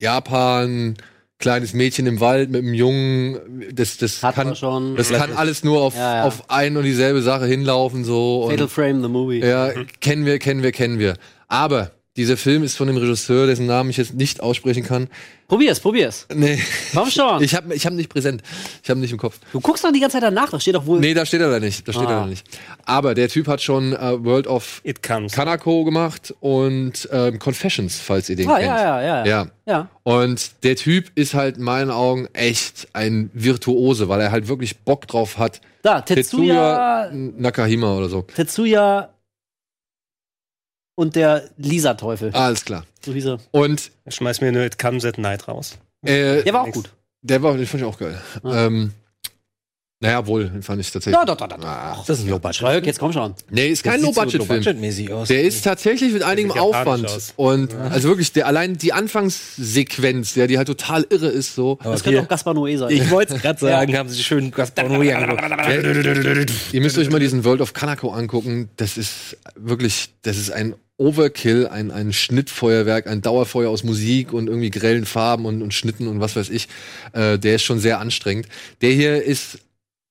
Japan, kleines Mädchen im Wald mit einem Jungen, das, das Hat kann, schon. das kann alles nur auf, Ja, ja. auf ein und dieselbe Sache hinlaufen, so. Fatal Und, Frame, the movie. ja, kennen wir, kennen wir, kennen wir. Aber dieser Film ist von dem Regisseur, dessen Namen ich jetzt nicht aussprechen kann. Probier's, probier's. Nee. Komm schon. Ich habe ich hab nicht präsent. Ich habe nicht im Kopf. du guckst doch die ganze Zeit danach, da steht doch wohl. Nee, da steht er da nicht. Da steht er Ah. da nicht. Aber der Typ hat schon äh, World of It comes. Kanako gemacht und ähm, Confessions, falls ihr den ah, kennt. ja, ja, ja, ja. Ja. Ja. Und der Typ ist halt in meinen Augen echt ein Virtuose, weil er halt wirklich Bock drauf hat. Da, Tetsuya, Nakahima oder so. Tetsuya und der Lisa-Teufel. Alles klar. So hieß er. Und Schmeiß mir nur It comes at night raus. äh, Der war auch gut. der war, den fand ich auch geil. Ah. Ähm, naja, wohl, den fand ich tatsächlich. Ja, doch, doch, doch. Ah. Das ist ein Low-Budget. Jetzt komm schon. Nee, ist kein sieht so Low-Budget-Film. Aus. Der ist tatsächlich mit einigem Aufwand. aus. Und also wirklich, der allein die Anfangssequenz, ja, die halt total irre ist so. Das könnte auch Gaspar Noé sein. Ich wollte es gerade sagen, haben sie schön Gaspar Noé angeguckt. Ihr müsst euch mal diesen World of Kanako angucken. Das ist wirklich, das ist ein Overkill, ein, ein Schnittfeuerwerk, ein Dauerfeuer aus Musik und irgendwie grellen Farben und, und Schnitten und was weiß ich. Äh, der ist schon sehr anstrengend. Der hier ist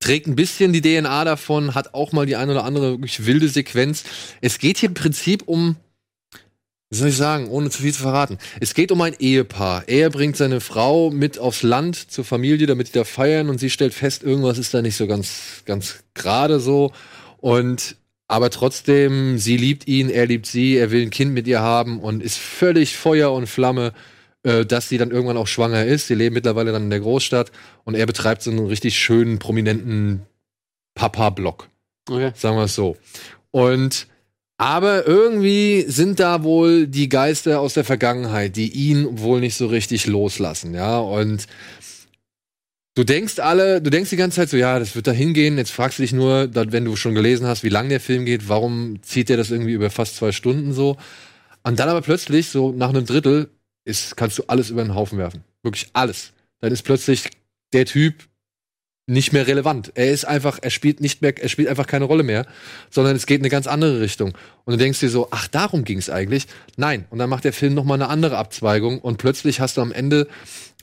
trägt ein bisschen die DNA davon, hat auch mal die eine oder andere wirklich wilde Sequenz. Es geht hier im Prinzip um, wie soll ich sagen, ohne zu viel zu verraten. Es geht um ein Ehepaar. Er bringt seine Frau mit aufs Land zur Familie, damit die da feiern und sie stellt fest, irgendwas ist da nicht so ganz, ganz gerade so. Und aber trotzdem, sie liebt ihn, er liebt sie, er will ein Kind mit ihr haben und ist völlig Feuer und Flamme, äh, dass sie dann irgendwann auch schwanger ist. Sie leben mittlerweile dann in der Großstadt und er betreibt so einen richtig schönen, prominenten Papa-Block. Okay. Sagen wir es so. Und aber irgendwie sind da wohl die Geister aus der Vergangenheit, die ihn wohl nicht so richtig loslassen, ja. Und du denkst alle, du denkst die ganze Zeit so, ja, das wird da hingehen. Jetzt fragst du dich nur, wenn du schon gelesen hast, wie lang der Film geht, warum zieht der das irgendwie über fast zwei Stunden so? Und dann aber plötzlich, so nach einem Drittel, ist, kannst du alles über den Haufen werfen. Wirklich alles. Dann ist plötzlich der Typ nicht mehr relevant. Er ist einfach, er spielt nicht mehr, er spielt einfach keine Rolle mehr, sondern es geht in eine ganz andere Richtung. Und du denkst dir so, ach, darum ging es eigentlich. Nein. Und dann macht der Film noch mal eine andere Abzweigung und plötzlich hast du am Ende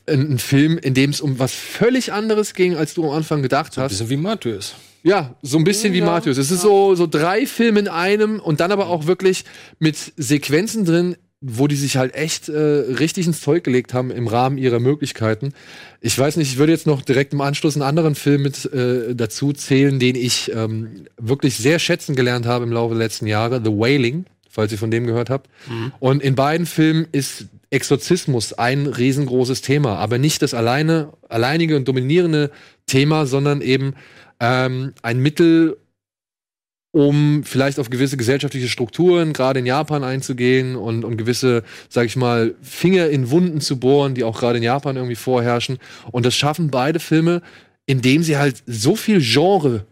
einen Film, in dem es um was völlig anderes ging, als du am Anfang gedacht hast. Bisschen wie Matthäus. Ja, so ein bisschen wie Matthäus. Es ist so, so drei Filme in einem und dann aber auch wirklich mit Sequenzen drin, wo die sich halt echt äh, richtig ins Zeug gelegt haben im Rahmen ihrer Möglichkeiten. Ich weiß nicht, ich würde jetzt noch direkt im Anschluss einen anderen Film mit äh, dazu zählen, den ich ähm, wirklich sehr schätzen gelernt habe im Laufe der letzten Jahre, The Wailing, falls ihr von dem gehört habt. Und in beiden Filmen ist Exorzismus ein riesengroßes Thema, aber nicht das alleine, alleinige und dominierende Thema, sondern eben ähm, ein Mittel, um vielleicht auf gewisse gesellschaftliche Strukturen, gerade in Japan einzugehen und, und gewisse, sag ich mal, Finger in Wunden zu bohren, die auch gerade in Japan irgendwie vorherrschen. Und das schaffen beide Filme, indem sie halt so viel Genre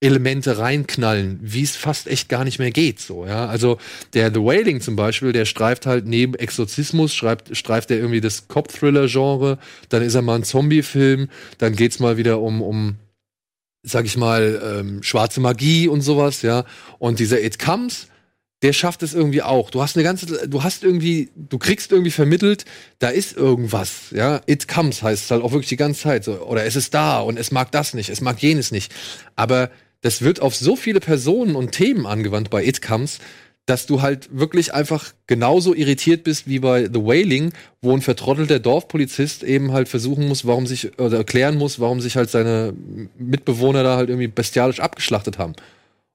Elemente reinknallen, wie es fast echt gar nicht mehr geht. So, ja. Also der The Wailing zum Beispiel, der streift halt neben Exorzismus, schreibt, streift er irgendwie das Cop-Thriller-Genre, dann ist er mal ein Zombie-Film, dann geht's mal wieder um, um sag ich mal, ähm, schwarze Magie und sowas, ja. Und dieser It Comes, der schafft es irgendwie auch. Du hast eine ganze, du hast irgendwie, du kriegst irgendwie vermittelt, da ist irgendwas, ja. It comes heißt es halt auch wirklich die ganze Zeit so. Oder es ist da und es mag das nicht, es mag jenes nicht. Aber das wird auf so viele Personen und Themen angewandt bei It Comes, dass du halt wirklich einfach genauso irritiert bist wie bei The Wailing, wo ein vertrottelter Dorfpolizist eben halt versuchen muss, warum sich, oder erklären muss, warum sich halt seine Mitbewohner da halt irgendwie bestialisch abgeschlachtet haben.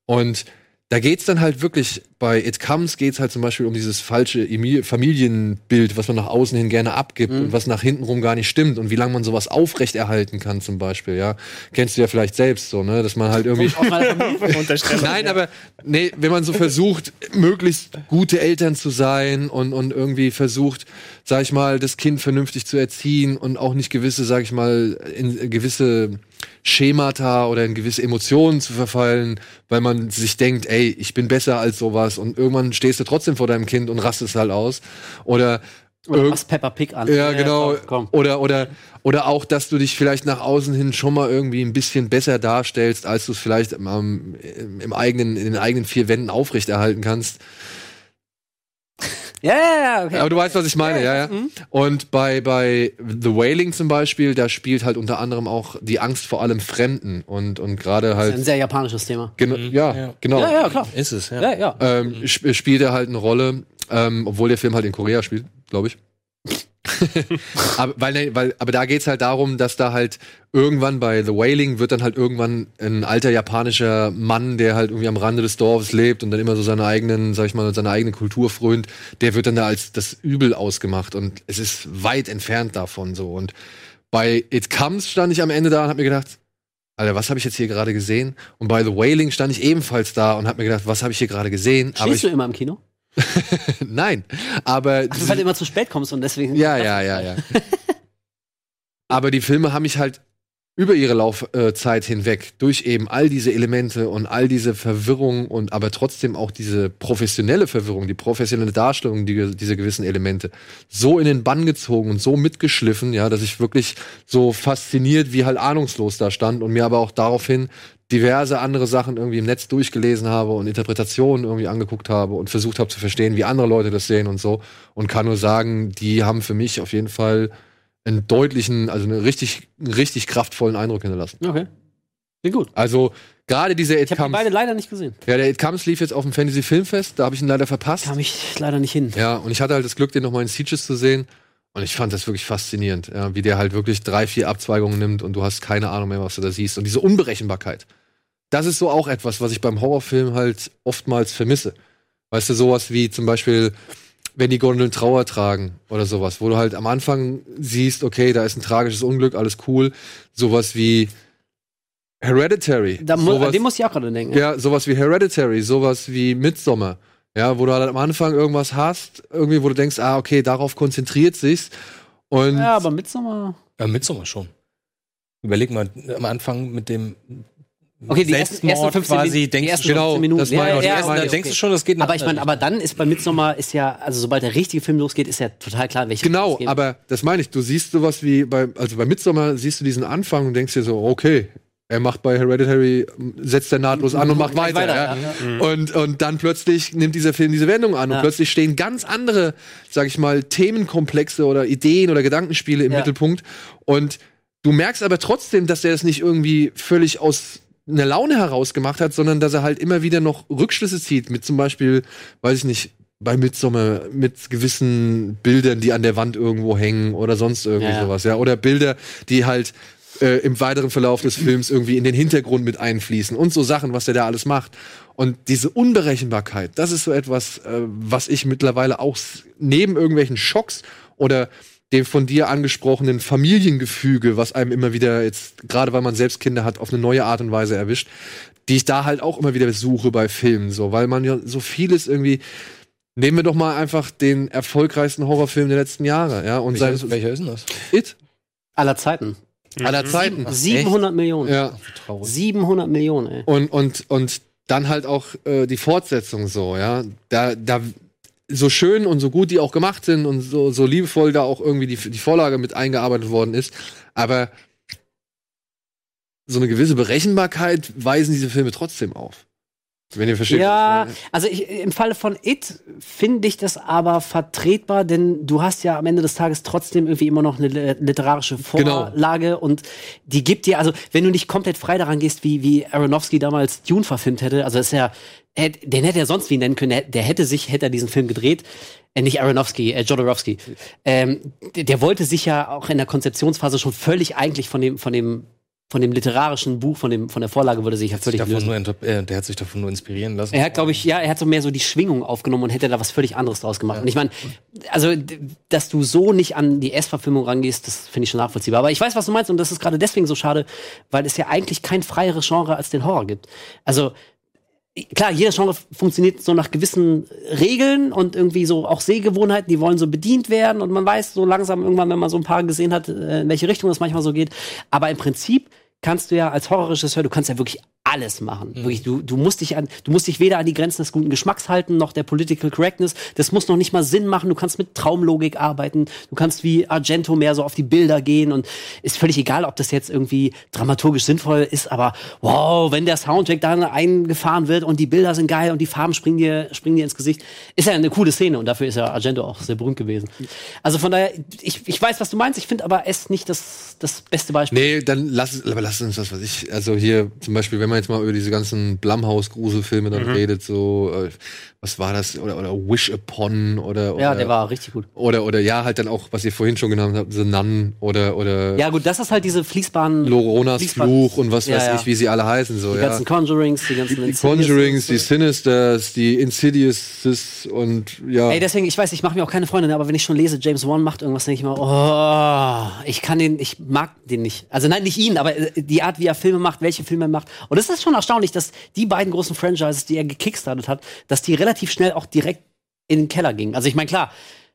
Und da geht's dann halt wirklich, bei It Comes geht's halt zum Beispiel um dieses falsche Familienbild, was man nach außen hin gerne abgibt und was nach hinten rum gar nicht stimmt und wie lange man sowas aufrechterhalten kann zum Beispiel, ja. Kennst du ja vielleicht selbst so, ne, dass man halt irgendwie... Nein, aber nee, wenn man so versucht, möglichst gute Eltern zu sein und, und irgendwie versucht, sag ich mal, das Kind vernünftig zu erziehen und auch nicht gewisse, sag ich mal, in gewisse Schemata oder in gewisse Emotionen zu verfallen, weil man sich denkt, ey, ich bin besser als sowas und irgendwann stehst du trotzdem vor deinem Kind und rastest halt aus. Oder Oder machst Peppa Pig an. ja, genau. Komm. Oder, oder, oder auch, dass du dich vielleicht nach außen hin schon mal irgendwie ein bisschen besser darstellst, als du es vielleicht im, im, im eigenen, in den eigenen vier Wänden aufrechterhalten kannst. Ja, ja, ja, okay. Aber du weißt, was ich meine, ja, ja. Und bei, bei The Wailing zum Beispiel, da spielt halt unter anderem auch die Angst vor allem Fremden und, und gerade Das ist ein halt, sehr japanisches Thema. geno- ja, Ja. genau. Ja, ja, klar. Ist es, ja. Ja, ja. ähm, sp spielt er halt eine Rolle, ähm, obwohl der Film halt in Korea spielt, glaube ich. aber, weil, weil, aber da geht's halt darum, dass da halt irgendwann bei The Wailing wird dann halt irgendwann ein alter japanischer Mann, der halt irgendwie am Rande des Dorfes lebt und dann immer so seine eigenen, sag ich mal, seine eigene Kultur frönt, der wird dann da als das Übel ausgemacht und es ist weit entfernt davon so. Und bei It Comes stand ich am Ende da und hab mir gedacht, Alter, was habe ich jetzt hier gerade gesehen? Und bei The Wailing stand ich ebenfalls da und hab mir gedacht, was habe ich hier gerade gesehen? Aber Stehst ich, du immer im Kino? nein, aber Ach, weil du immer zu spät kommst und deswegen. ja, ja, ja, ja. aber die Filme haben mich halt über ihre Laufzeit hinweg durch eben all diese Elemente und all diese Verwirrung und aber trotzdem auch diese professionelle Verwirrung, die professionelle Darstellung die, dieser gewissen Elemente so in den Bann gezogen und so mitgeschliffen, ja, dass ich wirklich so fasziniert wie halt ahnungslos da stand und mir aber auch daraufhin diverse andere Sachen irgendwie im Netz durchgelesen habe und Interpretationen irgendwie angeguckt habe und versucht habe zu verstehen, wie andere Leute das sehen und so und kann nur sagen, die haben für mich auf jeden Fall einen deutlichen, also einen richtig, einen richtig kraftvollen Eindruck hinterlassen. Okay. Klingt gut. Also gerade dieser It Ich habe beide leider nicht gesehen. ja, der It Comes lief jetzt auf dem Fantasy Filmfest, da habe ich ihn leider verpasst. Kam ich leider nicht hin. Ja, und ich hatte halt das Glück, den nochmal in Sieges zu sehen. Und ich fand das wirklich faszinierend, ja, wie der halt wirklich drei, vier Abzweigungen nimmt und du hast keine Ahnung mehr, was du da siehst. Und diese Unberechenbarkeit. Das ist so auch etwas, was ich beim Horrorfilm halt oftmals vermisse. Weißt du, sowas wie zum Beispiel, wenn die Gondeln Trauer tragen oder sowas, wo du halt am Anfang siehst, okay, da ist ein tragisches Unglück, alles cool. Sowas wie Hereditary. Da mu sowas, an dem muss ich auch gerade denken. ja, sowas wie Hereditary, sowas wie Midsommar. Ja, wo du halt am Anfang irgendwas hast, irgendwie, wo du denkst, ah, okay, darauf konzentriert sich's. Und Ja, aber Midsommar. Ja, Midsommar schon. Überleg mal, am Anfang mit dem, Okay, die ersten, ersten 15 quasi, Minuten, die denkst ersten genau, 15 Minuten. das meine ich, die ersten- da okay, denkst du schon, das geht nach Aber ich meine, aber dann ist bei Midsommar ist ja, also sobald der richtige Film losgeht, ist ja total klar, welche Genau, aber das meine ich. Du siehst sowas wie bei, also bei Midsommar siehst du diesen Anfang und denkst dir so, okay, er macht bei Hereditary, setzt er nahtlos an und macht weiter. weiter, ja. Und, und dann plötzlich nimmt dieser Film diese Wendung an und Ja. plötzlich stehen ganz andere, sag ich mal, Themenkomplexe oder Ideen oder Gedankenspiele im Ja. Mittelpunkt. Und du merkst aber trotzdem, dass er das nicht irgendwie völlig aus einer Laune heraus gemacht hat, sondern dass er halt immer wieder noch Rückschlüsse zieht, mit zum Beispiel, weiß ich nicht, bei Midsommar mit gewissen Bildern, die an der Wand irgendwo hängen oder sonst irgendwie Ja, sowas, ja. Oder Bilder, die halt äh, im weiteren Verlauf des Films irgendwie in den Hintergrund mit einfließen und so Sachen, was der da alles macht. Und diese Unberechenbarkeit, das ist so etwas, äh, was ich mittlerweile auch neben irgendwelchen Schocks oder dem von dir angesprochenen Familiengefüge, was einem immer wieder jetzt, gerade weil man selbst Kinder hat, auf eine neue Art und Weise erwischt, die ich da halt auch immer wieder suche bei Filmen, so, weil man ja so vieles irgendwie. Nehmen wir doch mal einfach den erfolgreichsten Horrorfilm der letzten Jahre, ja, und welcher, sein ist, welcher ist denn das? It aller Zeiten. aller Zeiten. 700 Millionen. Ja. 700 Millionen, ey. Und, und, und dann halt auch äh, die Fortsetzung so, ja. Da, da, so schön und so gut die auch gemacht sind und so, so liebevoll da auch irgendwie die, die Vorlage mit eingearbeitet worden ist. Aber so eine gewisse Berechenbarkeit weisen diese Filme trotzdem auf. Wenn ihr versteht. Ja, also ich, im Falle von It finde ich das aber vertretbar, denn du hast ja am Ende des Tages trotzdem irgendwie immer noch eine li- literarische Genau. Vorlage und die gibt dir, also wenn du nicht komplett frei daran gehst, wie, wie Aronofsky damals Dune verfilmt hätte, also das ist ja, den hätte er sonst wie nennen können, der, hätte sich, hätte er diesen Film gedreht, äh, nicht Aronofsky, äh, Jodorowsky, ähm, der, der wollte sich ja auch in der Konzeptionsphase schon völlig eigentlich von dem, von dem, von dem literarischen Buch, von dem, von der Vorlage wollte sich ja völlig lösen. nur äh, der hat sich davon nur inspirieren lassen. Er hat, glaube ich, ja, er hat so mehr so die Schwingung aufgenommen und hätte da was völlig anderes draus gemacht. Und ich meine, also, dass du so nicht an die S-Verfilmung rangehst, das finde ich schon nachvollziehbar. Aber ich weiß, was du meinst und das ist gerade deswegen so schade, weil es ja eigentlich kein freieres Genre als den Horror gibt. Also, klar, jeder Genre funktioniert so nach gewissen Regeln und irgendwie so auch Sehgewohnheiten, die wollen so bedient werden und man weiß so langsam irgendwann, wenn man so ein paar gesehen hat, äh, in welche Richtung das manchmal so geht. Aber im Prinzip kannst du ja als Horrorregisseur, du kannst ja wirklich alles machen. Wirklich, du, du musst dich an, du musst dich weder an die Grenzen des guten Geschmacks halten, noch der Political Correctness. Das muss noch nicht mal Sinn machen. Du kannst mit Traumlogik arbeiten. Du kannst wie Argento mehr so auf die Bilder gehen und ist völlig egal, ob das jetzt irgendwie dramaturgisch sinnvoll ist, aber wow, wenn der Soundtrack dann eingefahren wird und die Bilder sind geil und die Farben springen dir, springen dir ins Gesicht, ist ja eine coole Szene und dafür ist ja Argento auch sehr berühmt gewesen. Also von daher, ich, ich weiß, was du meinst. Ich finde aber es nicht das, das beste Beispiel. Nee, dann lass, aber lass uns das, was ich, also hier zum Beispiel, wenn man jetzt mal über diese ganzen Blumhouse-Gruselfilme dann redet, so, äh, was war das, oder, oder Wish Upon, oder, Ja, oder, der war richtig gut. oder, oder ja, halt dann auch, was ihr vorhin schon genannt habt, The Nun, oder, oder Ja, gut, das ist halt diese fließbaren. Loronas Fließband- Fluch und was Ja, weiß ja. ich, wie sie alle heißen, so, Die ja. ganzen Conjurings, die ganzen Die Conjurings, die. Sinisters, die Insidiouses und ja. Ey, deswegen, ich weiß, ich mache mir auch keine Freunde, ne, aber wenn ich schon lese, James Wan macht irgendwas, denke ich mal, oh, ich kann den, ich mag den nicht. Also nein, nicht ihn, aber äh, die Art, wie er Filme macht, welche Filme er macht. Und es ist schon erstaunlich, dass die beiden großen Franchises, die er gekickstartet hat, dass die relativ schnell auch direkt in den Keller gingen. Also ich meine, klar,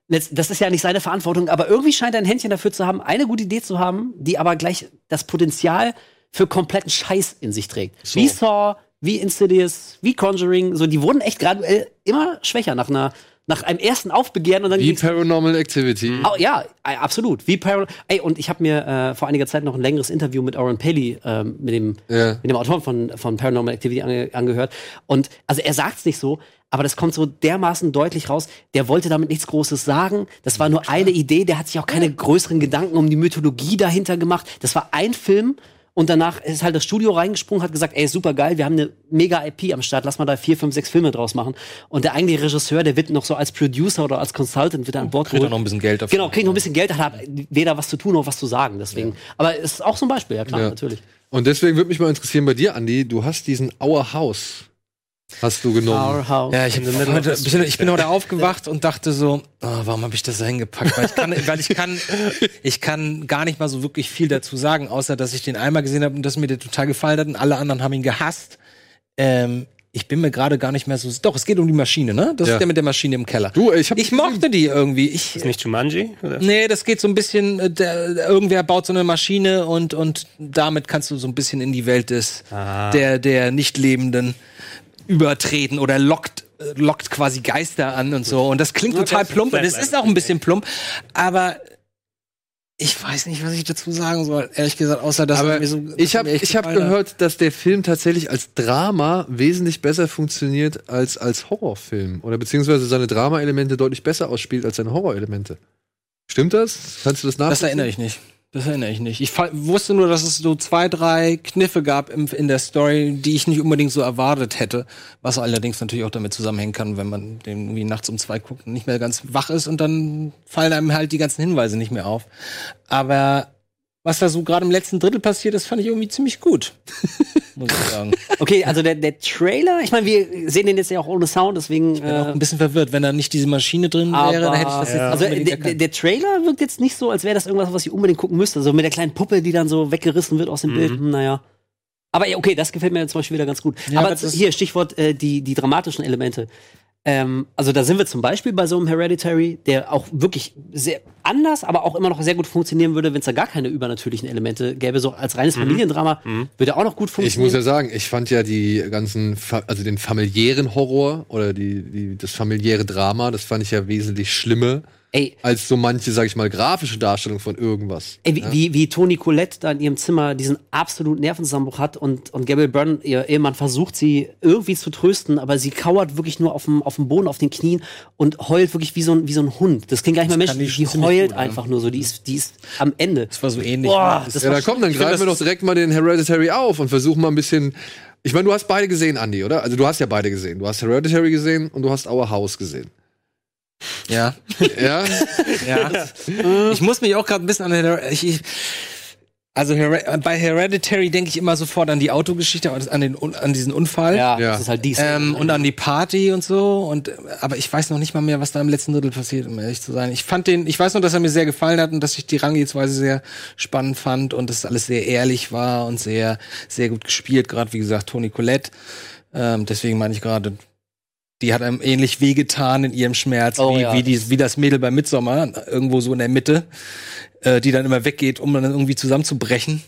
das ist ja nicht seine Verantwortung, aber irgendwie scheint er ein Händchen dafür zu haben, eine gute Idee zu haben, die aber gleich das Potenzial für kompletten Scheiß in sich trägt. Wie Saw, wie Insidious, wie Conjuring, so die wurden echt graduell immer schwächer nach einer nach einem ersten Aufbegehren und dann Wie Paranormal Activity. Oh, ja, äh, absolut. Wie Paral Ey, und ich habe mir äh, vor einiger Zeit noch ein längeres Interview mit Oren Paley, ähm, mit, dem, Ja. mit dem Autoren von, von Paranormal Activity ange angehört. Und also er sagt's nicht so, aber das kommt so dermaßen deutlich raus. Der wollte damit nichts Großes sagen. Das war nur eine Idee. Der hat sich auch keine größeren Gedanken um die Mythologie dahinter gemacht. Das war ein Film. Und danach ist halt das Studio reingesprungen, hat gesagt, ey, super geil, wir haben eine mega IP am Start, lass mal da vier, fünf, sechs Filme draus machen. Und der eigentliche Regisseur, der wird noch so als Producer oder als Consultant wird an Bord Kriegt er geholt. noch ein bisschen Geld dafür. Genau, kriegt noch ein bisschen Geld, hat aber weder was zu tun noch was zu sagen. Deswegen. Aber es ist auch so ein Beispiel, ja klar, Ja. natürlich. Und deswegen würde mich mal interessieren bei dir, Andi, du hast diesen Our House. Hast du genommen. Our House. Ja, ich, heute, ich bin heute aufgewacht und dachte so, oh, warum habe ich das da hingepackt? Weil ich kann, weil ich kann, ich kann gar nicht mal so wirklich viel dazu sagen, außer dass ich den einmal gesehen habe und dass mir der total gefallen hat und alle anderen haben ihn gehasst. Ähm, ich bin mir gerade gar nicht mehr so. Doch, es geht um die Maschine, ne? Das Ja. ist der mit der Maschine im Keller. Du, ich hab ich mochte die irgendwie. Ich, Ist nicht Jumanji? Oder? Nee, das geht so ein bisschen, äh, der, irgendwer baut so eine Maschine und, und damit kannst du so ein bisschen in die Welt des, der, der Nicht-Lebenden übertreten oder lockt, äh, lockt quasi Geister an und so. Und das klingt total plump und es ist auch ein bisschen plump, aber ich weiß nicht, was ich dazu sagen soll, ehrlich gesagt, außer dass Aber er mir so, dass ich habe ich hab gefallen hat. gehört, dass der Film tatsächlich als Drama wesentlich besser funktioniert als als Horrorfilm. Oder beziehungsweise seine Drama-Elemente deutlich besser ausspielt als seine Horror-Elemente. Stimmt das? Kannst du das nachvollziehen? Das erinnere ich nicht. Das erinnere ich nicht. Ich wusste nur, dass es so zwei, drei Kniffe gab im, in der Story, die ich nicht unbedingt so erwartet hätte. Was allerdings natürlich auch damit zusammenhängen kann, wenn man den irgendwie nachts um zwei guckt und nicht mehr ganz wach ist und dann fallen einem halt die ganzen Hinweise nicht mehr auf. Aber was da so gerade im letzten Drittel passiert ist, fand ich irgendwie ziemlich gut. Muss ich sagen. Okay, also der, der Trailer, ich meine, wir sehen den jetzt ja auch ohne Sound, deswegen. Ich bin auch Äh, ein bisschen verwirrt. Wenn da nicht diese Maschine drin aber, wäre, dann hätte ich das jetzt also der, der, Trailer wirkt jetzt nicht so, als wäre das irgendwas, was ich unbedingt gucken müsste. So mit der kleinen Puppe, die dann so weggerissen wird aus dem Bild. Hm, Naja. Aber ja, okay, das gefällt mir zum Beispiel wieder ganz gut. Ja, aber ist- hier, Stichwort äh, die, die dramatischen Elemente. Ähm, also da sind wir zum Beispiel bei so einem Hereditary, der auch wirklich sehr anders, aber auch immer noch sehr gut funktionieren würde, wenn es da gar keine übernatürlichen Elemente gäbe. So als reines Familiendrama würde auch noch gut Ich funktionieren. muss ja sagen, ich fand ja die ganzen, also den familiären Horror oder die, die, das familiäre Drama, das fand ich ja wesentlich schlimmer Ey, als so manche, sag ich mal, grafische Darstellung von irgendwas. Ey, wie, wie, wie Toni Colette da in ihrem Zimmer diesen absoluten Nervenzusammenbruch hat und, und Gabriel Byrne, ihr Ehemann, versucht sie irgendwie zu trösten, aber sie kauert wirklich nur auf dem, auf dem Boden, auf den Knien und heult wirklich wie so ein, wie so ein Hund. Das klingt gar nicht mehr menschlich. die heult gut, ja. einfach nur so. Die ist, die ist am Ende. Das war so ähnlich. Boah, Das- das Ja, dann komm, dann greifen wir doch direkt mal den Hereditary auf und versuchen mal ein bisschen. Ich meine, du hast beide gesehen, Andy, oder? Also du hast ja beide gesehen. Du hast Hereditary gesehen und du hast Our House gesehen. Ja. Ja? Ja. ich muss mich auch gerade ein bisschen an Her ich, ich, also Her bei Hereditary denke ich immer sofort an die Autogeschichte, an, den, an diesen Unfall. ja, Ja. das ist halt dies. Ähm, und an die Party und so und aber ich weiß noch nicht mal mehr, was da im letzten Drittel passiert, um ehrlich zu sein. Ich fand den, ich weiß nur, dass er mir sehr gefallen hat und dass ich die Rangehensweise sehr spannend fand und dass alles sehr ehrlich war und sehr sehr gut gespielt, gerade wie gesagt Toni Collette. Ähm, deswegen meine ich gerade, die hat einem ähnlich wehgetan in ihrem Schmerz, Oh wie, ja. wie, die, wie das Mädel bei Midsommar, irgendwo so in der Mitte, äh, die dann immer weggeht, um dann irgendwie zusammenzubrechen.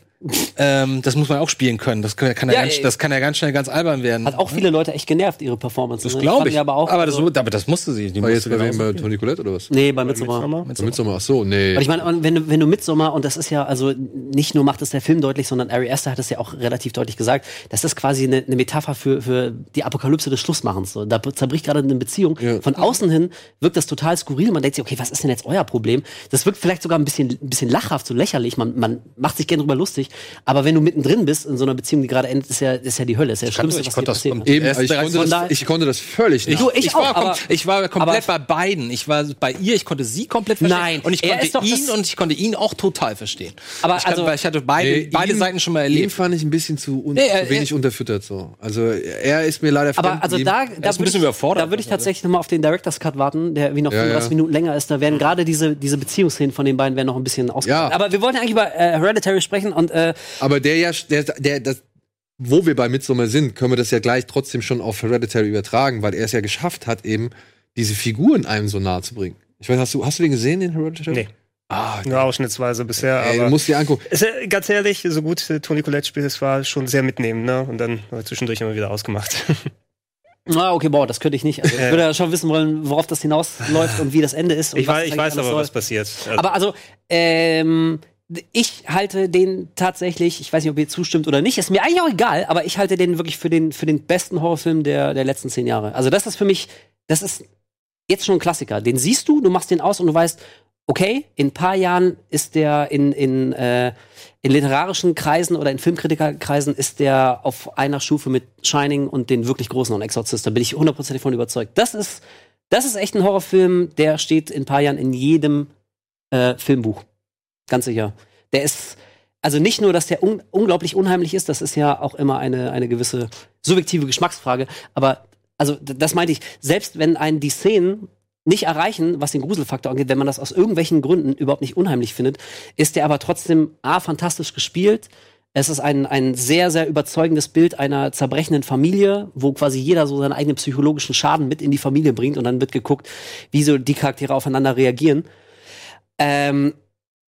Ähm, das muss man auch spielen können. Das kann, kann, ja, Ja, ganz, das kann ja ganz schnell ganz albern werden. hat auch viele Leute echt genervt, ihre Performance. Das ne? glaube ich. Aber, auch, aber, das, also, aber das musste sie. Die Aber jetzt musste bei Bei Toni Colette oder was? Nee, bei Midsommar. Bei Midsommar, ach so, nee. Und ich meine, wenn du, wenn du Midsommar, und das ist ja, also nicht nur macht es der Film deutlich, sondern Ari Aster hat es ja auch relativ deutlich gesagt, das ist quasi eine, eine Metapher für, für die Apokalypse des Schlussmachens. So. Da zerbricht gerade eine Beziehung. Ja. Von außen hin wirkt das total skurril. Man denkt sich, okay, was ist denn jetzt euer Problem? Das wirkt vielleicht sogar ein bisschen, ein bisschen lachhaft, so lächerlich. Man, man macht sich gerne drüber lustig. Aber wenn du mittendrin bist in so einer Beziehung, die gerade endet, ist ja, ist ja die Hölle. Ist ja das Schlimmste, ich was dir kann. Eben, ich konnte, das, da- ich konnte das völlig nicht. Du, ich ich, auch, war, ich war komplett aber- bei beiden. Ich war bei ihr, ich konnte sie komplett verstehen. Nein, und ich er konnte ihn das- und ich konnte ihn auch total verstehen. Aber ich, kann, also- weil ich hatte beide, Nee, beide ihn- Seiten schon mal Ihn erlebt. fand ich ein bisschen zu, un Nee, er- zu wenig er- unterfüttert so. Also er ist mir leider Aber also da, da ist ein würde bisschen ich, überfordert, da würde ich also. tatsächlich nochmal auf den Director's Cut warten, der wie noch Ja, 35 ja. Minuten länger ist. Da werden gerade diese, diese Beziehungsszenen von den beiden werden noch ein bisschen ausgearbeitet. Ja. Aber wir wollten eigentlich über äh, Hereditary sprechen und äh, Aber der ja, der, der, das, wo wir bei Midsommar sind, können wir das ja gleich trotzdem schon auf Hereditary übertragen, weil er es ja geschafft hat, eben diese Figuren einem so nahe zu bringen. Ich weiß, hast du, hast du den gesehen, den Hereditary? Nee. Ah, Nur ausschnittsweise bisher, ey, du aber. musst dir angucken. Ist, ja, ganz ehrlich, so gut äh, Toni Collette spielt, es war schon sehr mitnehmend, ne? Und dann äh, zwischendurch immer wieder ausgemacht. ah, okay, boah, das könnte ich nicht. Also, ich würde ja schon wissen wollen, worauf das hinausläuft und wie das Ende ist. Und ich was weiß, ich weiß aber, soll. was passiert. Also, Aber also, ähm, ich halte den tatsächlich, ich weiß nicht, ob ihr zustimmt oder nicht, ist mir eigentlich auch egal, aber ich halte den wirklich für den, für den besten Horrorfilm der, der letzten zehn Jahre. Also das ist für mich, das ist jetzt schon ein Klassiker. Den siehst du, du machst den aus und du weißt, okay, in ein paar Jahren ist der in, in, äh, in literarischen Kreisen oder in Filmkritikerkreisen ist der auf einer Stufe mit Shining und den wirklich großen und Exorcist. Da bin ich hundertprozentig von überzeugt. Das ist, das ist echt ein Horrorfilm, der steht in ein paar Jahren in jedem äh, Filmbuch. Ganz sicher. Der ist, also nicht nur, dass der un unglaublich unheimlich ist, das ist ja auch immer eine, eine gewisse subjektive Geschmacksfrage, aber also das meinte ich, selbst wenn einen die Szenen nicht erreichen, was den Gruselfaktor angeht, wenn man das aus irgendwelchen Gründen überhaupt nicht unheimlich findet, ist der aber trotzdem A, fantastisch gespielt, Es ist ein, ein sehr, sehr überzeugendes Bild einer zerbrechenden Familie, wo quasi jeder so seinen eigenen psychologischen Schaden mit in die Familie bringt und dann wird geguckt, wie so die Charaktere aufeinander reagieren. Ähm,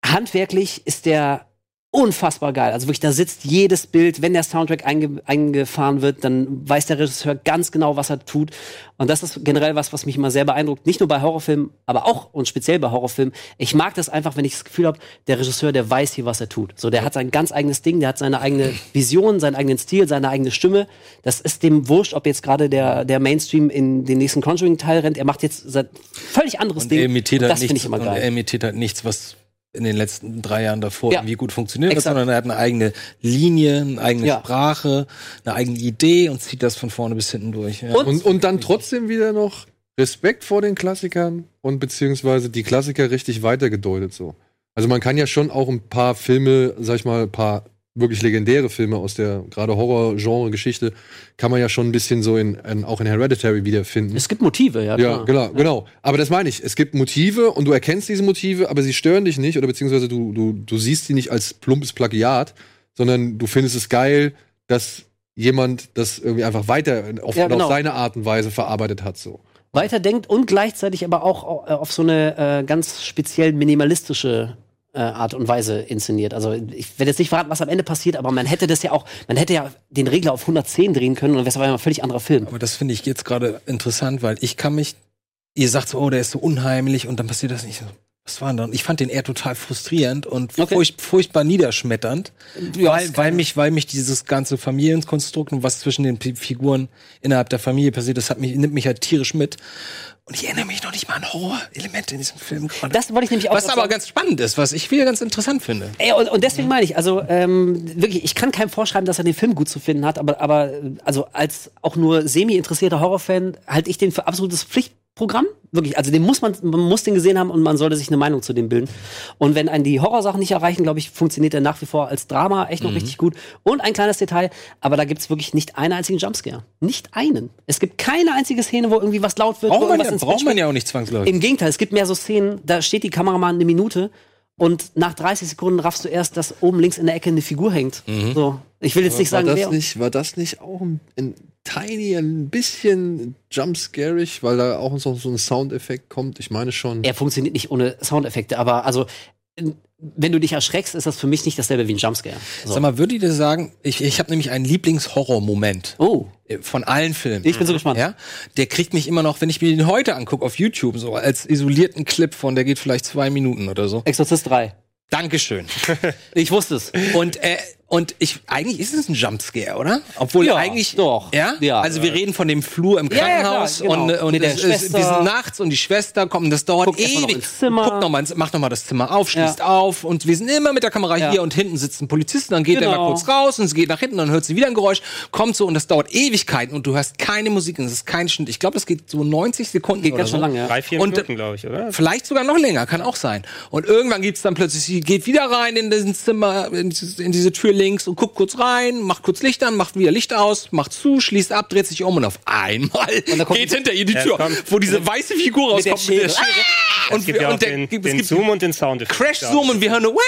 handwerklich ist der unfassbar geil. Also wirklich, da sitzt jedes Bild, wenn der Soundtrack einge eingefahren wird, dann weiß der Regisseur ganz genau, was er tut. Und das ist generell was, was mich immer sehr beeindruckt. Nicht nur bei Horrorfilmen, aber auch und speziell bei Horrorfilmen. Ich mag das einfach, wenn ich das Gefühl habe, der Regisseur, der weiß hier, was er tut. So, der hat sein ganz eigenes Ding, der hat seine eigene Vision, seinen eigenen Stil, seine eigene Stimme. Das ist dem wurscht, ob jetzt gerade der, der Mainstream in den nächsten Conjuring-Teil rennt. Er macht jetzt sein völlig anderes Und Ding. er imitiert Und halt das finde nichts, ich immer und geil. er imitiert halt nichts, was in den letzten drei Jahren davor Ja. irgendwie gut funktioniert hat, sondern er hat eine eigene Linie, eine eigene Ja. Sprache, eine eigene Idee und zieht das von vorne bis hinten durch. Ja. Und- Und, und dann trotzdem wieder noch Respekt vor den Klassikern und beziehungsweise die Klassiker richtig weitergedeutet so. Also man kann ja schon auch ein paar Filme, sag ich mal, ein paar wirklich legendäre Filme aus der gerade Horror-Genre-Geschichte, kann man ja schon ein bisschen so in, in auch in Hereditary wiederfinden. Es gibt Motive, ja. Ja, klar. genau, genau. Aber das meine ich. Es gibt Motive und du erkennst diese Motive, aber sie stören dich nicht oder beziehungsweise du, du, du siehst sie nicht als plumpes Plagiat, sondern du findest es geil, dass jemand das irgendwie einfach weiter auf, Ja, genau. auf seine Art und Weise verarbeitet hat. So. weiterdenkt und gleichzeitig aber auch äh, auf so eine äh, ganz speziell minimalistische Art und Weise inszeniert. Also ich werde jetzt nicht verraten, was am Ende passiert, aber man hätte das ja auch, man hätte ja den Regler auf 110 drehen können und wäre es aber ein völlig anderer Film. Aber das finde ich jetzt gerade interessant, weil ich kann mich, ihr sagt so, oh, der ist so unheimlich und dann passiert das nicht so. Was war denn dann? Ich fand den eher total frustrierend und Okay. furcht, furchtbar niederschmetternd, Ja, weil, weil mich, weil mich dieses ganze Familienkonstrukt und was zwischen den P- Figuren innerhalb der Familie passiert, das hat mich, nimmt mich halt tierisch mit. Und ich erinnere mich noch nicht mal an Horror-Elemente in diesem Film. gerade. Das wollte ich nämlich auch was aber sagen. ganz spannend ist, was ich wieder ganz interessant finde. Ey, und, und deswegen meine ich, also ähm, wirklich, ich kann keinem vorschreiben, dass er den Film gut zu finden hat, aber, aber also als auch nur semi-interessierter Horrorfan halte ich den für absolutes Pflichtprogramm. Wirklich, also den muss man, man muss den gesehen haben und man sollte sich eine Meinung zu dem bilden. Und wenn einen die Horrorsachen nicht erreichen, glaube ich, funktioniert er nach wie vor als Drama echt noch richtig gut. Und ein kleines Detail, aber da gibt's wirklich nicht einen einzigen Jumpscare. Nicht einen. Es gibt keine einzige Szene, wo irgendwie was laut wird, Braucht man, ja, braucht man ja auch nicht zwangsläufig. im Gegenteil, es gibt mehr so Szenen, da steht die Kameramann eine Minute und nach 30 Sekunden raffst du erst, dass oben links in der Ecke eine Figur hängt. So, ich will jetzt nicht war, sagen, das wer. nicht, war das nicht auch ein, ein tiny, ein bisschen jumpscarig, weil da auch so, so ein Soundeffekt kommt? Ich meine schon. Er funktioniert nicht ohne Soundeffekte, aber also wenn du dich erschreckst, ist das für mich nicht dasselbe wie ein Jumpscare. So. Sag mal, würdet ihr sagen, ich, ich habe nämlich einen Lieblingshorror-Moment Oh, äh, von allen Filmen. ich bin so gespannt. Ja, der kriegt mich immer noch, wenn ich mir den heute angucke auf YouTube, so als isolierten Clip von, der geht vielleicht zwei Minuten oder so. Exorzist 3. Dankeschön. Ich wusste es. Und äh, und ich eigentlich ist es ein Jumpscare, oder? Obwohl Ja, eigentlich doch. Ja? Ja. also wir reden von dem Flur im Ja, ja, Krankenhaus klar, genau. und und Mit der es, es, wir sind nachts und die Schwester kommt und das dauert Guckt mal noch ewig. ins Zimmer. Guckt noch mal, macht noch mal das Zimmer auf, schließt Ja. auf und wir sind immer mit der Kamera Ja. hier und hinten sitzt ein Polizist, dann geht er Genau. mal kurz raus und sie geht nach hinten, dann hört sie wieder ein Geräusch, kommt so und das dauert Ewigkeiten und du hörst keine Musik und es ist kein Schnitt. Ich glaube, das geht so 90 Sekunden Geht oder ganz so. schön lang, ja. Drei, vier Und- Minuten, glaube ich, oder? Vielleicht sogar noch länger, kann auch sein. Und irgendwann gibt's dann plötzlich, sie geht wieder rein in diesen Zimmer, in, dieses, in diese Tür links und guckt kurz rein, macht kurz Licht an, macht wieder Licht aus, macht zu, schließt ab, dreht sich um und auf einmal kommt- geht hinter ihr die Tür, wo diese weiße Figur Mit der rauskommt mit der Schere. Schere. Und Und, es gibt ja und der, den, es den Zoom und den Sound. Crash-Zoom und wir hören nur Wäh!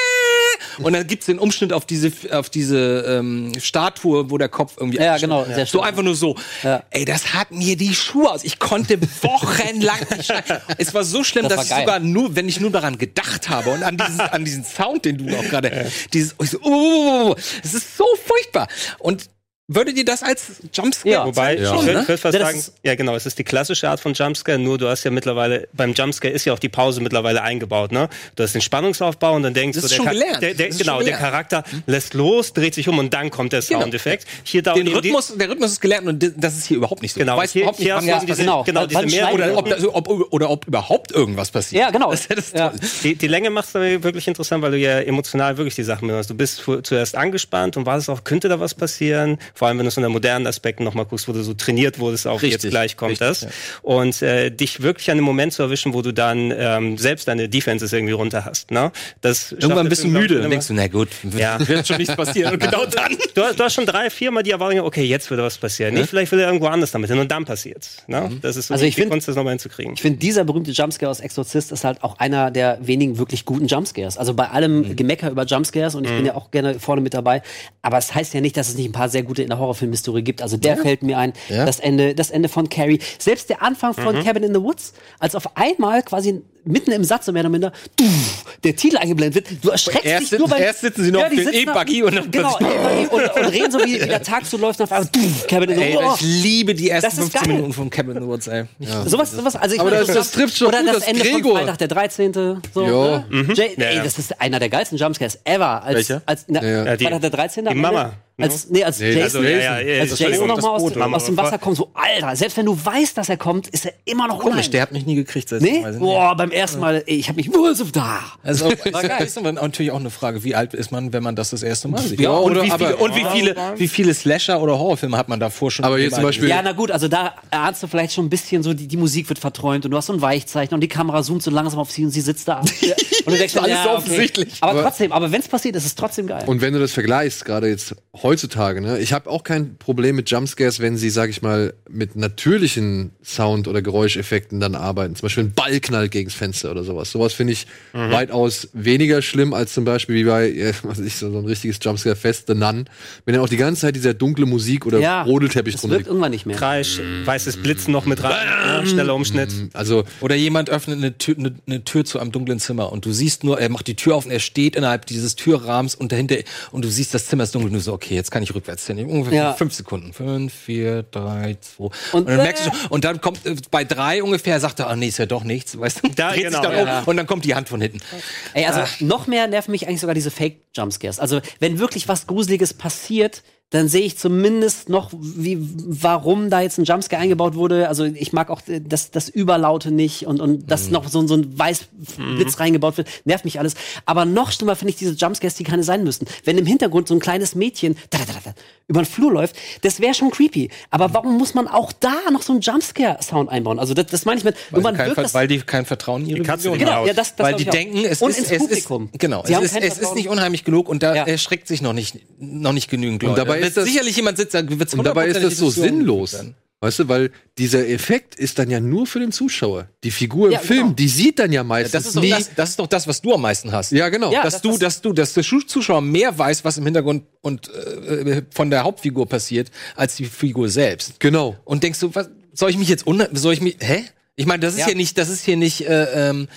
Und dann gibt's den Umschnitt auf diese auf diese ähm, Statue, wo der Kopf irgendwie Ja, genau, sehr so einfach nur so. Ja. Ey, das hat mir die Schuhe aus. Ich konnte wochenlang nicht. Es war so schlimm, Das dass ich geil. sogar nur, wenn ich nur daran gedacht habe und an diesen an diesen Sound, den du auch gerade dieses ich so, oh, es ist so furchtbar und würdet ihr das als Jumpscare Ja. Wobei, Ja. ich Schon, würde ne? würd fast sagen, ja genau, es ist die klassische Art von Jumpscare, nur du hast ja mittlerweile, beim Jumpscare ist ja auch die Pause mittlerweile eingebaut, ne? Du hast den Spannungsaufbau und dann denkst Das du, der, der, der Das ist genau, der. Charakter lässt los, dreht sich um und dann kommt der Genau. Soundeffekt. Hier dauert den eben die- Rhythmus, der Rhythmus ist gelernt und das ist hier überhaupt nicht so. Genau, du weißt hier- überhaupt nicht, hier wann hast du was diese- genau. genau, diese mehr- oder ob, das, ob, oder ob überhaupt irgendwas passiert. Ja, genau. Das ist ja das Ja. Die, die Länge macht es wirklich interessant, weil du ja emotional wirklich die Sachen benutzt. Du bist zuerst angespannt und wartest auf, könnte da was passieren? Vor allem, wenn du es unter modernen Aspekten nochmal guckst, wo du so trainiert wurdest auf Richtig, jetzt gleich kommt richtig, das. ja. Und äh, dich wirklich an einem Moment zu erwischen, wo du dann ähm, selbst deine Defenses irgendwie runter hast. Ne? Das Irgendwann bist du müde und denkst du, na gut, wird, Ja. wird schon nichts passieren. Und genau dann. Du, hast- du hast schon drei, viermal die Erwartung, okay, jetzt würde was passieren. Nee, vielleicht will er irgendwo anders damit hin und dann passiert's. Ne? Das ist so Also die, ich find- Kunst, das nochmal hinzukriegen. Ich finde, dieser berühmte Jumpscare aus Exorzist ist halt auch einer der wenigen wirklich guten Jumpscares. Also bei allem Gemecker über Jumpscares und ich bin ja auch gerne vorne mit dabei. Aber es heißt ja nicht, dass es nicht ein paar sehr gute in der Horrorfilmhistorie gibt. Also der fällt mir ein. Ja. Das Ende, das Ende von Carrie. Selbst der Anfang von Cabin in the Woods, als auf einmal quasi mitten im Satz so mehr oder minder der Titel eingeblendet wird. Du erschreckst Erst dich nur, sitzen- weil erst sitzen sie noch auf die dem E-Buggy und dann genau, E-Buggy und, und reden so wie, wie der Tag so läuft und auf einmal in the Ey, Woods. ich liebe die ersten Das ist 15 geil. Minuten von Cabin in the Woods, ey. Sowas, sowas, also ich Aber meine, das- das trifft schon Oder gut, das das Ende Gregor. von Freitag der 13. So, Ja. ne? Jay, Ja, ey, ja. das ist einer der geilsten Jumpscares ever. Als, Welcher? als, na, Ja, ja. Freitag der 13. die. Mama, ne? Als, nee, als Nee, Jason, also, ja, ja, ja, als Jason nochmal aus, aus dem. Wasser kommt, so, Alter, selbst wenn du weißt, dass er kommt, ist er immer noch Komisch, der hat mich nie gekriegt. seit Nee? Boah, beim ersten Mal, ey, ich hab mich Wurz of da. Also, das ist aber natürlich auch eine Frage, wie alt ist man, wenn man das das erste Mal sieht? Ja, und, oder wie viele, aber- und wie viele, wie viele Slasher oder Horrorfilme hat man davor schon? Aber jetzt zum Beispiel- Ja, na gut, also da erahnst du vielleicht schon ein bisschen so, die, die Musik wird verträumt und du hast so ein Weichzeichen und die Kamera zoomt so langsam auf sie und sie sitzt da. und du denkst, alles ja, so okay. offensichtlich. Aber, trotzdem, aber wenn es passiert, ist es trotzdem geil. Und wenn du das vergleichst, gerade jetzt heutzutage, ne, ich habe auch kein Problem mit Jumpscares, wenn sie, sag ich mal, mit natürlichen Sound- oder Geräuscheffekten dann arbeiten. Zum Beispiel ein Ball knallt gegens Fenster oder sowas. Sowas finde ich weitaus weniger schlimm als zum Beispiel wie bei, äh, was weiß ich, so, so ein richtiges Jumpscare-Fest, The Nun. Wenn dann auch die ganze Zeit dieser dunkle Musik oder ja, Rodelteppich das drunter wird liegt. irgendwann nicht mehr. Kreisch, weißes Blitzen noch mit rein, schneller Umschnitt. Also, Oder jemand öffnet eine Tür, eine, eine Tür zu einem dunklen Zimmer und du siehst nur, er macht die Tür auf und er steht innerhalb dieses Türrahmens und dahinter und du siehst, das Zimmer ist dunkel und du so, okay, jetzt kann ich rückwärts zählen. Ungefähr Ja. fünf Sekunden. Fünf, vier, drei, zwei. Und, Und, dann äh, merkst du schon, und dann kommt äh, bei drei ungefähr, sagt er, ah nee, ist ja doch nichts, weißt du? Da, dreht genau, sich dann ja. um und dann kommt die Hand von hinten. Ey, also noch mehr nerven mich eigentlich sogar diese Fake-Jumpscares. Also wenn wirklich was Gruseliges passiert, dann sehe ich zumindest noch, wie, warum da jetzt ein Jumpscare eingebaut wurde. Also ich mag auch äh, das, das Überlaute nicht und, und dass noch so, so ein Weißblitz reingebaut wird. Nervt mich alles. Aber noch schlimmer finde ich diese Jumpscares, die keine sein müssten. Wenn im Hintergrund so ein kleines Mädchen da, da, da, da, über den Flur läuft, das wäre schon creepy. Aber warum muss man auch da noch so einen Jumpscare-Sound einbauen? Also das, das meine ich mit, Weil, kein, das weil die kein Vertrauen in ihre Die Katze Vision genau. Haben. ja, das, das weil die denken, es und ist, ins es ist genau, Sie es ist, es ist nicht unheimlich genug und da Ja. erschreckt sich noch nicht noch nicht genügend Und Leute. Dabei wird das- sicherlich jemand sitzt, da wird's und dabei ist das so sinnlos. Weißt du, weil dieser Effekt ist dann ja nur für den Zuschauer. Die Figur im Ja, Film, genau. die sieht dann ja meistens Das ist, doch nie. das, das ist doch das, was du am meisten hast. ja, genau. Ja, dass das- du, das- dass du, dass der Zuschauer mehr weiß, was im Hintergrund und äh, von der Hauptfigur passiert, als die Figur selbst. Genau. Und denkst du, was soll ich mich jetzt unter, soll ich mich, hä? Ich meine, das ist Ja. hier nicht, das ist hier nicht, äh, ähm,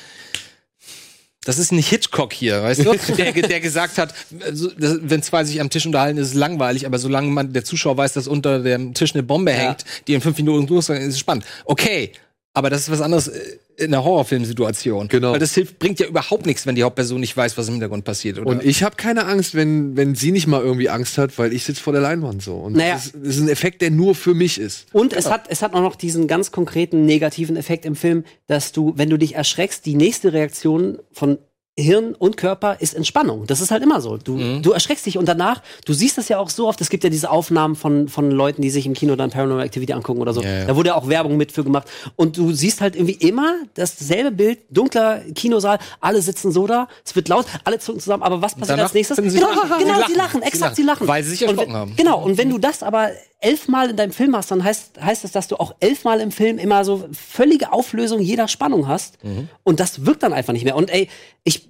das ist nicht Hitchcock hier, weißt du? Der, der gesagt hat, wenn zwei sich am Tisch unterhalten, ist es langweilig, aber solange man der Zuschauer weiß, dass unter dem Tisch eine Bombe hängt, die in fünf Minuten losgeht, ist es spannend. Okay, aber das ist was anderes äh, in einer Horrorfilmsituation. Genau. Weil das hilft, bringt ja überhaupt nichts, wenn die Hauptperson nicht weiß, was im Hintergrund passiert. Oder? Und ich habe keine Angst, wenn, wenn sie nicht mal irgendwie Angst hat, weil ich sitze vor der Leinwand so. Und Naja. das, ist, das ist ein Effekt, der nur für mich ist. Und es hat, es hat auch noch diesen ganz konkreten negativen Effekt im Film, dass du, wenn du dich erschreckst, die nächste Reaktion von Hirn und Körper ist Entspannung. Das ist halt immer so. Du, Mhm. du erschreckst dich und danach, du siehst das ja auch so oft, es gibt ja diese Aufnahmen von, von Leuten, die sich im Kino dann Paranormal Activity angucken oder so. Ja, ja. Da wurde ja auch Werbung mit für gemacht. Und du siehst halt irgendwie immer dasselbe Bild, dunkler Kinosaal, alle sitzen so da, es wird laut, alle zucken zusammen, aber was passiert danach als nächstes? genau, lachen. genau, Sie sie lachen. Sie exakt, lachen. sie lachen. Weil sie sich Und erschrocken wenn- haben. Genau, und wenn du das aber elfmal in deinem Film hast, dann heißt, heißt das, dass du auch elfmal im Film immer so völlige Auflösung jeder Spannung hast. Und das wirkt dann einfach nicht mehr. Und ey, ich,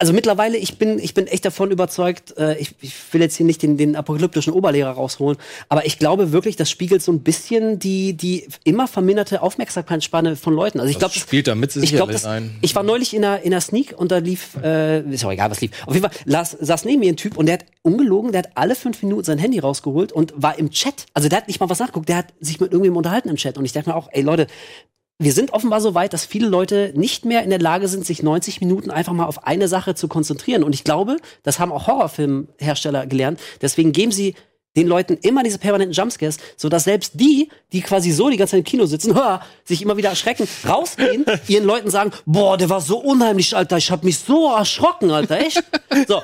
also mittlerweile, ich bin, ich bin echt davon überzeugt, äh, ich, ich will jetzt hier nicht den, den apokalyptischen Oberlehrer rausholen, aber ich glaube wirklich, das spiegelt so ein bisschen die, die immer verminderte Aufmerksamkeitsspanne von Leuten. Also ich glaube, spielt da mit ich sicherlich rein. ich war neulich in einer, in einer Sneak und da lief, äh, ist auch egal, was lief. Auf jeden Fall las, saß neben mir ein Typ und der hat ungelogen, der hat alle fünf Minuten sein Handy rausgeholt und war im Chat. Also der hat nicht mal was nachgeguckt, der hat sich mit irgendjemandem unterhalten im Chat. Und ich dachte mir auch, ey Leute, wir sind offenbar so weit, dass viele Leute nicht mehr in der Lage sind, sich 90 Minuten einfach mal auf eine Sache zu konzentrieren. Und ich glaube, das haben auch Horrorfilmhersteller gelernt. Deswegen geben sie den Leuten immer diese permanenten Jumpscares, sodass selbst die, die quasi so die ganze Zeit im Kino sitzen, ha, sich immer wieder erschrecken, rausgehen, ihren Leuten sagen, boah, der war so unheimlich, Alter, ich hab mich so erschrocken, Alter, echt? So.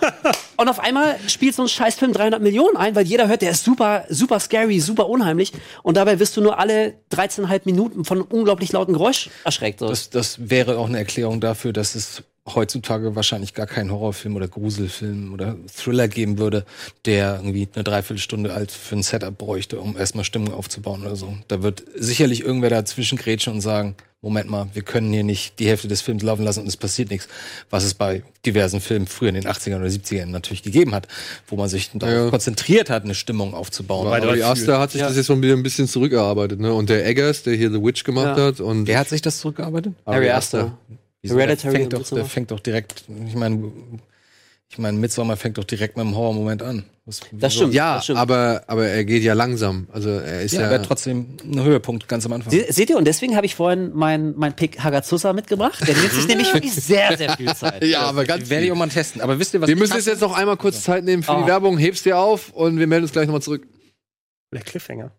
Und auf einmal spielt so ein Scheißfilm 300 Millionen ein, weil jeder hört, der ist super, super scary, super unheimlich. Und dabei wirst du nur alle 13,5 Minuten von einem unglaublich lauten Geräusch erschreckt. So. Das, das wäre auch eine Erklärung dafür, dass es heutzutage wahrscheinlich gar keinen Horrorfilm oder Gruselfilm oder Thriller geben würde, der irgendwie eine Dreiviertelstunde als für ein Setup bräuchte, um erstmal Stimmung aufzubauen oder so. Da wird sicherlich irgendwer dazwischen grätschen und sagen, Moment mal, wir können hier nicht die Hälfte des Films laufen lassen und es passiert nichts, was es bei diversen Filmen früher in den 80ern oder 70ern natürlich gegeben hat, wo man sich darauf Ja. konzentriert hat, eine Stimmung aufzubauen. Aber die Aster hat sich das jetzt mal wieder ein bisschen zurückgearbeitet, ne? Und der Eggers, der hier The Witch gemacht Ja. hat und Wer hat sich das zurückgearbeitet? Harry Astor. Wieso? Hereditary der fängt, doch, der fängt doch direkt, ich meine, ich meine, Midsommar fängt doch direkt mit dem Horrormoment an. Was, Das stimmt. ja, das stimmt. aber aber er geht ja langsam. Also er ist Ja, ja, aber trotzdem ein Höhepunkt ganz am Anfang. Se- Seht ihr, und deswegen habe ich vorhin mein, mein Pick Hagazusa mitgebracht. Der nimmt sich nämlich wirklich sehr, sehr viel Zeit. ja, aber ganz Werde ich viel. auch mal testen. Aber wisst ihr, was Wir müssen jetzt, noch einmal kurz Zeit nehmen für Ah. die Werbung. Hebst dir auf und wir melden uns gleich nochmal zurück. Der Cliffhanger.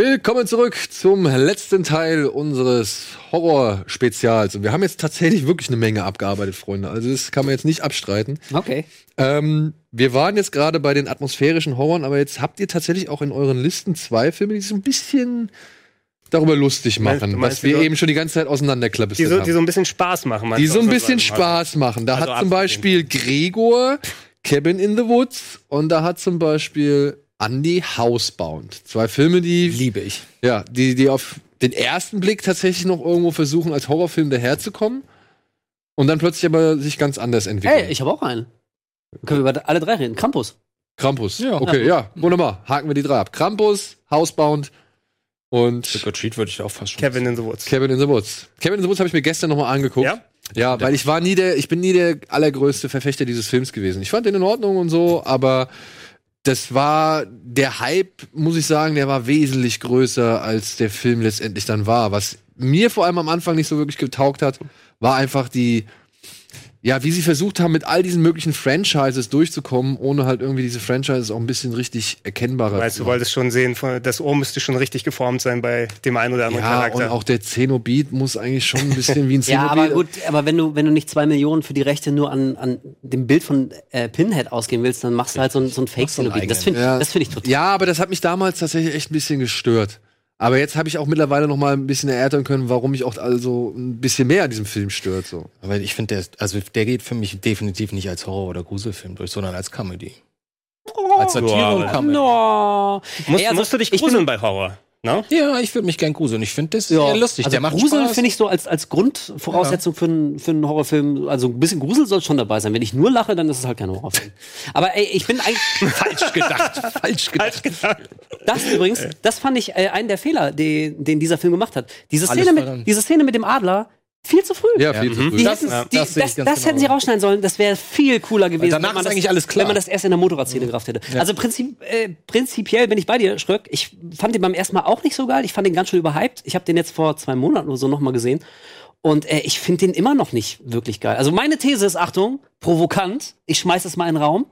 Willkommen zurück zum letzten Teil unseres Horror-Spezials. Und wir haben jetzt tatsächlich wirklich eine Menge abgearbeitet, Freunde. Also das kann man jetzt nicht abstreiten. Okay. Ähm, wir waren jetzt gerade bei den atmosphärischen Horroren, aber jetzt habt ihr tatsächlich auch in euren Listen zwei Filme, die so ein bisschen darüber lustig Meinst- machen, du meinst was wir die so- eben schon die ganze Zeit auseinanderklappest Die so, die haben. so ein bisschen Spaß machen. meinst Die so ein aus bisschen Spaß machen. Da Also hat zum. Beispiel Gregor Cabin in the Woods und da hat zum Beispiel Andy Housebound. Zwei Filme, die Liebe ich. ja, die, die auf den ersten Blick tatsächlich noch irgendwo versuchen, als Horrorfilm daherzukommen und dann plötzlich aber sich ganz anders entwickeln. Hey, ich habe auch einen. Können wir über alle drei reden? Krampus. Krampus. Ja. okay, ja, wunderbar. Haken wir die drei ab. Krampus, Housebound und Trick or Treat würde ich auch fast schon. Kevin in the Woods. Kevin in the Woods. Kevin in the Woods habe ich mir gestern noch mal angeguckt. Ja? Ja, weil ich war nie der, ich bin nie der allergrößte Verfechter dieses Films gewesen. Ich fand den in Ordnung und so, aber das war der Hype, muss ich sagen, der war wesentlich größer als der Film letztendlich dann war. Was mir vor allem am Anfang nicht so wirklich getaugt hat, war einfach die ja, wie sie versucht haben, mit all diesen möglichen Franchises durchzukommen, ohne halt irgendwie diese Franchises auch ein bisschen richtig erkennbarer Weißt zu du, wolltest schon sehen, das Ohr müsste schon richtig geformt sein bei dem einen oder anderen Ja, und Charakter. auch der Zenobit muss eigentlich schon ein bisschen wie ein Ja, Zenobit. aber gut, aber wenn du, wenn du nicht zwei Millionen für die Rechte nur an, an dem Bild von äh, Pinhead ausgeben willst, dann machst du halt so ein, so ein fake so einen Zenobiten. Das finde Ja. das find ich total. Ja, aber das hat mich damals tatsächlich echt ein bisschen gestört. Aber jetzt habe ich auch mittlerweile noch mal ein bisschen erörtern können, warum mich auch also ein bisschen mehr an diesem Film stört. So. Aber ich finde, der, ist- also der geht für mich definitiv nicht als Horror- oder Gruselfilm durch, sondern als Comedy. als Satire und Comedy. No. musst, Ey, also, musst du dich ich bin- gruseln bei Horror? Ne? Ja, ich würde mich gern gruseln. Ich finde das Ja, sehr lustig. Also der macht Grusel Spaß. finde ich so als, als Grundvoraussetzung für, einen, für einen Horrorfilm. Also ein bisschen Grusel soll schon dabei sein. Wenn ich nur lache, dann ist es halt kein Horrorfilm. Aber ey, ich bin eigentlich. falsch gedacht. falsch gedacht. Das übrigens, das fand ich äh, einen der Fehler, den, den dieser Film gemacht hat. Diese Alles Szene, mit, diese Szene mit dem Adler, viel zu früh. Ja, viel zu früh. Die Das- hätten, ja, die, das das, das, ganz hätten sie rausschneiden sollen. Das wäre viel cooler gewesen, danach wenn, man ist das, eigentlich alles klar. wenn man das erst in der Motorradszene gerafft hätte. Also prinzip, äh, prinzipiell bin ich bei dir, Schröck. Ich fand den beim ersten Mal auch nicht so geil. Ich fand den ganz schön überhyped. Ich habe den jetzt vor zwei Monaten oder so nochmal gesehen. Und äh, ich finde den immer noch nicht wirklich geil. Also meine These ist, Achtung, provokant. Ich schmeiß es mal in den Raum.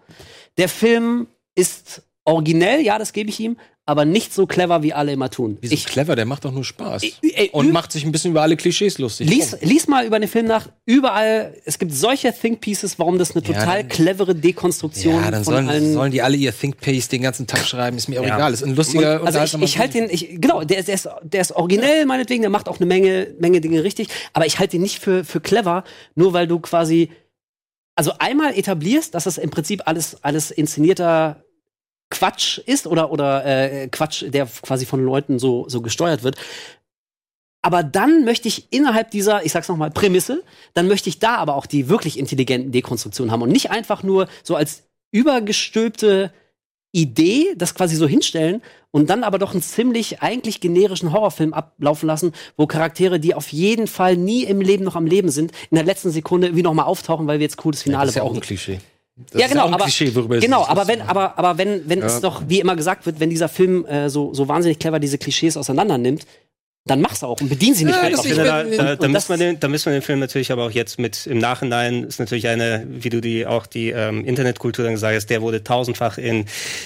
Der Film ist originell, ja, das gebe ich ihm, aber nicht so clever, wie alle immer tun. Wieso Ich, clever, der macht doch nur Spaß. ey, und üb- macht sich ein bisschen über alle Klischees lustig. Lies, lies mal über den Film nach. Überall, es gibt solche Think Pieces, warum das eine Ja, total dann- clevere Dekonstruktion ja, dann von sollen, allen. sollen die alle ihr Think Pace den ganzen Tag schreiben. Ist mir auch Ja. egal. Ist ein lustiger also ich, ich halte den, ich, genau, der ist, der, ist, der ist originell meinetwegen, der macht auch eine Menge, Menge Dinge richtig, aber ich halte ihn nicht für, für clever, nur weil du quasi, also einmal etablierst, dass das im Prinzip alles, alles inszenierter Quatsch ist oder, oder äh, Quatsch, der quasi von Leuten so, so gesteuert wird. Aber dann möchte ich innerhalb dieser, ich sag's nochmal, Prämisse, dann möchte ich da aber auch die wirklich intelligenten Dekonstruktionen haben und nicht einfach nur so als übergestülpte Idee, das quasi so hinstellen und dann aber doch einen ziemlich eigentlich generischen Horrorfilm ablaufen lassen, wo Charaktere, die auf jeden Fall nie im Leben noch am Leben sind, in der letzten Sekunde wie noch mal auftauchen, weil wir jetzt cooles Finale Das ist ja auch brauchen. ein Klischee. Ja, ist genau, aber, Klischee, genau, aber wenn, aber, aber wenn, wenn es doch, wie immer gesagt wird, wenn dieser Film äh, so, so wahnsinnig clever diese Klischees auseinander nimmt, dann mach's auch und bedien sie nicht Ja, ich finde, da, da, da, wir das- den, da müssen wir den Film natürlich aber auch jetzt mit im Nachhinein ist natürlich eine, wie du die auch die ähm, Internetkultur dann gesagt hast, der wurde tausendfach in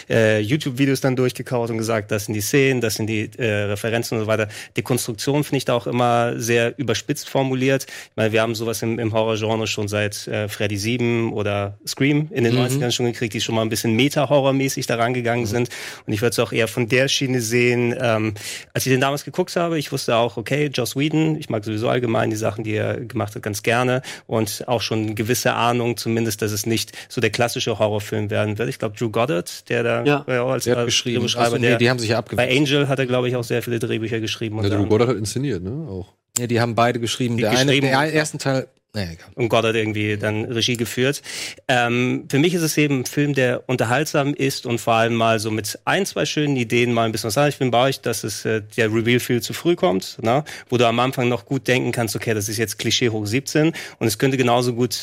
äh, YouTube-Videos dann durchgekaut und gesagt, das sind die Szenen, das sind die äh, Referenzen und so weiter. Die Konstruktion finde ich da auch immer sehr überspitzt formuliert. Ich meine, wir haben sowas im, im Horrorgenre schon seit äh, Freddy 7 oder Scream in den 90ern schon gekriegt, die schon mal ein bisschen Meta-Horror-mäßig da rangegangen sind. Und ich würde es auch eher von der Schiene sehen. Ähm, als ich den damals geguckt habe, ich wusste auch, okay, Joss Whedon, ich mag sowieso allgemein die Sachen, die er gemacht hat, ganz gerne. Und auch schon eine gewisse Ahnung, zumindest, dass es nicht so der klassische Horrorfilm werden wird. Ich glaube, Drew Goddard, der da Ja. äh, auch als Der geschrieben. Drehbuchschreiber, Achso, nee, der, die haben sich ja bei abgewechselt. Angel hat er, glaube ich, auch sehr viele Drehbücher geschrieben. Der unter Drew. Goddard hat inszeniert, ne? Auch. Ja, die haben beide geschrieben. Die Der eine, geschrieben der und- ersten Teil, naja, und Goddard irgendwie dann Regie geführt. Ähm, für mich ist es eben ein Film, der unterhaltsam ist und vor allem mal so mit ein, zwei schönen Ideen mal ein bisschen was sagt. Ich bin bei euch, dass es äh, der Reveal viel zu früh kommt, ne? wo du am Anfang noch gut denken kannst, okay, das ist jetzt Klischee hoch 17 und es könnte genauso gut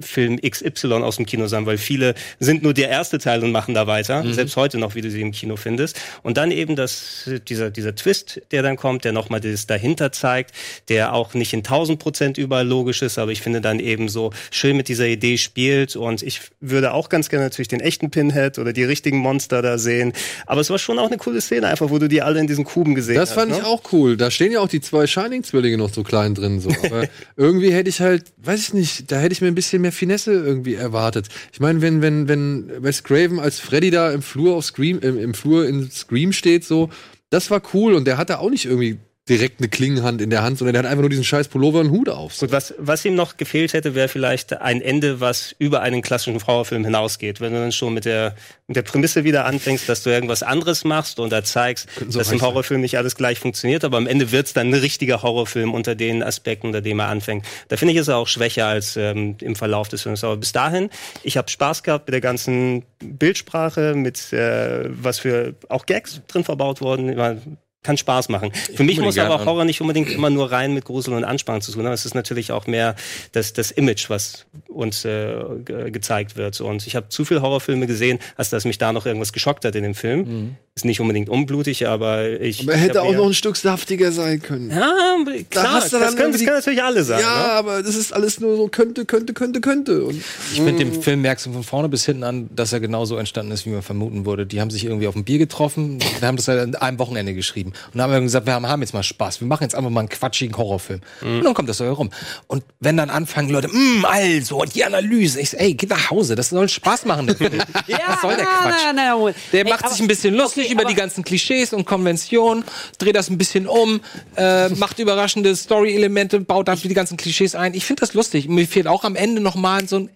Film XY aus dem Kino sein, weil viele sind nur der erste Teil und machen da weiter, selbst heute noch, wie du sie im Kino findest. Und dann eben das, dieser, dieser Twist, der dann kommt, der nochmal das dahinter zeigt, der auch nicht in 1000 Prozent überall logisch ist, aber ich finde dann eben so schön mit dieser Idee spielt und ich würde auch ganz gerne natürlich den echten Pinhead oder die richtigen Monster da sehen. Aber es war schon auch eine coole Szene, einfach wo du die alle in diesen Kuben gesehen Das hast. fand ne? ich auch cool. Da stehen ja auch die zwei Shining-Zwillinge noch so klein drin. So. Aber irgendwie hätte ich halt, weiß ich nicht, da hätte ich mir ein bisschen mehr Finesse irgendwie erwartet. Ich meine, wenn, wenn, wenn Wes Craven als Freddy da im Flur auf Scream, im, im Flur in Scream steht, so, das war cool und der hatte auch nicht irgendwie direkt eine Klingenhand in der Hand, sondern der hat einfach nur diesen scheiß Pullover und Hut auf. Gut, was, was ihm noch gefehlt hätte, wäre vielleicht ein Ende, was über einen klassischen Horrorfilm hinausgeht. Wenn du dann schon mit der, mit der Prämisse wieder anfängst, dass du irgendwas anderes machst und da zeigst, dass im sein. Horrorfilm nicht alles gleich funktioniert, aber am Ende wird's dann ein richtiger Horrorfilm unter den Aspekten, unter dem er anfängt. Da finde ich, er auch schwächer als ähm, im Verlauf des Films. Aber bis dahin, ich habe Spaß gehabt mit der ganzen Bildsprache, mit äh, was für auch Gags drin verbaut wurden. Ich kann Spaß machen. Für mich muss aber an. Horror nicht unbedingt immer nur rein mit Grusel und Anspannung zu tun haben. Es ist natürlich auch mehr das, das Image, was uns äh, ge gezeigt wird. Und ich habe zu viele Horrorfilme gesehen, als dass mich da noch irgendwas geschockt hat in dem Film. Mhm. Ist nicht unbedingt unblutig, aber ich. Aber er ich hätte auch noch ein Stück saftiger sein können. Ja, klar, hast du das, dann können, das können natürlich alle sein. Ja, Ne? aber das ist alles nur so könnte, könnte, könnte, könnte. Und Ich finde, dem Film merkst du von vorne bis hinten an, dass er genauso entstanden ist, wie man vermuten würde. Die haben sich irgendwie auf ein Bier getroffen, wir haben das halt an einem Wochenende geschrieben. Und dann haben wir gesagt, wir haben, jetzt mal Spaß, wir machen jetzt einfach mal einen quatschigen Horrorfilm. Und dann kommt das so herum. Und wenn dann anfangen Leute, mm, also, und die Analyse, ich so, ey, geh nach Hause, das soll Spaß machen. Film. Was soll der Quatsch? Na, na, na. Der Ey, macht aber- sich ein bisschen lustig okay, über die ganzen Klischees und Konventionen, dreht das ein bisschen um, äh, macht überraschende Story-Elemente, baut dafür die ganzen Klischees ein. Ich finde das lustig. Mir fehlt auch am Ende noch mal so ein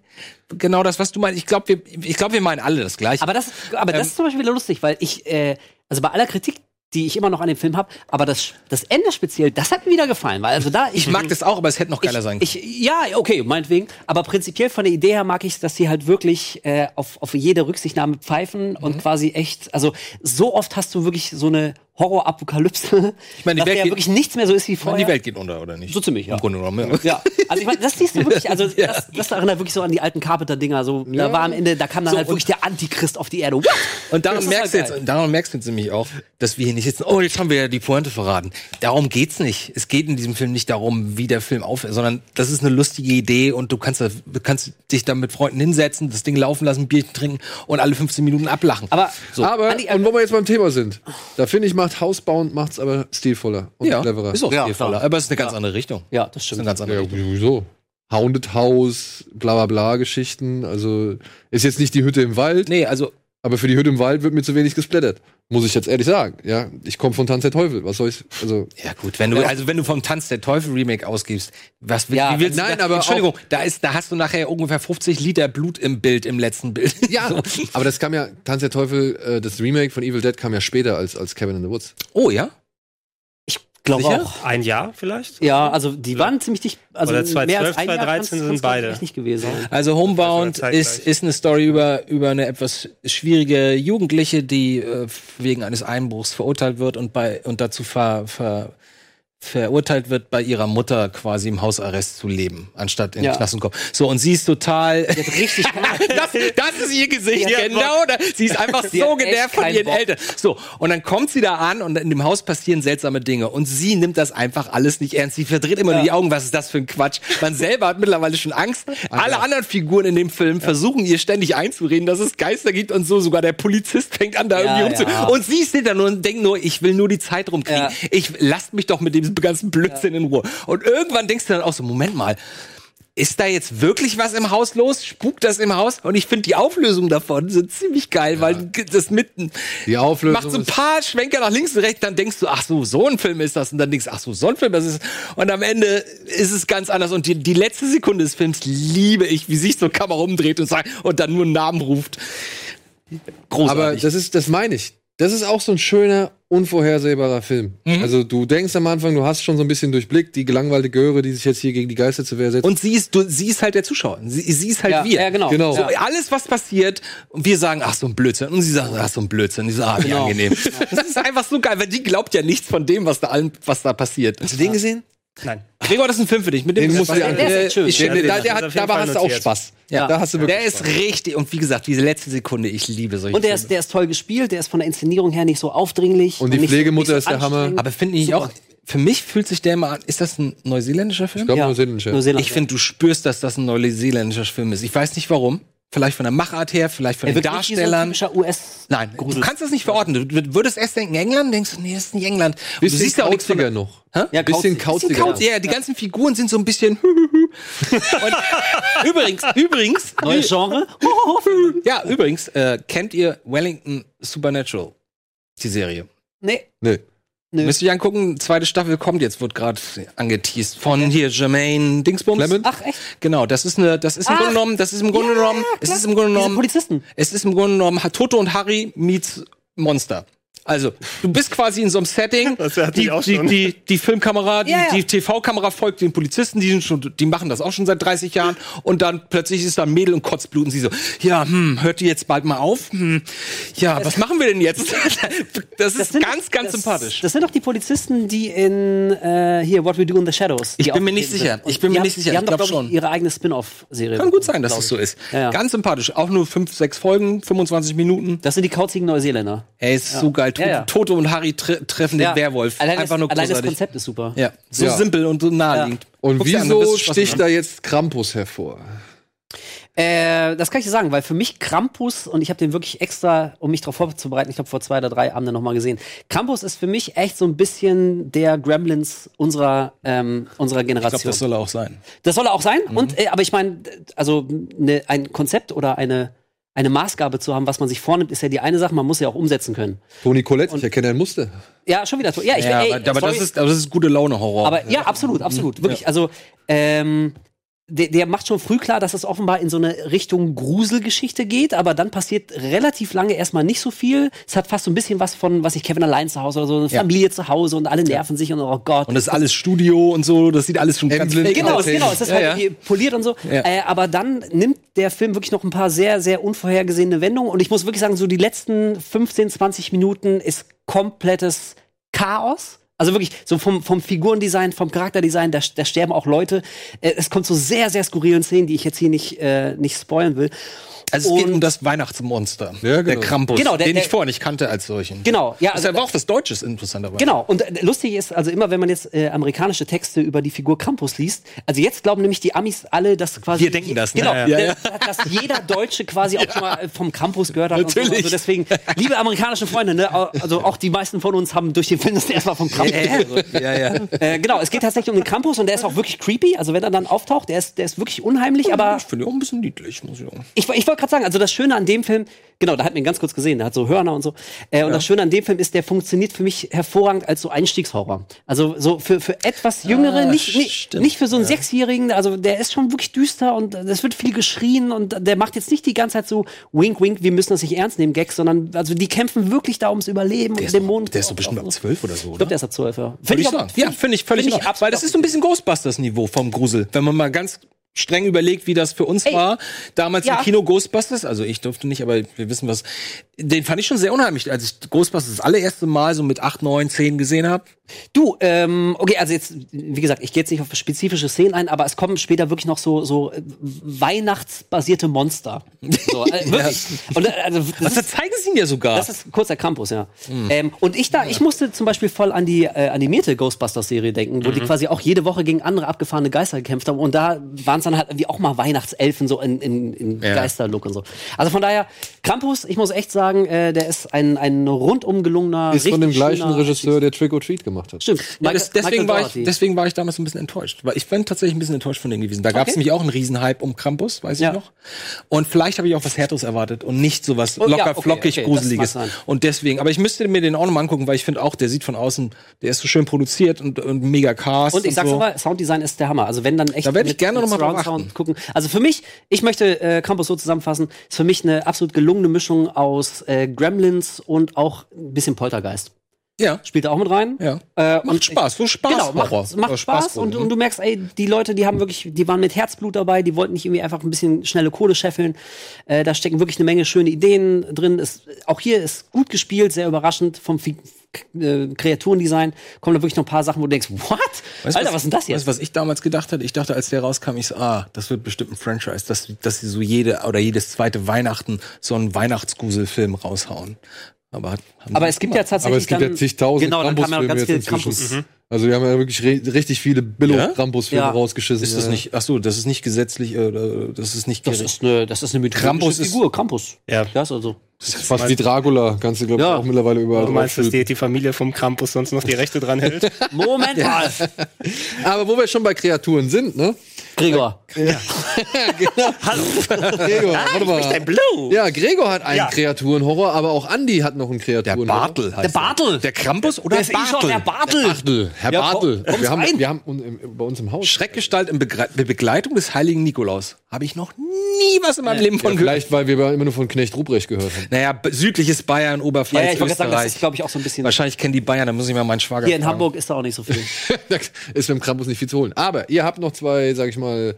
genau das, was du meinst. Ich glaube, wir, ich glaube, wir meinen alle das Gleiche. Aber das, aber das Ähm, ist zum Beispiel wieder lustig, weil ich, äh, also bei aller Kritik, die ich immer noch an dem Film habe, aber das, das Ende speziell, das hat mir wieder gefallen, weil also da ich mag das auch, aber es hätte noch geiler sein können. Ich, ja, okay, meinetwegen. Aber prinzipiell von der Idee her mag ich, dass sie halt wirklich äh, auf, auf jede Rücksichtnahme pfeifen Mhm. und quasi echt, also so oft hast du wirklich so eine Horror-Apokalypse, Ich meine, die dass Welt ja geht- wirklich nichts mehr so ist wie Ich meine, vorher. die Welt geht unter, oder nicht? So ziemlich, ja. Im Grunde genommen, ja. Ja, also ich meine, das siehst du wirklich, also das, das erinnert wirklich so an die alten Carpenter-Dinger. So, da war am Ende, da kam dann So, halt wirklich der Antichrist auf die Erde. What? Und daran merkst, voll du jetzt, daran merkst du jetzt nämlich auch, dass wir hier nicht sitzen, oh, jetzt haben wir ja die Pointe verraten. Darum geht's nicht. Es geht in diesem Film nicht darum, wie der Film aufhört, sondern das ist eine lustige Idee und du kannst, du kannst dich da mit Freunden hinsetzen, das Ding laufen lassen, Bierchen trinken und alle 15 Minuten ablachen. Aber So. aber, und wo wir jetzt beim Thema sind, da finde ich, macht Housebound macht's aber stilvoller und ja, cleverer. ist auch Ja, stilvoller, klar. aber es ist eine ganz andere Richtung. ja, das Das ist stimmt. eine ganz andere Ja, Richtung. sowieso. Haunted House, bla bla bla Geschichten. Also ist jetzt nicht die Hütte im Wald, Nee, also aber für die Hütte im Wald wird mir zu wenig gesplattert. Muss ich jetzt ehrlich sagen. Ja, ich komme von Tanz der Teufel. Was soll ich? Also Ja gut, wenn du also wenn du vom Tanz der Teufel Remake ausgibst, was will- Ja, wie willst nein, du, aber Entschuldigung, da ist da hast du nachher ungefähr 50 Liter Blut im Bild im letzten Bild. ja, So. aber das kam ja Tanz der Teufel, äh, das Remake von Evil Dead kam ja später als als Cabin in the Woods. Oh ja? Glaube auch. Ein Jahr vielleicht? Ja, also die waren ziemlich dicht. Also Oder mehr 2012, als ein Jahr 2013 kann's- sind beide. nicht gewesen. Also Homebound zeitgleich. ist, ist eine Story über, über eine etwas schwierige Jugendliche, die äh, wegen eines Einbruchs verurteilt wird und bei und dazu ver, ver, verurteilt wird, bei ihrer Mutter quasi im Hausarrest zu leben, anstatt in Ja. den Knast zu kommen. So, und sie ist total. Richtig das, das ist ihr Gesicht, hat genau. Da, sie ist einfach Die so genervt von ihren Bock. Eltern. So, und dann kommt sie da an und in dem Haus passieren seltsame Dinge. Und sie nimmt das einfach alles nicht ernst. Sie verdreht immer nur die Augen. Was ist das für ein Quatsch? Man selber hat mittlerweile schon Angst. Alle anderen Figuren in dem Film versuchen ihr ständig einzureden, dass es Geister gibt und so. Sogar der Polizist fängt an, da Ja, irgendwie umzu. ja. Und sie steht da nur und denkt nur, ich will nur die Zeit rumkriegen. Ja. Ich lasst mich doch mit dem ganzen Blödsinn in Ruhe. Und irgendwann denkst du dann auch so, Moment mal, ist da jetzt wirklich was im Haus los? Spukt das im Haus? Und ich finde die Auflösung davon sind ziemlich geil, weil das mitten Die Auflösung macht so ein paar Schwenker nach links und rechts, dann denkst du, ach so, so ein Film ist das. Und dann denkst du, ach so, so ein Film das ist Und am Ende ist es ganz anders. Und die, die letzte Sekunde des Films liebe ich, wie sich so Kamera umdreht und sagt, und dann nur einen Namen ruft. Großartig. Aber das ist, das meine ich. Das ist auch so ein schöner, unvorhersehbarer Film. Mhm. Also du denkst am Anfang, du hast schon so ein bisschen durchblickt, die gelangweilte Göre, die sich jetzt hier gegen die Geister zur Wehr setzt. und sie ist, du, sie ist halt der Zuschauer. Sie, sie ist halt Ja, wir. ja, genau. Genau. So, alles, was passiert, und wir sagen, ach, so ein Blödsinn. Und sie sagen, ach, so ein Blödsinn. Und ich so, ah, wie Genau. angenehm. Das ist einfach so geil, weil die glaubt ja nichts von dem, was da, allen, was da passiert. Hast du den gesehen? Nein. Gregor, das ist ein Film für dich. Mit dem Den musst du dir Der ist angucken. Ich Der, der, den. der ist hat, dabei hast du auch. Spaß. Ja. Da hast du wirklich Der ist richtig, und wie gesagt, diese letzte Sekunde, ich liebe solche Und der ist, Filme. der ist toll gespielt, der ist von der Inszenierung her nicht so aufdringlich. Und die so- Pflegemutter so ist der Hammer. Aber finde ich Super. auch, für mich fühlt sich der immer an, ist das ein neuseeländischer Film? Ich glaube, Ja, Neuseeländischer. Neuseeland. Ich finde, du spürst, dass das ein neuseeländischer Film ist. Ich weiß nicht warum. Vielleicht von der Machart her, vielleicht von Er den wirkt nicht so Darstellern. US. Nein, du Grusel. kannst das nicht verorten. Du würdest erst denken, England, denkst du, nee, das ist nicht England. Und Bisschen du siehst ja auch nichts von kauziger der- noch. Hä? Ja, Bisschen kauzig. kauziger. Ja, die ganzen Figuren sind so ein bisschen. Und übrigens, übrigens, Neues Genre. ja, übrigens, äh, kennt ihr Wellington Supernatural? Die Serie. nee. Nee. Nö. Müsst ihr euch angucken, zweite Staffel kommt jetzt, wird gerade angeteased von hier Jermaine Dingsbums. Clement? Ach, echt? Genau, das ist eine, das ist im Ach. Grunde genommen, das ist im Grunde genommen, es ist im Grunde Diese genommen, Polizisten. es ist im Grunde genommen Toto und Harry meets Monster. Also, du bist quasi in so einem Setting. Das die, die, die, die Filmkamera, die, Ja, die TV-Kamera folgt den Polizisten, die sind schon, die machen das auch schon seit 30 Jahren. Und dann plötzlich ist da ein Mädel und kotzt Blut und sie so, ja, hm, hört die jetzt bald mal auf? Hm, ja, was machen wir denn jetzt? Das ist sind- ganz, ganz das, sympathisch. Das sind doch die Polizisten, die in äh, hier What We Do in the Shadows. Ich bin mir nicht sicher. Ich bin mir haben- nicht sicher. Die haben Ich doch, glaub glaub ich, schon. ihre eigene Spin-off-Serie. Kann gut sein, dass das so ist. Ja, ja. Ganz sympathisch. Auch nur fünf, sechs Folgen, 25 Minuten. Das sind die kauzigen Neuseeländer. Ey, ist so geil. Ja, ja. Toto und Harry tre treffen den Werwolf. Allein, Einfach das, nur allein das. Konzept ist super. Ja, so Ja. simpel und so naheliegend. Und Guck's an, wieso Spaß sticht da jetzt Krampus hervor? Äh, das kann ich dir sagen, weil für mich Krampus, und ich habe den wirklich extra, um mich darauf vorzubereiten, ich glaube vor zwei oder drei Abenden nochmal gesehen. Krampus ist für mich echt so ein bisschen der Gremlins unserer, ähm, unserer Ich Generation. glaube, das soll er auch sein. Das soll er auch sein. Mhm. Und äh, aber ich meine, also ne, ein Konzept oder eine eine Maßgabe zu haben, was man sich vornimmt, ist ja die eine Sache. Man muss ja auch umsetzen können. Toni Collette, ich erkenne ein Muster. Ja, schon wieder. Ja, ich ja, ey, aber, aber das, ist, aber das ist gute Laune-Horror. aber ja, absolut, absolut, wirklich. Also ähm, der, der macht schon früh klar, dass es offenbar in so eine Richtung Gruselgeschichte geht, aber dann passiert relativ lange erstmal nicht so viel. Es hat fast so ein bisschen was von, was ich Kevin allein zu Hause oder so, eine Ja. Familie zu Hause und alle nerven sich und oh Gott. und das ist alles Studio und so, das sieht alles schon ganz fake Genau, aus. es, genau, es ist Ja, halt ja. irgendwie poliert und so. Ja. Äh, aber dann nimmt der Film wirklich noch ein paar sehr, sehr unvorhergesehene Wendungen. Und ich muss wirklich sagen, so die letzten 15, 20 Minuten ist komplettes Chaos. Also wirklich, so vom, vom Figurendesign, vom Charakterdesign, da, da sterben auch Leute. Äh, es kommt zu sehr, sehr skurrilen Szenen, die ich jetzt hier nicht, äh, nicht spoilen will. Also es geht Und- um das Weihnachtsmonster. Ja, genau. Der Krampus, Genau, der- den der- ich vorher nicht kannte als solchen. Genau, ja. Das ist aber auch was Deutsches interessanterweise. Genau, und äh, lustig ist, also immer wenn man jetzt äh, amerikanische Texte über die Figur Krampus liest, also jetzt glauben nämlich die Amis alle, dass quasi. Wir denken das, ne? Genau, Ja, ja. äh, dass jeder Deutsche quasi auch schon mal äh, vom Krampus gehört hat. Und so. Natürlich. Also deswegen, liebe amerikanische Freunde, ne, also auch die meisten von uns haben durch den Film das erstmal vom Krampus gehört. Ja, ja. Äh, genau, es geht tatsächlich um den Krampus und der ist auch wirklich creepy. Also wenn er dann auftaucht, der ist, der ist wirklich unheimlich, aber Ich finde ihn auch ein bisschen niedlich, muss ich sagen. ich, ich wollte gerade sagen, also das Schöne an dem Film, genau, da hat man ihn ganz kurz gesehen, der hat so Hörner und so. Äh, und das Schöne an dem Film ist, der funktioniert für mich hervorragend als so Einstiegshorror. Also so für, für etwas Jüngere, nicht, nicht, stimmt. nicht für so einen Sechsjährigen, also der ist schon wirklich düster und es wird viel geschrien und der macht jetzt nicht die ganze Zeit so wink, wink, wir müssen das nicht ernst nehmen, Gags, sondern also die kämpfen wirklich da ums Überleben Der und Dämonen. der ist so bestimmt ab 12 oder so, Ich oder? glaube, der ist ab 12, ja. Würde Find ich sagen. Ja, finde ich völlig find in ich Ordnung. Weil das ist so ein bisschen Ghostbusters-Niveau vom Grusel. Wenn man mal ganz streng überlegt, wie das für uns Ey. war. Damals Ja. im Kino Ghostbusters, also ich durfte nicht, aber wir wissen was. Den fand ich schon sehr unheimlich, als ich Ghostbusters das allererste Mal so mit 8, 9, 10 gesehen habe. Du, ähm, okay, also jetzt, wie gesagt, ich gehe jetzt nicht auf spezifische Szenen ein, aber es kommen später wirklich noch so, so äh, weihnachtsbasierte Monster. So, äh, wirklich. Und, äh, also, das, Was, da ist, zeigen sie ja sogar. das ist kurz der Campus, ja. Ähm, und ich da, ich musste zum Beispiel voll an die äh, animierte Ghostbusters-Serie denken, wo die quasi auch jede Woche gegen andere abgefahrene Geister gekämpft haben. Und da waren es dann halt irgendwie auch mal Weihnachtselfen so in, in, in Ja. Geisterlook und so. Also von daher, Krampus, ich muss echt sagen, äh, der ist ein, ein rundum gelungener, Ist von dem gleichen Regisseur, der Trick or Treat gemacht hat. Stimmt. Ja, das, deswegen, war ich, deswegen war ich damals ein bisschen enttäuscht. Weil ich bin tatsächlich ein bisschen enttäuscht von denen gewesen. Da gab es Okay. nämlich auch einen Riesenhype um Krampus, weiß Ja. ich noch. Und vielleicht habe ich auch was Härteres erwartet und nicht so was Oh, ja, locker, okay, flockig, okay, gruseliges. Und deswegen, aber ich müsste mir den auch noch mal angucken, weil ich finde auch, der sieht von außen, der ist so schön produziert und, und mega cast. Und ich sag's so. aber, Sounddesign ist der Hammer. Also wenn dann echt Da werd ich gerne mit noch mal drauf Surround achten. Sound gucken. Also für mich, ich möchte äh, Campus so zusammenfassen, ist für mich eine absolut gelungene Mischung aus äh, Gremlins und auch ein bisschen Poltergeist. Ja. Spielt da auch mit rein. Ja. Äh, Macht und Spaß, so Spaß. Genau, macht, macht Oder Spaß Spaßfroh, und, ne? und du merkst, ey, die Leute, die haben wirklich, die waren mit Herzblut dabei, die wollten nicht irgendwie einfach ein bisschen schnelle Kohle scheffeln. Äh, da stecken wirklich eine Menge schöne Ideen drin. Ist, auch hier ist gut gespielt, sehr überraschend vom äh, Kreaturendesign. Kommen da wirklich noch ein paar Sachen, wo du denkst, what? Weißt Alter, was ist denn das jetzt? Weißt du, was ich damals gedacht hatte? Ich dachte, als der rauskam, ich so, ah, das wird bestimmt ein Franchise, dass, dass sie so jede oder jedes zweite Weihnachten so einen Weihnachtsgruselfilm raushauen. Aber, hat- haben Aber es gibt ja tatsächlich Aber es gibt ja dann, zigtausend genau, dann kam ja noch ganz jetzt viel inzwischen. Campus. Also wir haben ja wirklich richtig viele Ja? Billo-Krampus-Filme Ja. rausgeschissen. ist das ja. nicht, ach so, das ist nicht gesetzlich, äh, das ist nicht Das gerecht. ist eine, das ist eine mythologische Krampus ist- Figur, Krampus. Ja. Ja, ist also. Fast wie Dracula, kannst du, glaube ich, Ja. auch mittlerweile überall Du meinst, dass die, die Familie vom Krampus sonst noch die Rechte dran hält? Moment mal, Aber wo wir schon bei Kreaturen sind, ne? Gregor. Gregor, warte mal. Blue! Ja, Gregor hat einen Ja. Kreaturenhorror, aber auch Andi hat noch einen Der Kreaturenhorror. Bartel heißt Der Bartel. er. Der Krampus oder Der ist eh Bartel? der Bartel. Herr Ja, Bartel. wir, haben, wir haben bei uns im Haus. Schreckgestalt in Begre Begleitung des heiligen Nikolaus. Habe ich noch nie was in meinem Leben Ja, von gehört. vielleicht, weil wir immer nur von Knecht Ruprecht gehört haben. Naja, südliches Bayern, Ja, Oberpfalz, ja, ich gerade sagen, das Österreich. ist, glaube ich, auch so ein bisschen. Wahrscheinlich kennen die Bayern, da muss ich mal meinen Schwager Hier in fragen. Hamburg ist da auch nicht so viel. ist mit dem Krampus nicht viel zu holen. Aber ihr habt noch zwei, sag ich mal,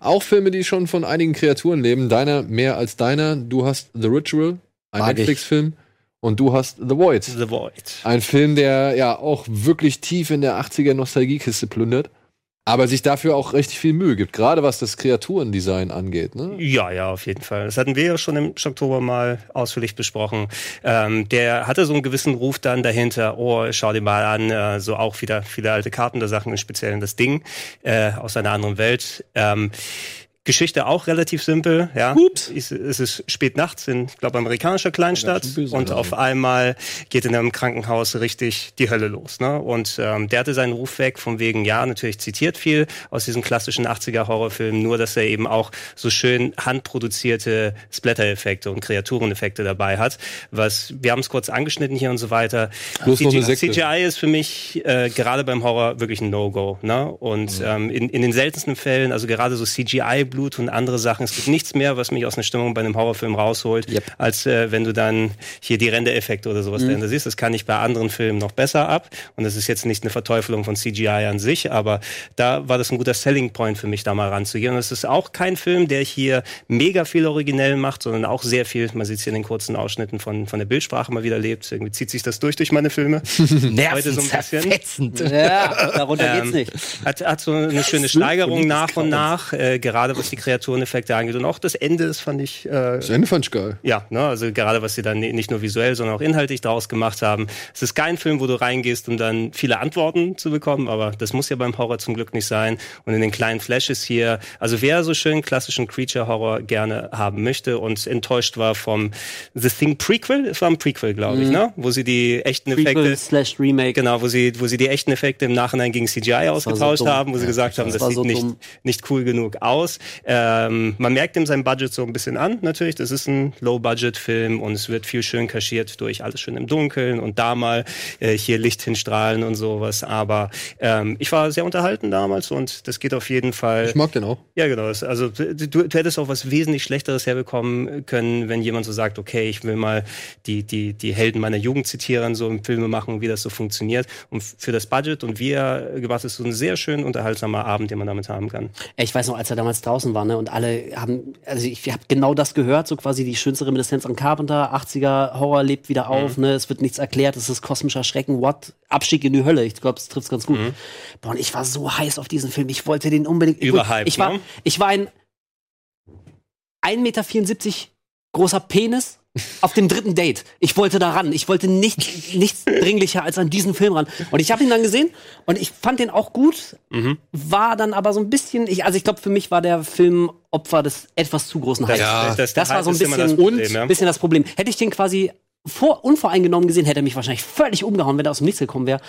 auch Filme, die schon von einigen Kreaturen leben. Deiner mehr als deiner. Du hast The Ritual, ein. Netflix-Film. Und du hast The Void. The Void. Ein Film, der ja auch wirklich tief in der 80er Nostalgiekiste plündert. Aber sich dafür auch richtig viel Mühe gibt. Gerade was das Kreaturendesign angeht. Ne? Ja, ja, auf jeden Fall. Das hatten wir ja schon im Oktober mal ausführlich besprochen. Ähm, der hatte so einen gewissen Ruf dann dahinter, oh, schau dir mal an, äh, so auch wieder viele alte Karten der Sachen, im Speziellen das Ding äh, aus einer anderen Welt. Ähm, Geschichte auch relativ simpel, ja. Ups. Es ist spät nachts in, ich glaube, amerikanischer Kleinstadt böse, und auf einmal geht in einem Krankenhaus richtig die Hölle los. Ne? Und ähm, der hatte seinen Ruf weg, von wegen, ja, natürlich zitiert viel aus diesen klassischen 80er-Horrorfilmen, nur dass er eben auch so schön handproduzierte Splatter-Effekte und Kreatureneffekte dabei hat. Was, wir haben es kurz angeschnitten hier und so weiter. Sekte. CGI ist für mich äh, gerade beim Horror wirklich ein No-Go. Ne? Und ähm, in, in den seltensten Fällen, also gerade so CGI-Blut und andere Sachen, es gibt nichts mehr, was mich aus einer Stimmung bei einem Horrorfilm rausholt, als äh, wenn du dann hier die Rendereffekte oder sowas dahinter siehst. Das kann ich bei anderen Filmen noch besser ab. Und das ist jetzt nicht eine Verteufelung von CGI an sich, aber da war das ein guter Selling Point für mich, da mal ranzugehen. Und es ist auch kein Film, der hier mega viel originell macht, sondern auch sehr viel, man sieht es hier in den kurzen Ausschnitten von, von der Bildsprache mal wieder lebt. Irgendwie zieht sich das durch durch meine Filme. Heute so ein bisschen. Ja, darunter geht's Ähm, nicht. Hat, hat so eine schöne Steigerung nach und nach, äh, gerade was die Kreatureneffekte angeht. Und auch das Ende, das fand ich, äh, Das Ende fand ich geil. ja, ne, also gerade was sie dann ni- nicht nur visuell, sondern auch inhaltlich daraus gemacht haben. Es ist kein Film, wo du reingehst, um dann viele Antworten zu bekommen, aber das muss ja beim Horror zum Glück nicht sein. Und in den kleinen Flashes hier, also wer so schön klassischen Creature-Horror gerne haben möchte und enttäuscht war vom The Thing Prequel, es war ein Prequel, glaube ich, ne, wo sie die echten Prequel Effekte slash Remake. Genau, wo sie, wo sie die echten Effekte im Nachhinein gegen CGI ausgetauscht dumm. haben, wo sie gesagt haben, das das, sieht so nicht, nicht cool genug aus. Ähm, man merkt ihm sein Budget so ein bisschen an, natürlich. Das ist ein Low-Budget-Film und es wird viel schön kaschiert durch alles schön im Dunkeln und da mal äh, hier Licht hinstrahlen und sowas. Aber ähm, ich war sehr unterhalten damals und das geht auf jeden Fall. Ich mag den auch. Ja, genau. Also du, du hättest auch was wesentlich Schlechteres herbekommen können, wenn jemand so sagt, okay, ich will mal die, die, die Helden meiner Jugend zitieren, so im Filme machen, wie das so funktioniert. Und für das Budget und wie er gemacht ist, so ein sehr schön unterhaltsamer Abend, den man damit haben kann. Ich weiß noch, als er damals draußen war, ne, und alle haben, also ich habe genau das gehört, so quasi die schönste Reminiszenz an Carpenter, 80er Horror lebt wieder auf, ne, es wird nichts erklärt, es ist kosmischer Schrecken, what? Abstieg in die Hölle, ich glaube, es trifft's ganz gut. Boah, und ich war so heiß auf diesen Film, ich wollte den unbedingt. Überhyped, Ich war, ne? ich war ein 1,74 Meter großer Penis auf dem dritten Date. Ich wollte da ran. Ich wollte nicht, nichts dringlicher als an diesen Film ran. Und ich habe ihn dann gesehen und ich fand den auch gut, war dann aber so ein bisschen, ich, also ich glaube, für mich war der Film Opfer des etwas zu großen Hypes. Ja, das, der war Hype so ein bisschen, das Problem, ja. bisschen das Problem. Hätte ich den quasi vor, unvoreingenommen gesehen, hätte er mich wahrscheinlich völlig umgehauen, wenn er aus dem Nichts gekommen wäre.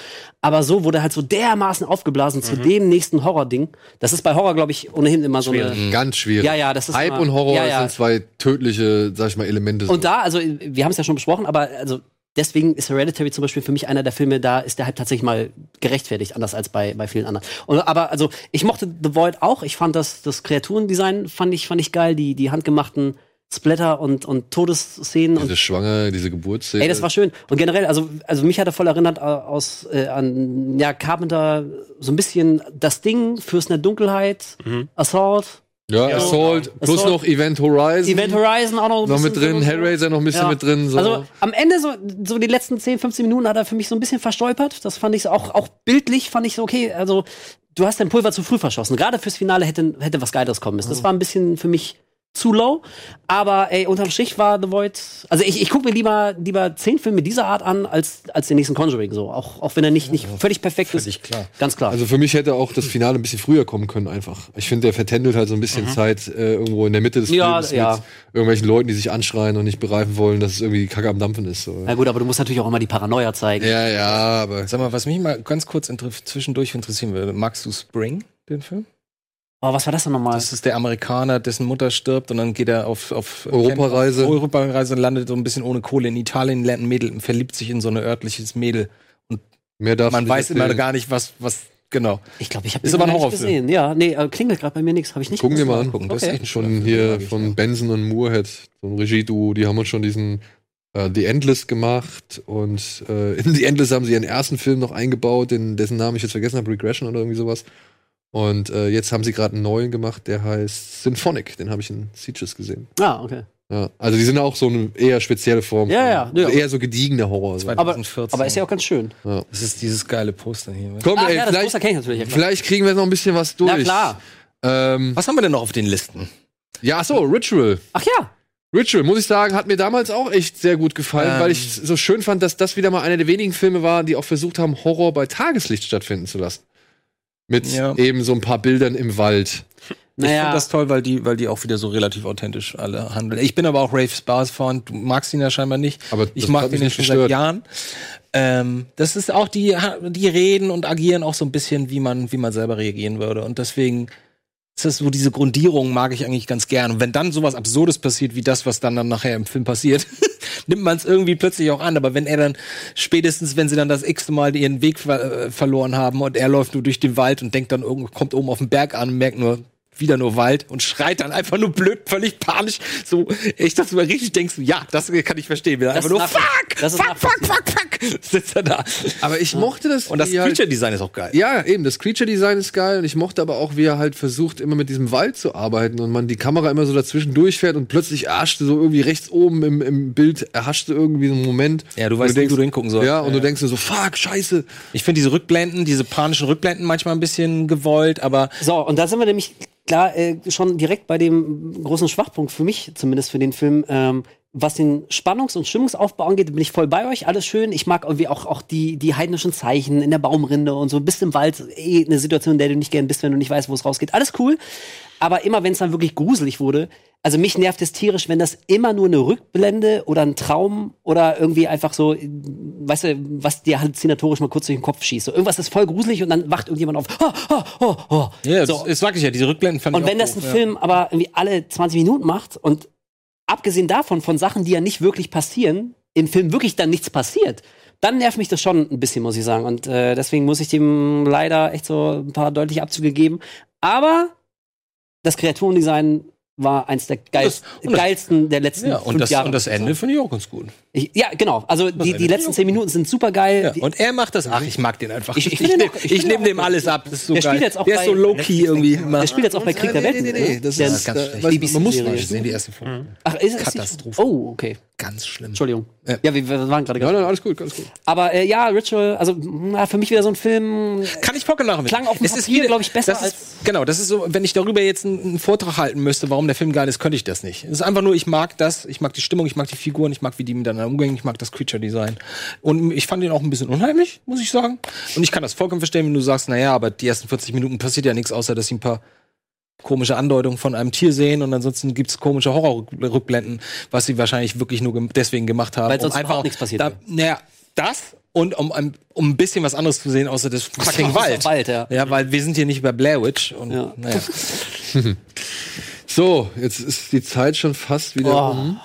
Aber so wurde er halt so dermaßen aufgeblasen zu Mhm. dem nächsten Horror-Ding. Das ist bei Horror, glaube ich, ohnehin immer so eine. Ganz schwierig. Ja, ja, das ist Hype immer- und Horror ja, ja. sind zwei tödliche, sag ich mal, Elemente. Und da, also wir haben es ja schon besprochen, aber also deswegen ist Hereditary zum Beispiel für mich einer der Filme, da ist der Hype tatsächlich mal gerechtfertigt, anders als bei, bei vielen anderen. Und, aber also ich mochte The Void auch. Ich fand das, das Kreaturendesign fand ich, fand ich geil, die, die handgemachten Splatter und, und Todesszenen und diese Schwange, diese Geburtsszene. Ey, das war schön. Und generell, also, also mich hat er voll erinnert äh, aus äh, an ja, Carpenter so ein bisschen das Ding, Fürsten der Dunkelheit, Assault, ja, Ja. Assault, plus Assault. noch Event Horizon. Event Horizon auch noch, ein noch mit drin, so- Hellraiser noch ein bisschen Ja. mit drin. So. Also am Ende so, so die letzten 10, 15 Minuten hat er für mich so ein bisschen verstolpert. Das fand ich so auch, auch bildlich fand ich so okay. Also du hast dein Pulver zu früh verschossen. Gerade fürs Finale hätte, hätte was Geiles kommen müssen. Das war ein bisschen für mich zu low. Aber ey, unterm Strich war The Void. Also ich, ich gucke mir lieber, lieber zehn Filme dieser Art an, als, als den nächsten Conjuring. So. Auch, auch wenn er nicht, nicht völlig perfekt ist. Völlig klar. Ganz klar. Also für mich hätte auch das Finale ein bisschen früher kommen können, einfach. Ich finde, der vertändelt halt so ein bisschen Zeit äh, irgendwo in der Mitte des Mhm. Ja, Films ja. mit irgendwelchen Leuten, die sich anschreien und nicht begreifen wollen, dass es irgendwie Kacke am Dampfen ist. So. Na gut, aber du musst natürlich auch immer die Paranoia zeigen. Ja, ja, aber Sag mal, was mich mal ganz kurz zwischendurch interessieren würde, magst du Spring, den Film? Oh, was war das denn nochmal? Das ist der Amerikaner, dessen Mutter stirbt und dann geht er auf, auf Europareise. auf Europareise und landet so ein bisschen ohne Kohle in Italien, lernt ein Mädel und verliebt sich in so ein örtliches Mädel. mehr darf Man weiß nicht immer erzählen. gar nicht, was, was, genau. Ich glaube, ich habe den aber noch nicht gesehen. Ja, nee, äh, klingelt gerade bei mir nichts. Habe ich nicht Gucken wir mal an. Gucken, das ist Okay. echt Schon hier ich, von ja. Benson und Moorhead, so ein Regieduo, die haben uns schon diesen äh, The Endless gemacht und äh, in The Endless haben sie ihren ersten Film noch eingebaut, den, dessen Namen ich jetzt vergessen habe, Regression oder irgendwie sowas. Und äh, jetzt haben sie gerade einen neuen gemacht, der heißt Symphonic, den habe ich in Sieges gesehen. Ah, okay. Ja, also die sind auch so eine eher spezielle Form. Ja, von- ja, ja. eher so gediegener Horror. So. Aber, 2014. aber ist ja auch ganz schön. Das ist dieses geile Poster hier. Komm, Ah, ey, ja, das vielleicht, Poster kenn ich natürlich. Ja, klar. vielleicht kriegen wir noch ein bisschen was durch. Na klar. Ähm, Was haben wir denn noch auf den Listen? ja, ach so, Ritual. Ach ja. Ritual, muss ich sagen, hat mir damals auch echt sehr gut gefallen, Ähm. weil ich so schön fand, dass das wieder mal einer der wenigen Filme war, die auch versucht haben, Horror bei Tageslicht stattfinden zu lassen. Mit Ja. eben so ein paar Bildern im Wald. Ich Naja. finde das toll, weil die, weil die auch wieder so relativ authentisch alle handeln. Ich bin aber auch Rafe Spars Fan. Du magst ihn ja scheinbar nicht. Aber ich mag den ja schon seit gestört. Jahren. Ähm, das ist auch die, die reden und agieren auch so ein bisschen, wie man, wie man selber reagieren würde. Und deswegen ist das so diese Grundierung mag ich eigentlich ganz gern. Und wenn dann sowas Absurdes passiert, wie das, was dann, dann nachher im Film passiert, nimmt man es irgendwie plötzlich auch an. Aber wenn er dann spätestens, wenn sie dann das x-te Mal ihren Weg ver äh, verloren haben und er läuft nur durch den Wald und denkt dann kommt oben auf den Berg an und merkt nur, wieder nur Wald und schreit dann einfach nur blöd, völlig panisch. So, echt, dass du mal richtig denkst, ja, das kann ich verstehen. Er Das einfach nur fuck, das ist fuck, fuck, fuck, fuck, sitzt er da. Aber ich mochte das. Und das halt- Creature-Design ist auch geil. Ja, eben, das Creature-Design ist geil und ich mochte aber auch, wie er halt versucht, immer mit diesem Wald zu arbeiten und man die Kamera immer so dazwischen durchfährt und plötzlich erhaschte so irgendwie rechts oben im, im Bild, erhaschte irgendwie so einen Moment. Ja, du weißt nicht, wo du hingucken sollst. Ja, und Ja, du denkst dir so, fuck, scheiße. Ich finde diese Rückblenden, diese panischen Rückblenden manchmal ein bisschen gewollt, aber So, und da sind wir nämlich klar äh, schon direkt bei dem großen Schwachpunkt für mich, zumindest für den Film. Ähm, was den Spannungs- und Stimmungsaufbau angeht, bin ich voll bei euch. Alles schön. Ich mag irgendwie auch, auch die, die heidnischen Zeichen in der Baumrinde und so. Bist im Wald, eh eine Situation, in der du nicht gern bist, wenn du nicht weißt, wo es rausgeht. Alles cool. Aber immer wenn es dann wirklich gruselig wurde, also mich nervt es tierisch, wenn das immer nur eine Rückblende oder ein Traum oder irgendwie einfach so, weißt du, was dir halluzinatorisch mal kurz durch den Kopf schießt. So, irgendwas ist voll gruselig und dann wacht irgendjemand auf. Oh, oh, oh, oh. Ja, so. das, das sag ich ja, diese Rückblenden fand Und ich wenn auch das ein ja. Film aber irgendwie alle 20 Minuten macht und abgesehen davon von Sachen, die ja nicht wirklich passieren, im Film wirklich dann nichts passiert, dann nervt mich das schon ein bisschen, muss ich sagen. Und äh, deswegen muss ich dem leider echt so ein paar deutliche Abzüge geben. Aber das Kreaturendesign war eins der geilsten, und das- geilsten der letzten Ja, fünf und das, Jahre. und das Ende finde ich auch ganz gut. Ich, ja, genau. Also die, die letzten zehn Minuten sind super geil. Ja, und er macht das. Ach, ich mag den einfach. Ich- Ich, ich ich, ich nehme dem alles ab. Das ist so Der geil. spielt jetzt auch der ist so bei low-key irgendwie immer. Der spielt jetzt auch bei Krieg der Wetten. nee, nee, das Der- ist, ganz äh, schlecht. weiß- man muss Wir sehen die ersten Folgen. Ach, ist es Katastrophe. Oh, okay. Ganz schlimm. Entschuldigung. Ja. Ja, wir, wir waren gerade Ja, ganz. nein, alles gut, alles gut. Aber äh, ja, Ritual, also na, für mich wieder so ein Film. Kann ich vollkommen nachempfinden. Klang auf dem Es ist Papier, wieder- glaub ich, besser das als- genau, das ist so, wenn ich darüber jetzt einen, einen Vortrag halten müsste, warum der Film geil ist, könnte ich das nicht. Es ist einfach nur, ich mag das, ich mag die Stimmung, ich mag die Figuren, ich mag, wie die miteinander umgehen, ich mag das Creature-Design. Und ich fand ihn auch ein bisschen unheimlich, muss ich sagen. Und ich kann das vollkommen verstehen, wenn du sagst, naja, aber die ersten 40 Minuten passiert ja nichts, außer dass sie ein paar komische Andeutungen von einem Tier sehen und ansonsten gibt's komische Horrorrückblenden, was sie wahrscheinlich wirklich nur deswegen gemacht haben. Weil sonst überhaupt nichts passiert Da, naja, das und um, ein- um ein bisschen was anderes zu sehen, außer das fucking Wald. Wald, ja. Ja, weil wir sind hier nicht bei Blair Witch und Ja. naja. So, jetzt ist die Zeit schon fast wieder Oh, um.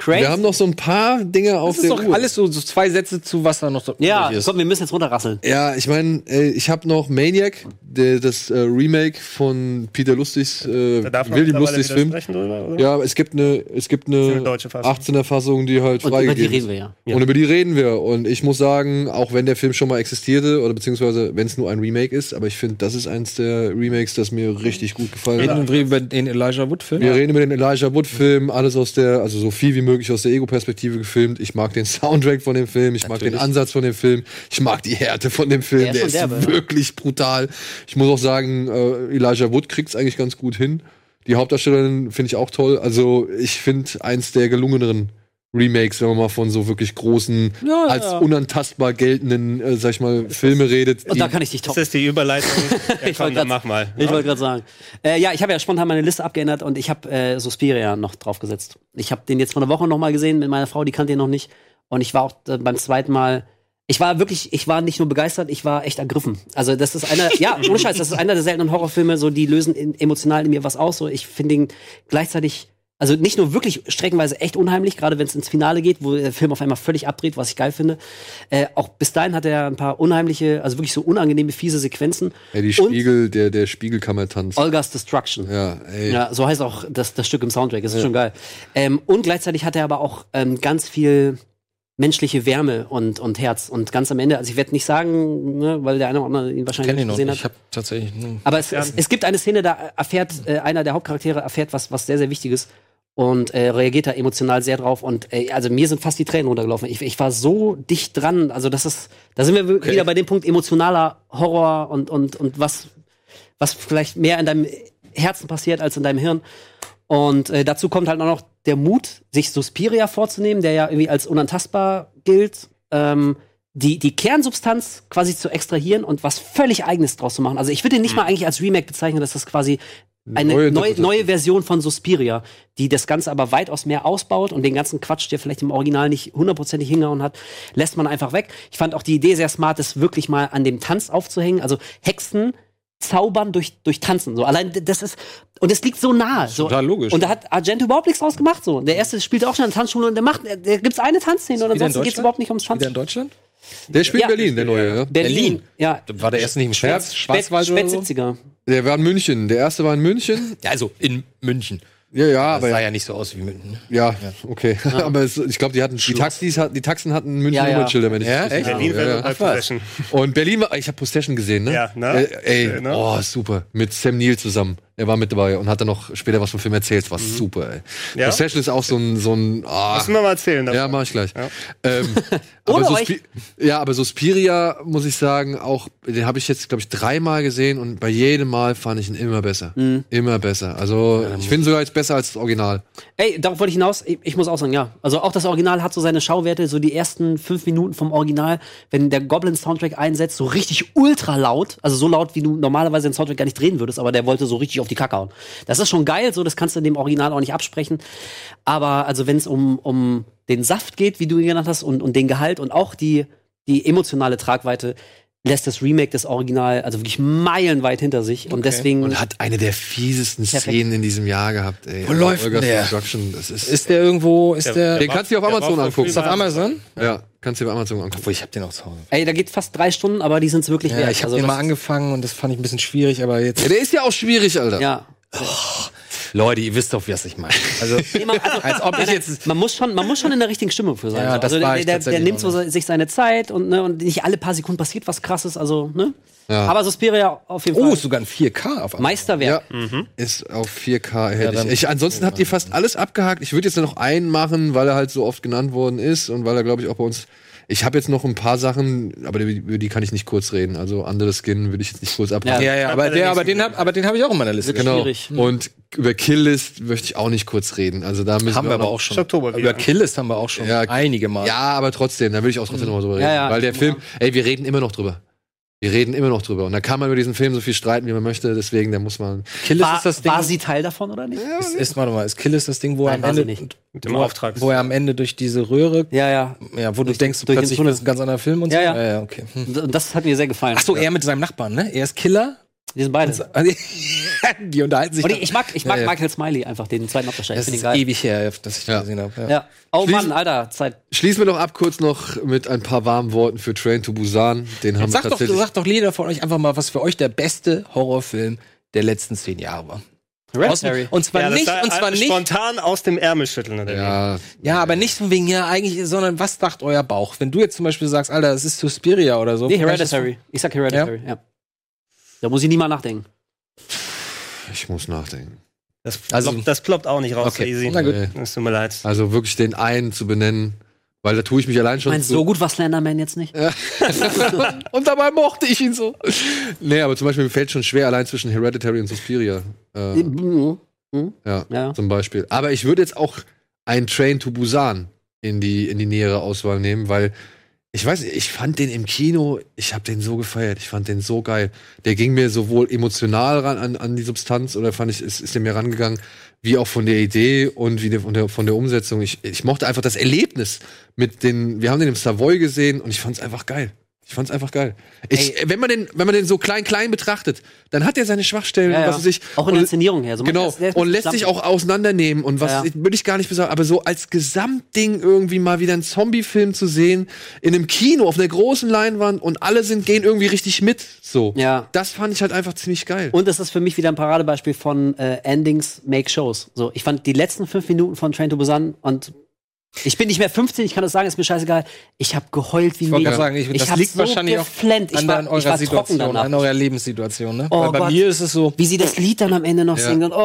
Crazy. Wir haben noch so ein paar Dinge auf Das ist doch Uhr. alles so, so zwei Sätze zu, was da noch so ja, komm, wir müssen jetzt runterrasseln. Ja, ich meine, äh, ich habe noch Maniac, der, das äh, Remake von Peter Lustigs, äh, William Lustigs Film. drüber, oder? Ja, aber es gibt eine, es gibt eine, eine deutsche Fassung. 18er Fassung, die halt Und über die freigegeben reden ist. wir ja. Und über die reden wir. Und ich muss sagen, auch wenn der Film schon mal existierte, oder beziehungsweise wenn es nur ein Remake ist, aber ich finde, das ist eins der Remakes, das mir richtig gut gefallen Reden hat. wir über den Elijah Wood Film. Wir reden über den Elijah Wood-Film, alles aus der, also so viel wie möglich aus der Ego-Perspektive gefilmt. Ich mag den Soundtrack von dem Film, ich mag den Natürlich. Ansatz von dem Film, ich mag die Härte von dem Film, Der ist der ist derbe, ne? wirklich brutal. Ich muss auch sagen, äh, Elijah Wood kriegt es eigentlich ganz gut hin. Die Hauptdarstellerin finde ich auch toll. Also ich finde eins der gelungeneren Remakes, wenn man mal von so wirklich großen, Ja, als ja. unantastbar geltenden, äh, sag ich mal, Filme redet. Und die- da kann ich dich Das toppen. ist die Überleitung. Ja, Ich komm, grad- mach mal. Ich wollte gerade sagen. Äh, ja, ich habe ja spontan meine Liste abgeändert und ich habe äh, Suspiria noch draufgesetzt. Ich habe den jetzt vor einer Woche noch mal gesehen mit meiner Frau, die kannte ihn noch nicht. Und ich war auch äh, beim zweiten Mal. Ich war wirklich, ich war nicht nur begeistert, ich war echt ergriffen. Also das ist einer, ja, ohne Scheiß, das ist einer der seltenen Horrorfilme, so die lösen in, emotional in mir was aus. So, ich finde ihn gleichzeitig, also nicht nur wirklich streckenweise echt unheimlich, gerade wenn es ins Finale geht, wo der Film auf einmal völlig abdreht, was ich geil finde. Äh, auch bis dahin hat er ein paar unheimliche, also wirklich so unangenehme, fiese Sequenzen. Ey, die Und- Spiegel, der, der Spiegelkammer-Tanz. Olga's Destruction. Ja, ey. Ja, so heißt auch das, das Stück im Soundtrack. Das ist schon geil. Ähm, und gleichzeitig hat er aber auch ähm, ganz viel menschliche Wärme und, und Herz. Und ganz am Ende, also ich werde nicht sagen, ne, weil der eine oder andere ihn wahrscheinlich nicht noch gesehen nicht. hat. Ich habe tatsächlich Aber es, es, es gibt eine Szene, da erfährt äh, einer der Hauptcharaktere erfährt was, was sehr, sehr Wichtiges und äh, reagiert da emotional sehr drauf. Und äh, also mir sind fast die Tränen runtergelaufen. Ich, ich war so dicht dran. Also das ist, da sind wir wieder bei dem Punkt emotionaler Horror und, und, und was, was vielleicht mehr in deinem Herzen passiert als in deinem Hirn. Und äh, dazu kommt halt auch noch der Mut, sich Suspiria vorzunehmen, der ja irgendwie als unantastbar gilt. Ähm, die, die Kernsubstanz quasi zu extrahieren und was völlig Eigenes draus zu machen. Also ich würde ihn nicht mal eigentlich als Remake bezeichnen, das ist quasi eine Neue neue, neue Version von Suspiria, die das Ganze aber weitaus mehr ausbaut und den ganzen Quatsch, der vielleicht im Original nicht hundertprozentig hingehauen hat, lässt man einfach weg. Ich fand auch die Idee sehr smart, das wirklich mal an dem Tanz aufzuhängen. Also Hexen zaubern durch, durch Tanzen. So allein das ist und es liegt so nahe. So. total logisch. Und da hat Argento überhaupt nichts draus gemacht. So. Der erste spielt auch schon in der Tanzschule und der macht, da gibt's eine Tanzszene und in ansonsten geht's überhaupt nicht ums wieder in Tanzen. Deutschland. Der spielt Ja. Berlin, der neue, ja. Berlin. Ja. War der erste nicht im Schwarz, Spät, Schwarzwald spät oder so? 70er. Der war in München. Der erste war in München. Ja, also in München. Ja, ja, Das aber sah ja nicht so aus wie München. ja, okay. aber es, ich glaube, die hatten die Taxis, hatten- die Taxen hatten München Ja, ja. Nummernschilder, wenn ich Ja, das richtig echt? Berlin ja, ja. Possession. Und Berlin war, ich habe Possession gesehen, ne? Ja, ne? Äh, ey, ne? oh, super. Mit Sam Neill zusammen. Er war mit dabei und hat dann noch später was vom Film erzählt. War super, ey. Mhm. Ja? Possession ist auch so ein, so ein, ah, Müssen wir mal erzählen. Ja, mach ich gleich. Ja. Ähm, aber Suspi ja, aber Suspiria, muss ich sagen, auch, den habe ich jetzt, glaube ich, dreimal gesehen und bei jedem Mal fand ich ihn immer besser. Mhm. Immer besser. Also, ich finde sogar jetzt besser als das Original. Ey, darauf wollte ich hinaus. Ich, ich muss auch sagen, ja. Also auch das Original hat so seine Schauwerte, so die ersten fünf Minuten vom Original, wenn der Goblin-Soundtrack einsetzt, so richtig ultra laut, also so laut, wie du normalerweise den Soundtrack gar nicht drehen würdest, aber der wollte so richtig auf die Kacke hauen. Das ist schon geil, so, das kannst du dem Original auch nicht absprechen. Aber also wenn es um, um den Saft geht, wie du ihn genannt hast, und, und den Gehalt und auch die, die emotionale Tragweite, lässt das Remake das Original also wirklich meilenweit hinter sich. Und deswegen. Und hat eine der fiesesten Perfekt. Szenen in diesem Jahr gehabt, ey. Wo läuft Olga's denn der? Das ist, Ist der irgendwo, ist der, Den kannst du dir auf Der Amazon angucken. ist auf Amazon? Ja, kannst du dir auf Amazon angucken. Obwohl, ich hab den auch zu Hause. ey, da geht fast drei Stunden, aber die sind's wirklich Ja, wert. ich habe Also den mal angefangen und das fand ich ein bisschen schwierig, aber jetzt. Ja, der ist ja auch schwierig, Alter. Ja. Leute, ihr wisst doch, was ich meine. Also, Nee, man, also, als ob ich jetzt. man muss schon, man muss schon in der richtigen Stimmung für sein. Ja, So. das also war der, ich der, der nimmt so sich seine Zeit und, ne, und nicht alle paar Sekunden passiert was krasses, also, ne? Ja. Aber Suspiria auf jeden Oh, Fall. ist sogar ein 4K auf Amazon. Meisterwerk. Ja, ist auf 4K erhältlich. dann- ich, ansonsten habt ihr fast alles abgehakt. Ich würde jetzt nur noch einen machen, weil er halt so oft genannt worden ist und weil er, glaube ich, auch bei uns. Ich habe jetzt noch ein paar Sachen, aber die- über die kann ich nicht kurz reden. Also andere Skin würde ich jetzt nicht kurz abhaken. Ja, ja, aber, der, aber den hab, aber den habe ich auch in meiner Liste. Genau. schwierig. Und über Killlist möchte ich auch nicht kurz reden. Also da müssen Haben wir aber noch- auch schon. Oktober Über wieder. Killist haben wir auch schon Ja, einige Mal. Ja, aber trotzdem, da will ich auch trotzdem noch mal drüber reden. Ja, ja. Weil der Film, ey, wir reden immer noch drüber. Wir reden immer noch drüber. Und da kann man über diesen Film so viel streiten, wie man möchte. Deswegen, da muss man. Killist War, ist das Ding. war sie Teil davon oder nicht? ist, ist, warte mal, ist Killist das Ding, wo er Nein, am war sie Ende, nicht. Mit dem wo, Auftrag. wo er am Ende durch diese Röhre, Ja, ja. ja, wo du denkst, durch den plötzlich es ein ganz anderer Film und so. Ja, ja. ja okay. Hm. Und und das hat mir sehr gefallen. Ach so, er mit seinem Nachbarn, ne? Er ist Killer. Die sind beide. Die unterhalten sich. Und ich, ich mag, ich mag Ja, ja. Michael Smiley einfach, den zweiten Hauptdarsteller. Das finde ist geil. ewig her, dass ich den Ja. gesehen habe. Ja. Ja. Oh Schließen- Mann, Alter, Zeit. Schließen wir doch ab kurz noch mit ein paar warmen Worten für Train to Busan. Den haben wir Sag doch, sagt doch jeder von euch einfach mal, was für euch der beste Horrorfilm der letzten zehn Jahre war. Aus, Hereditary. und zwar Ja, nicht, und zwar nicht, spontan aus dem Ärmel schütteln. Oder ja, ja, aber nicht von wegen, ja, eigentlich, sondern was sagt euer Bauch? Wenn du jetzt zum Beispiel sagst, Alter, es ist Suspiria oder so. Nee, Hereditary. Ich sag Hereditary, ja. Da muss ich nie mal nachdenken. ich muss nachdenken. Das, Also- ploppt, das ploppt auch nicht raus, Okay. easy. Na gut. Es tut mir leid. Also wirklich den einen zu benennen, weil da tue ich mich allein Ich schon. meine, zu- so gut war Slenderman jetzt nicht. und dabei mochte ich ihn so. Nee, aber zum Beispiel mir fällt schon schwer allein zwischen Hereditary und Suspiria. Äh, Mhm. ja, Ja. zum Beispiel. Aber ich würde jetzt auch ein Train to Busan in die, in die nähere Auswahl nehmen, weil ich weiß ich fand den im Kino, ich habe den so gefeiert, ich fand den so geil. Der ging mir sowohl emotional ran an, an die Substanz oder fand ich, ist, ist der mir rangegangen, wie auch von der Idee und wie der, von, der, von der Umsetzung. Ich, ich mochte einfach das Erlebnis mit den, wir haben den im Savoy gesehen und ich fand es einfach geil. Ich fand's einfach geil. Ich, wenn man den, wenn man den so klein klein betrachtet, dann hat er seine Schwachstellen, Ja, ja. was weiß ich. Auch in der Inszenierung her. So, Genau, das- der- und lässt sich auch auseinandernehmen und was Ja, ja. würde ich gar nicht besagen, aber so als Gesamtding irgendwie mal wieder einen Zombie-Film zu sehen, in einem Kino auf einer großen Leinwand und alle sind, gehen irgendwie richtig mit, so. Ja. Das fand ich halt einfach ziemlich geil. Und das ist für mich wieder ein Paradebeispiel von äh, Endings make Shows. So, ich fand die letzten fünf Minuten von Train to Busan und ich bin nicht mehr 15, ich kann das sagen, ist mir scheißegal. Ich habe geheult wie Ich wollte mega. gerade sagen, ich, das hab liegt so wahrscheinlich auch geflennt. Ich an, war, an ich eurer Situation, danach. an eurer Lebenssituation. Ne? Oh Weil bei Gott. mir ist es so, Wie sie das Lied dann am Ende noch Ja. singen und oh,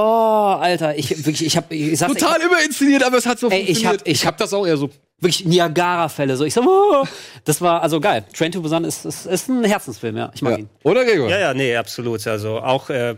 Alter, ich wirklich, ich habe, ich sag's, Total überinszeniert, aber es hat so Ey, ich funktioniert. hab, ich ich habe das auch eher so. wirklich Niagara-Fälle. So, ich so, oh, das war also geil. Train to Busan ist, ist, ist ein Herzensfilm, ja. Ich mag ja. ihn. Oder Gregor? Ja, ja, nee, absolut. Also auch, äh,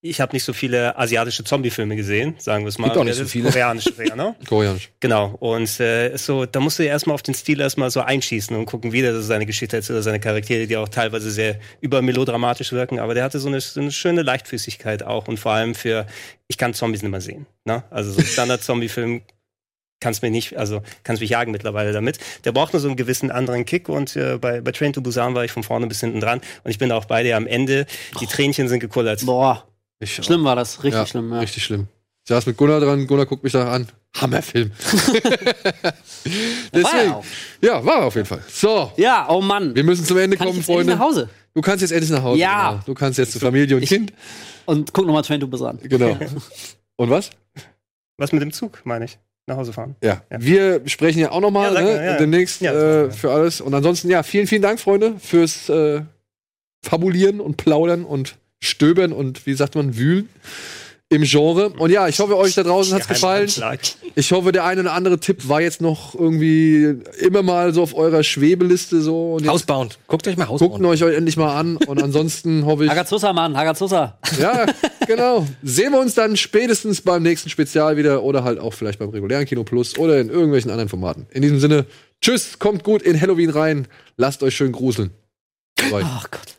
ich habe nicht so viele asiatische Zombie-Filme gesehen, sagen wir es mal. Gibt auch nicht so viele. Koreanische, ne? Koreanisch. Genau. Und äh, so, da musst du ja erstmal auf den Stil erstmal so einschießen und gucken, wie der so seine Geschichte erzählt oder seine Charaktere, die auch teilweise sehr übermelodramatisch wirken. Aber der hatte so eine, so eine schöne Leichtfüßigkeit auch und vor allem für, ich kann Zombies nicht mehr sehen. Ne? Also so ein Standard-Zombie-Film kannst mich nicht, also kannst mich jagen mittlerweile damit. Der braucht nur so einen gewissen anderen Kick und äh, bei, bei Train to Busan war ich von vorne bis hinten dran und ich bin auch bei dir am Ende. Die Tränchen sind gekullert. Boah, Ich, schlimm war das. Richtig ja, schlimm, ja. Richtig schlimm. Ich saß mit Gunnar dran, Gunnar guckt mich da an. Hammerfilm. War Deswegen. er auch. Ja, war er auf jeden Fall. So, Ja, oh Mann. wir müssen zum Ende Kann ich kommen, jetzt endlich Freunde. nach Hause Du kannst jetzt endlich nach Hause. Ja. Genau. Du kannst jetzt zu Familie und Ich- Kind. und guck nochmal Train to Busan. Genau. Und was? Was mit dem Zug, meine ich? Nach Hause fahren. Ja. Ja. Wir sprechen ja auch nochmal Ja, ne, danke, ja, ja. demnächst äh, für alles. Und ansonsten, ja, vielen, vielen Dank, Freunde, fürs äh, Fabulieren und Plaudern und Stöbern und wie sagt man, Wühlen im Genre. Und ja, ich hoffe, euch da draußen hat's gefallen. Geheimanschlag. Ich hoffe, der eine oder andere Tipp war jetzt noch irgendwie immer mal so auf eurer Schwebeliste so. Und Housebound. Guckt euch mal Housebound. euch endlich mal an. Und ansonsten hoffe ich. Hagazusa, Mann, Hagazusa. Ja, genau. Sehen wir uns dann spätestens beim nächsten Spezial wieder oder halt auch vielleicht beim regulären Kino Plus oder in irgendwelchen anderen Formaten. In diesem Sinne, tschüss, kommt gut in Halloween rein, lasst euch schön gruseln. Ach Gott.